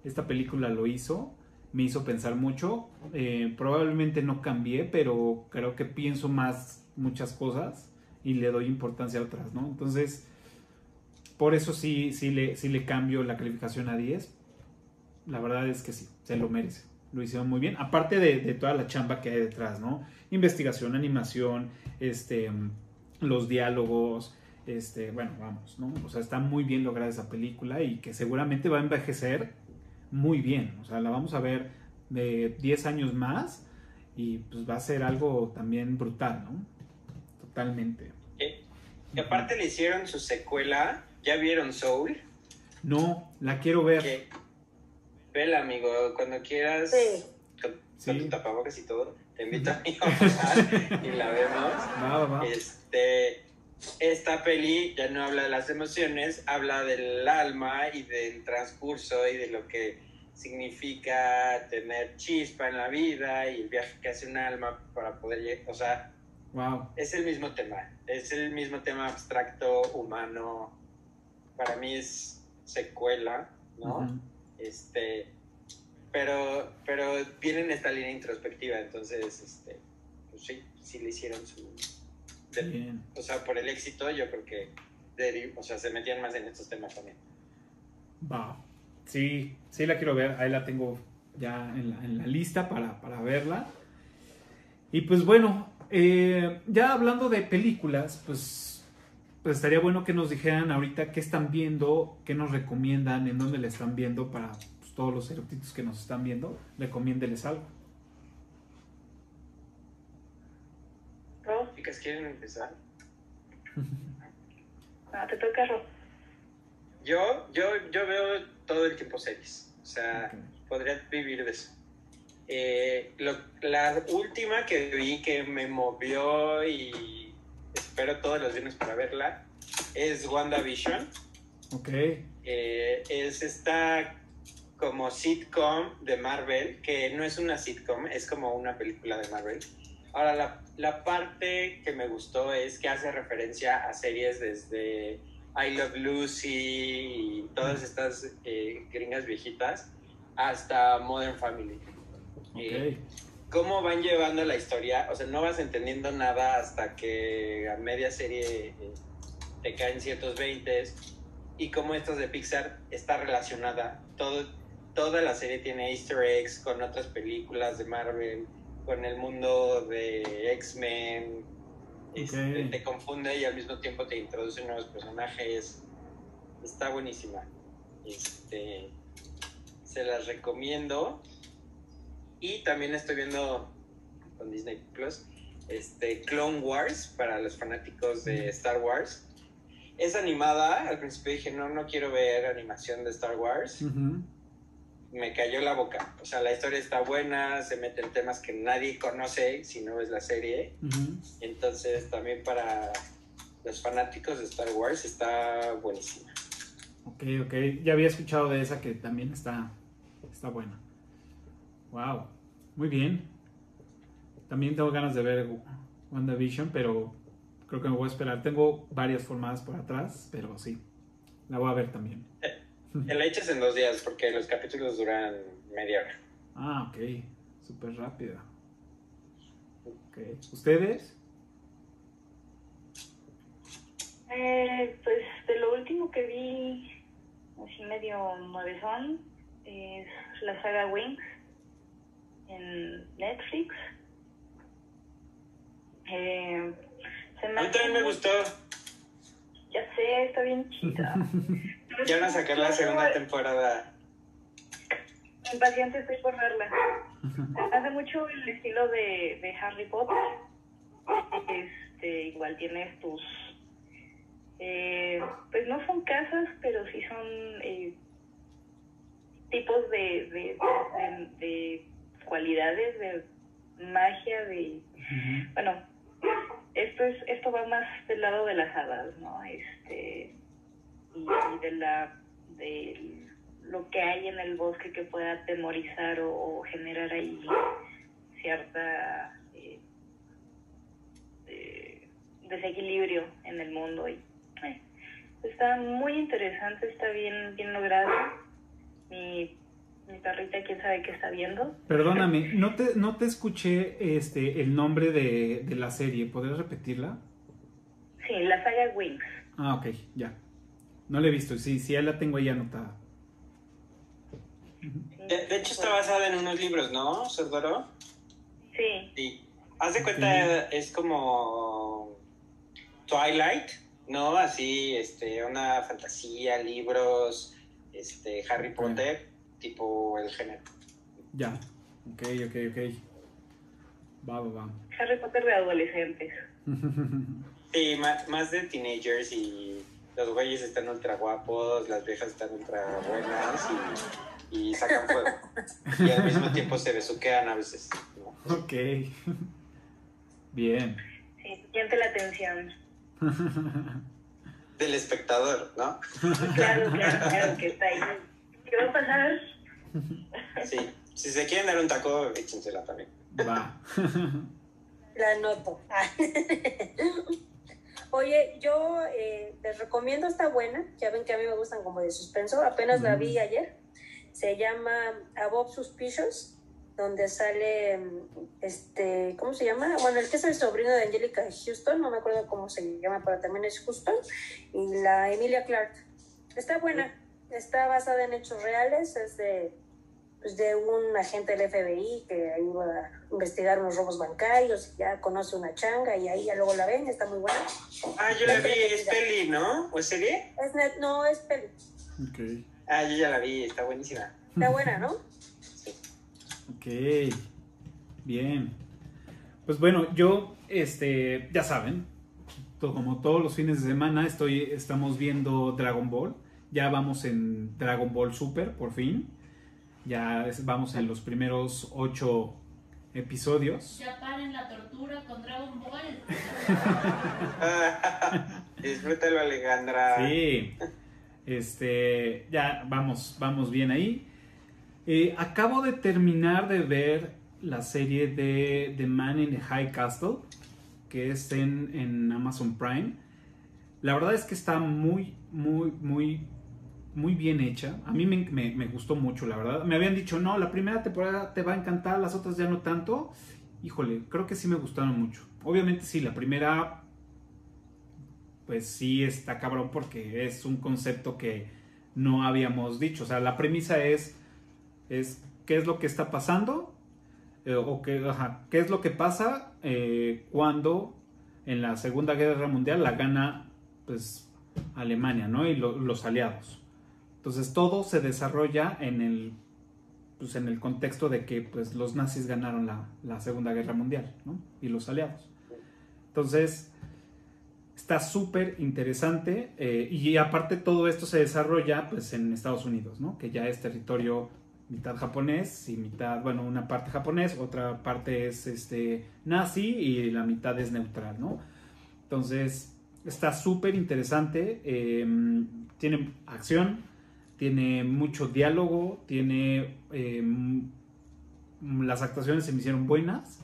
Esta película lo hizo, me hizo pensar mucho. Eh, probablemente no cambié, pero creo que pienso más muchas cosas y le doy importancia a otras, ¿no? Entonces, por eso sí, sí, le, sí le cambio la calificación a 10. La verdad es que sí, se lo merece. Lo hicieron muy bien. Aparte de, toda la chamba que hay detrás, ¿no? Investigación, animación, este, los diálogos, este, bueno, vamos, ¿no? O sea, está muy bien lograda esa película y que seguramente va a envejecer muy bien. O sea, la vamos a ver de 10 años más y pues va a ser algo también brutal, ¿no? Totalmente. Y aparte le hicieron su secuela. ¿Ya vieron Soul? No, la quiero ver. Vela, amigo, cuando quieras. Con, tu tapabocas y todo. Te invito a mi y la vemos. Este, esta peli ya no habla de las emociones, habla del alma y del transcurso y de lo que significa tener chispa en la vida y el viaje que hace un alma para poder llegar. O sea, es el mismo tema, es el mismo tema abstracto, humano. Para mí es secuela, ¿no? Este, pero, pero viene en esta línea introspectiva, entonces, este, pues sí, sí le hicieron su... o sea, por el éxito, yo creo que o sea, se metían más en estos temas también. Va. Sí, sí la quiero ver. Ahí la tengo ya en la, en la lista para, para verla. Y pues bueno, eh, ya hablando de películas, pues, pues estaría bueno que nos dijeran ahorita qué están viendo, qué nos recomiendan, en dónde le están viendo para pues, todos los eructitos que nos están viendo, recomiéndeles algo. Chicas, ¿quieren empezar? ah, te toca, Ro. Yo, yo, yo veo todo el tiempo series. O sea, podría vivir de eso. Eh, la última que vi que me movió y espero todos los días para verla es WandaVision. Ok. Eh, es esta como sitcom de Marvel, que no es una sitcom, es como una película de Marvel. Ahora, la, la parte que me gustó es que hace referencia a series desde I Love Lucy y todas estas eh, gringas viejitas hasta Modern Family. Eh, cómo van llevando la historia, o sea, no vas entendiendo nada hasta que a media serie eh, te caen ciertos 20 y cómo estos de Pixar está relacionada. Todo, toda la serie tiene easter eggs con otras películas de Marvel, con el mundo de X-Men. Este, te confunde y al mismo tiempo te introduce nuevos personajes. Está buenísima. Este, se las recomiendo. Y también estoy viendo con Disney Plus este, Clone Wars para los fanáticos de Star Wars. Es animada, al principio dije, no, no quiero ver animación de Star Wars. Me cayó la boca. O sea, la historia está buena, se meten temas que nadie conoce si no ves la serie. Entonces, también para los fanáticos de Star Wars está buenísima. Ok, ok. Ya había escuchado de esa que también está, está buena. Wow, muy bien. También tengo ganas de ver WandaVision, pero creo que me voy a esperar. Tengo varias formadas por atrás, pero sí, la voy a ver también. La echas en dos días porque los capítulos duran media hora. Ah, ok, súper rápida. Ok, ¿ustedes? Eh, pues de lo último que vi, así medio nuevezón, es la saga Wings en Netflix. Eh, se me A mí también me gustó. Ya sé, está bien chida. Ya van a sacar la segunda temporada. Impaciente estoy por verla. Hace mucho el estilo de, de Harry Potter. Este, igual tienes tus... eh, pues no son casas, pero sí son eh, tipos de, de, de- de cualidades, de magia, de... Bueno, esto es esto va más del lado de las hadas, ¿no? Este y, y de la de lo que hay en el bosque que pueda atemorizar o, o generar ahí cierta eh, eh, desequilibrio en el mundo y eh, está muy interesante, está bien bien logrado. Mi mi perrita quién sabe qué está viendo. Perdóname, no te, no te escuché este, el nombre de, de la serie. ¿Podrías repetirla? Sí, la saga Wings. Ah, ok, ya. No la he visto. Sí, sí, ya la tengo ahí anotada. De, de hecho está basada en unos libros, ¿no, Sordoro? Sí. Sí. Haz de cuenta, es como Twilight, ¿no? Así, este, una fantasía, libros, este, Harry Potter, tipo el género. Ya. Ok, ok, ok. Va, va, va. Harry Potter de adolescentes. Sí, más, más de teenagers y los güeyes están ultra guapos, las viejas están ultra buenas y, y sacan fuego. Y al mismo tiempo se besuquean a veces. ¿no? ok. Bien. Sí, siente la atención. Del espectador, ¿no? Claro, claro, claro que está ahí. ¿Qué va a pasar? Sí. Si se quieren dar un taco, échensela también. Va. La anoto. Oye, yo eh, les recomiendo esta buena, ya ven que a mí me gustan como de suspenso, apenas la vi ayer. Se llama Above Suspicious, donde sale, mm, este, ¿cómo se llama? Bueno, el que es el sobrino de Angelica Houston, no me acuerdo cómo se llama, pero también es Houston, y la Emilia Clark. Está buena, está basada en hechos reales, es de, pues, de un agente del FBI que iba a investigar unos robos bancarios, y ya conoce una changa y ahí ya luego la ven, está muy buena. Ah, yo la vi, es peli, ¿no? ¿O es serie? Es net, no, es peli. Ok. Ah, yo ya la vi, está buenísima. Está buena, ¿no? Ok, bien. Pues bueno, yo, este, ya saben, como todos los fines de semana estoy, estamos viendo Dragon Ball. Ya vamos en Dragon Ball Super, por fin. Ya es- vamos en los primeros ocho episodios. Ya paren la tortura con Dragon Ball. Disfrútalo, Alejandra. Sí. Este, ya vamos, vamos bien ahí. Eh, acabo de terminar de ver la serie de The Man in the High Castle, que es en, en Amazon Prime. La verdad es que está muy, muy, muy, muy bien hecha. A mí me, me- gustó mucho, la verdad. Me habían dicho, no, la primera temporada te va a encantar, las otras ya no tanto. Híjole, creo que sí me gustaron mucho. Obviamente sí, la primera pues sí está cabrón porque es un concepto que no habíamos dicho. O sea, la premisa es, es qué es lo que está pasando eh, o qué, ajá, qué es lo que pasa eh, cuando en la Segunda Guerra Mundial la gana pues Alemania, ¿no? Y lo- los aliados. Entonces todo se desarrolla en el pues en el contexto de que pues los nazis ganaron la, la Segunda Guerra Mundial, ¿no? Y los aliados. Entonces, está súper interesante eh, y aparte todo esto se desarrolla pues en Estados Unidos, ¿no? Que ya es territorio mitad japonés y mitad, bueno, una parte japonés, otra parte es este nazi y la mitad es neutral, ¿no? Entonces, está súper interesante, eh, tiene acción, tiene mucho diálogo, tiene... eh, las actuaciones se me hicieron buenas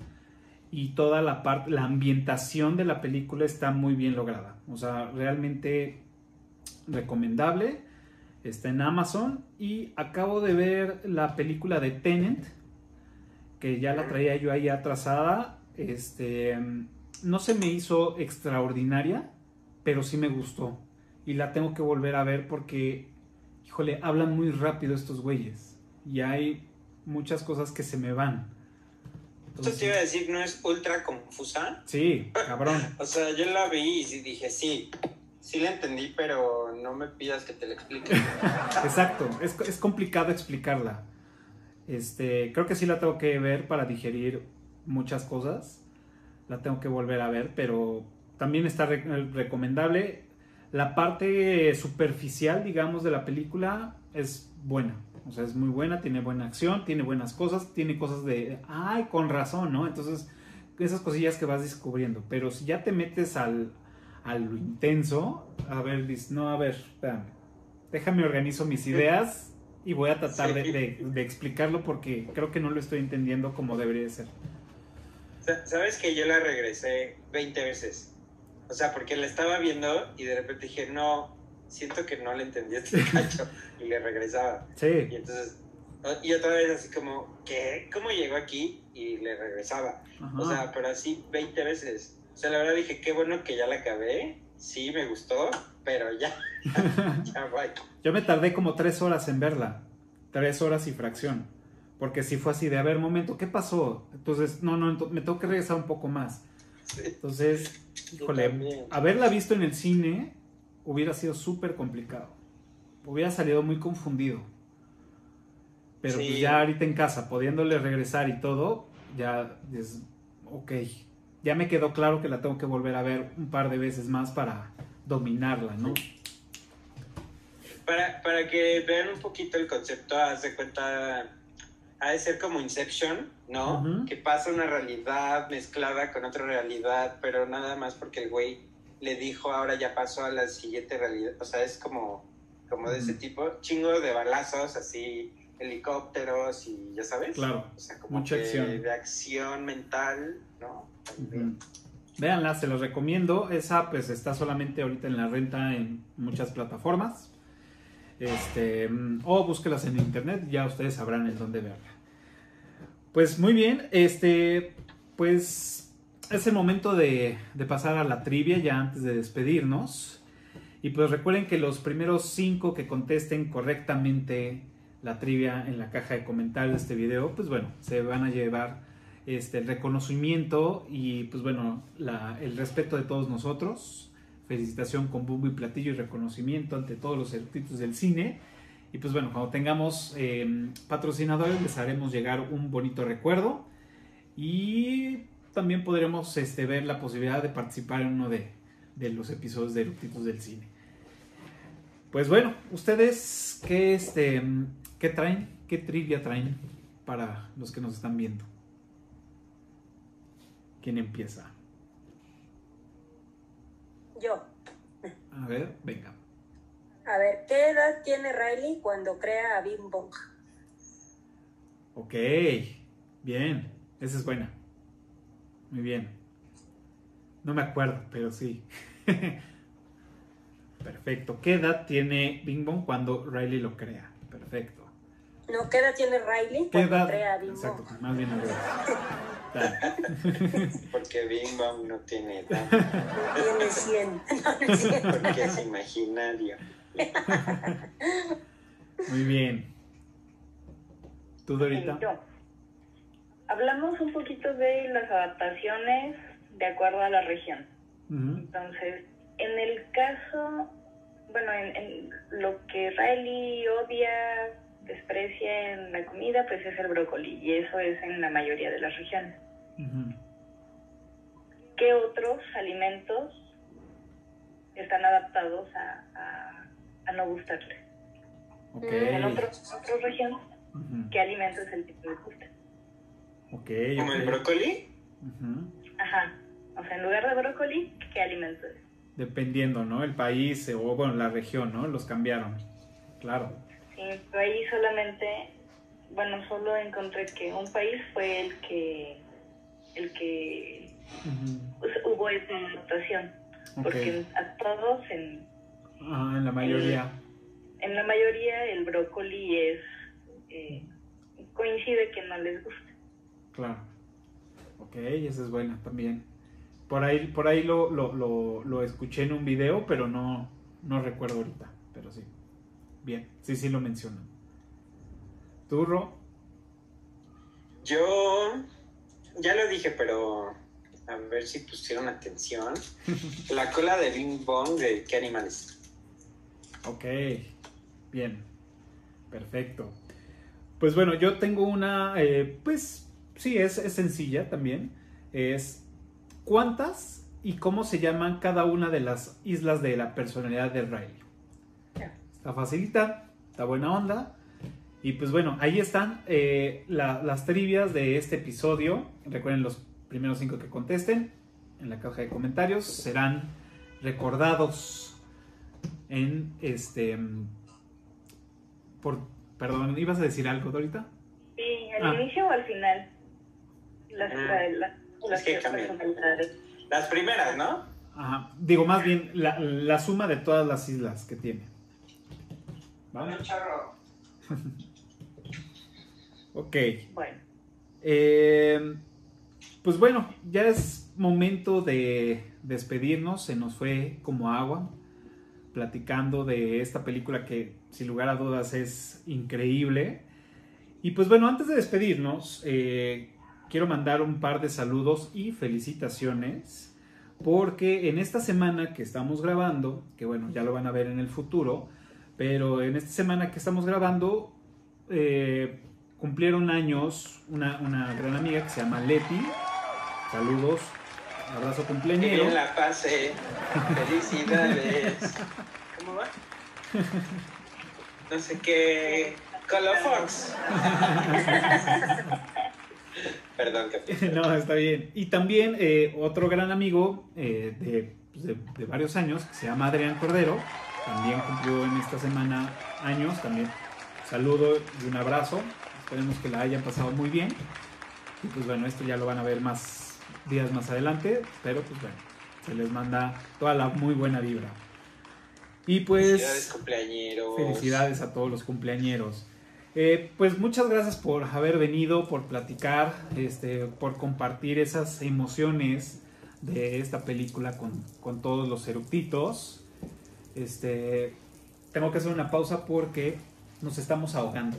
y toda la parte, la ambientación de la película está muy bien lograda. O sea, realmente recomendable. Está en Amazon y acabo de ver la película de Tenant, que ya la traía yo ahí atrasada. Este, no se me hizo extraordinaria, pero sí me gustó. Y la tengo que volver a ver porque, híjole, hablan muy rápido estos güeyes. Y hay muchas cosas que se me van. Esto te iba a decir, ¿no es ultra confusa? Sí, cabrón. o sea, yo la vi y dije, sí, sí la entendí, pero no me pidas que te la explique. Exacto, es, es, complicado explicarla. Este, creo que sí la tengo que ver para digerir muchas cosas. La tengo que volver a ver, pero también está re recomendable. La parte superficial, digamos, de la película es buena. O sea, es muy buena, tiene buena acción, tiene buenas cosas, tiene cosas de, ay, con razón, ¿no? Entonces, esas cosillas que vas descubriendo. Pero si ya te metes al, a lo intenso, a ver, no, a ver, espérame, déjame organizo mis ideas y voy a tratar de, de, explicarlo porque creo que no lo estoy entendiendo como debería ser. Sabes que yo la regresé 20 veces. O sea, porque la estaba viendo y de repente dije, no, siento que no le entendí este cacho y le regresaba. Sí. Y entonces, y otra vez así como, ¿qué? ¿Cómo llegó aquí? Y le regresaba. O sea, pero así 20 veces. O sea, la verdad dije, qué bueno que ya la acabé. Sí, me gustó, pero ya. ya Yo me tardé como tres horas en verla. Tres horas y fracción. Porque sí fue así de, a ver, momento, ¿qué pasó? Entonces, no, no, me tengo que regresar un poco más. Entonces, híjole, haberla visto en el cine hubiera sido súper complicado. Hubiera salido muy confundido. Pero pues ya ahorita en casa, pudiéndole regresar y todo, ya es, ok, ya me quedó claro que la tengo que volver a ver un par de veces más para dominarla, ¿no? Para, para que vean un poquito el concepto, haz de cuenta, ha de ser como Inception, ¿no? Que pasa una realidad mezclada con otra realidad, pero nada más porque el güey le dijo ahora ya pasó a la siguiente realidad. O sea, es como, como de ese tipo, chingo de balazos, así, helicópteros y ya sabes. Claro, o sea, como mucha acción. De acción mental, ¿no? Véanla, se los recomiendo. Esa pues está solamente ahorita en la renta en muchas plataformas. Este, o búsquelas en internet, ya ustedes sabrán en dónde verla. Pues muy bien, este, pues es el momento de, pasar a la trivia ya antes de despedirnos. Y pues recuerden que los primeros cinco que contesten correctamente la trivia en la caja de comentarios de este video, pues bueno, se van a llevar este, el reconocimiento y pues bueno, la, el respeto de todos nosotros. Felicitación con bombo y platillo y reconocimiento ante todos los eruditos del cine. Y pues bueno, cuando tengamos eh, patrocinadores les haremos llegar un bonito recuerdo y también podremos este, ver la posibilidad de participar en uno de, de los episodios de eruditos del cine. Pues bueno, ustedes qué, este, qué traen, qué trivia traen para los que nos están viendo. ¿Quién empieza? Yo. A ver, venga. A ver, ¿qué edad tiene Riley cuando crea a Bing Bong? Ok, bien, esa es buena. Muy bien. No me acuerdo, pero sí. Perfecto. ¿Qué edad tiene Bing Bong cuando Riley lo crea? Perfecto. No, ¿qué edad tiene Riley ¿Qué cuando edad? crea a Bing Exacto, Bong? más bien al revés. Porque Bing Bong no tiene edad. Tiene 100. No, no es cierto. Porque es imaginario. Muy bien. ¿Tú, Dorita? Yo. Hablamos un poquito de las adaptaciones de acuerdo a la región. Entonces, en el caso, bueno, en, en lo que Riley odia, desprecia en la comida, pues es el brócoli, y eso es en la mayoría de las regiones. ¿Qué otros alimentos están adaptados a, a- a no gustarle? Ok. En otros, otras regiones, Ujú. ¿qué alimento es el que les gusta? Ok. ¿Como el brócoli? Ujú. Ajá. O sea, en lugar de brócoli, ¿qué alimento es? Dependiendo, ¿no? El país eh, o, bueno, la región, ¿no? Los cambiaron. Claro. Sí, pero ahí solamente, bueno, solo encontré que un país fue el que, el que pues, hubo esa anotación. Porque a todos en... Ajá, en la mayoría. en la mayoría el brócoli es... Eh, coincide que no les gusta. Claro. Ok, esa es buena también. Por ahí, por ahí lo, lo, lo, lo escuché en un video, pero no, no recuerdo ahorita. Pero sí. Bien, sí, sí lo mencionan. ¿Tú, Ro? Yo ya lo dije, pero a ver si pusieron atención. La cola de Bing Bong de qué animales. Ok, bien, perfecto. Pues bueno, yo tengo una, eh, pues sí, es, es sencilla también. Es cuántas y cómo se llaman cada una de las islas de la personalidad de Riley. Está facilita, está buena onda. Y pues bueno, ahí están eh, la- las trivias de este episodio. Recuerden los primeros cinco que contesten en la caja de comentarios serán recordados en este por perdón, ibas a decir algo Dorita? Sí, al Ah. inicio o al final. Las, Mm. la- la- las Es que cambian. personalidades. Las primeras, ¿no? Ajá. Digo más bien la, la suma de todas las islas que tiene. ¿Vale? charro. Ok. Bueno. Eh, pues bueno, ya es momento de despedirnos. Se nos fue como agua platicando de esta película que sin lugar a dudas es increíble. Y pues bueno, antes de despedirnos, eh, quiero mandar un par de saludos y felicitaciones. Porque en esta semana que estamos grabando, que bueno, ya lo van a ver en el futuro, pero en esta semana que estamos grabando, eh, cumplieron años una, una gran amiga que se llama Leti. Saludos, abrazo Que cumpleañero. bien la pase. Felicidades. ¿Cómo va? No sé qué. Colofox. Perdón, que no, está bien. Y también eh, otro gran amigo eh, de, pues, de- de varios años, que se llama Adrián Cordero, también cumplió en esta semana años, también saludo y un abrazo, esperemos que la hayan pasado muy bien. Y pues bueno, esto ya lo van a ver más días más adelante, pero pues bueno, se les manda toda la muy buena vibra. Y pues... Felicidades, cumpleañeros. Felicidades a todos los cumpleañeros. Eh, pues muchas gracias por haber venido, por platicar, este, por compartir esas emociones de esta película con, con todos los eructitos. Este, tengo que hacer una pausa porque nos estamos ahogando.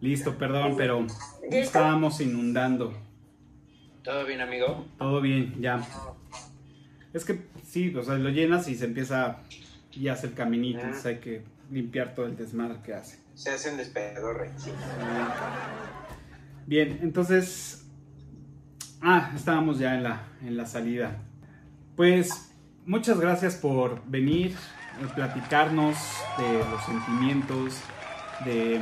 Listo, perdón, pero estábamos inundando. ¿Todo bien, amigo? Todo bien, ya. Es que sí, o sea, lo llenas y se empieza y hace el caminito, entonces hay que limpiar todo el desmadre que hace. Se hace un despedorre. Sí. Bien, entonces. Ah, estábamos ya en la, en la salida. Pues muchas gracias por venir, eh, platicarnos de los sentimientos, de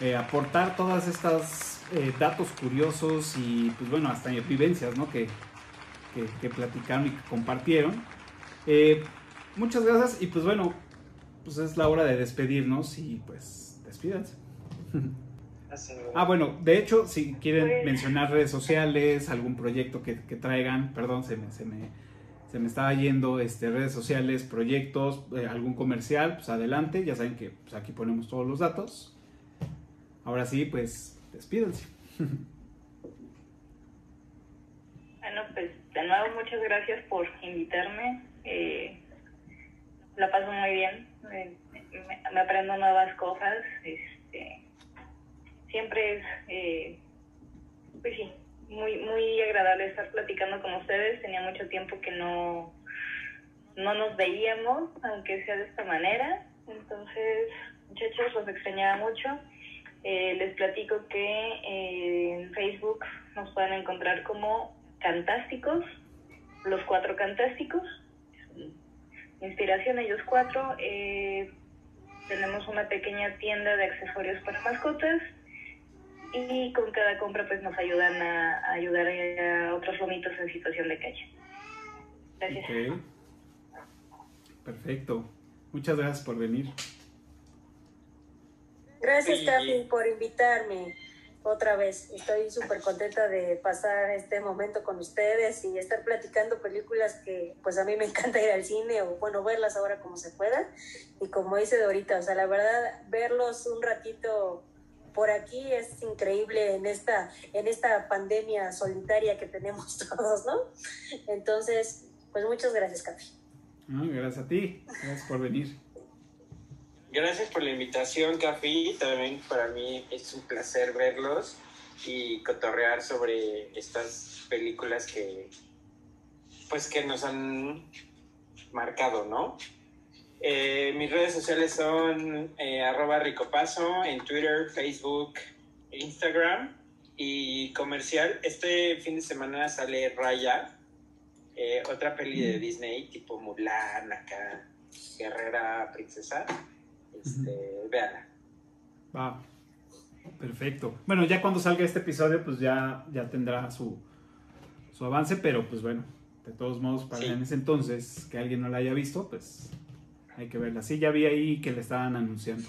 eh, aportar todas estas eh, datos curiosos y pues bueno, hasta vivencias, ¿no? Que, que, que platicaron y que compartieron. Eh, muchas gracias y pues bueno, pues es la hora de despedirnos y pues despídanse. Ah, bueno, de hecho, si quieren mencionar redes sociales, algún proyecto que, que traigan, perdón, se me, se me, se me estaba yendo, este, redes sociales, proyectos, eh, algún comercial, pues adelante, ya saben que pues, aquí ponemos todos los datos. Ahora sí, pues despídense. Bueno, pues de nuevo muchas gracias por invitarme. Eh, la paso muy bien. Me, aprendo nuevas cosas. Este, siempre es, eh, pues sí, muy, muy agradable estar platicando con ustedes. Tenía mucho tiempo que no, no nos veíamos, aunque sea de esta manera. Entonces, muchachos, los extrañaba mucho. Eh, les platico que eh, en Facebook nos pueden encontrar como Cantásticos, los cuatro Cantásticos. Inspiración ellos cuatro. Eh, tenemos una pequeña tienda de accesorios para mascotas y con cada compra pues nos ayudan a, ayudar a, otros lomitos en situación de calle. Gracias. Ok. Perfecto. Muchas gracias por venir. Gracias, Sí. Por invitarme otra vez. Estoy súper contenta de pasar este momento con ustedes y estar platicando películas que pues a mí me encanta ir al cine o bueno, verlas ahora como se pueda. Y como dice Dorita, o sea, la verdad, verlos un ratito por aquí es increíble en esta, en esta pandemia solitaria que tenemos todos, ¿no? Entonces, pues muchas gracias, Cafi. Ah, gracias a ti. Gracias por venir. Gracias por la invitación, Cafi. También para mí es un placer verlos y cotorrear sobre estas películas que, pues, que nos han marcado, ¿no? Eh, mis redes sociales son eh, arroba ricopaso en Twitter, Facebook, Instagram y comercial. Este fin de semana sale Raya, eh, otra peli de Disney tipo Mulan, acá, Guerrera, Princesa. Este, véanla. Va. Perfecto. Bueno, ya cuando salga este episodio, pues ya, ya tendrá su, su avance, pero pues bueno, de todos modos, para Sí. en ese entonces que alguien no la haya visto, pues hay que verla. Sí, ya vi ahí que le estaban anunciando.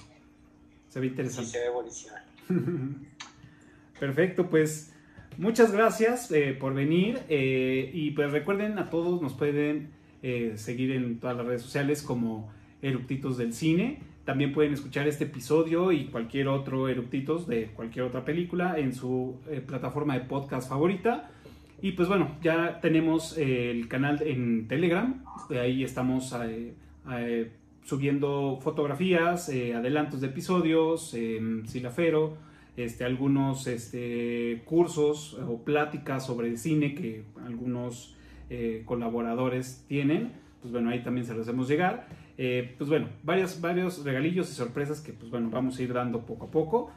Se ve Sí, interesante. se ve buenísima. Perfecto, pues muchas gracias eh, por venir eh, y pues recuerden a todos nos pueden eh, seguir en todas las redes sociales como Eructitos del Cine. También pueden escuchar este episodio y cualquier otro Eructitos de cualquier otra película en su eh, plataforma de podcast favorita. Y pues bueno, ya tenemos eh, el canal en Telegram. De ahí estamos eh, eh, subiendo fotografías, eh, adelantos de episodios, eh, Silafero, este, algunos este, cursos o pláticas sobre cine que algunos eh, colaboradores tienen. Pues bueno, ahí también se los hacemos llegar. Eh, pues bueno, varios, varios regalillos y sorpresas que pues bueno, vamos a ir dando poco a poco.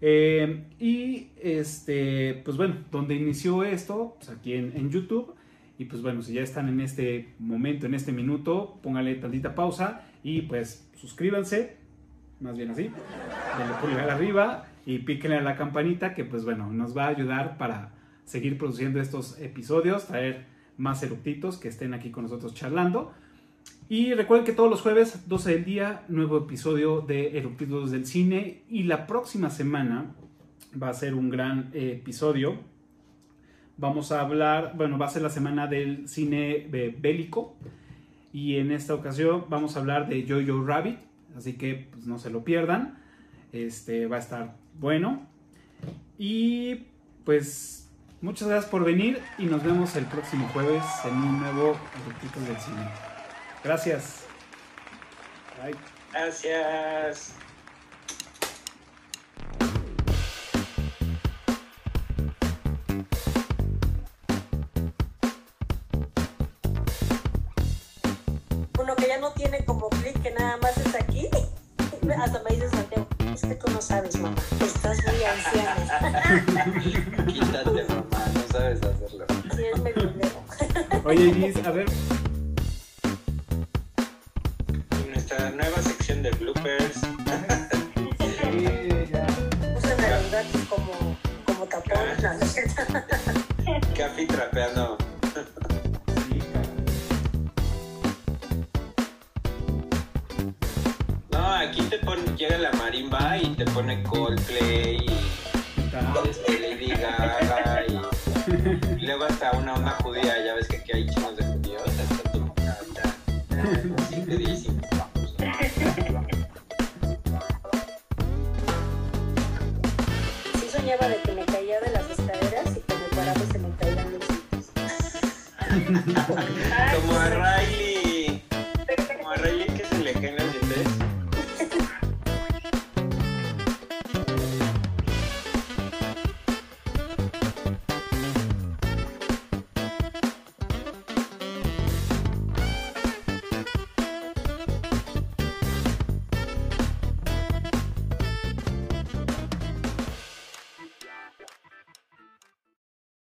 Eh, y este, pues bueno, donde inició esto, pues aquí en, YouTube. Y pues bueno, si ya están en este momento, en este minuto, pónganle tantita pausa y pues suscríbanse, más bien así, denle pulgar arriba y píquenle a la campanita que pues bueno, nos va a ayudar para seguir produciendo estos episodios, traer más eructitos que estén aquí con nosotros charlando. Y recuerden que todos los jueves, 12 del día, nuevo episodio de Eructitos del Cine. Y la próxima semana va a ser un gran eh, episodio. Vamos a hablar, bueno, va a ser la semana del cine eh, bélico. Y en esta ocasión vamos a hablar de Jojo Rabbit. Así que pues, no se lo pierdan. Este va a estar bueno. Y pues muchas gracias por venir. Y nos vemos el próximo jueves en un nuevo Eructitos del Cine. Gracias. Bye. Gracias. Uno que ya no tiene como clic, que nada más es aquí. Hasta me dice Santiago, es que tú no sabes, mamá, estás muy anciana. Quítate, mamá, no sabes hacerlo. Sí, es medio. Oye, Iris, a ver,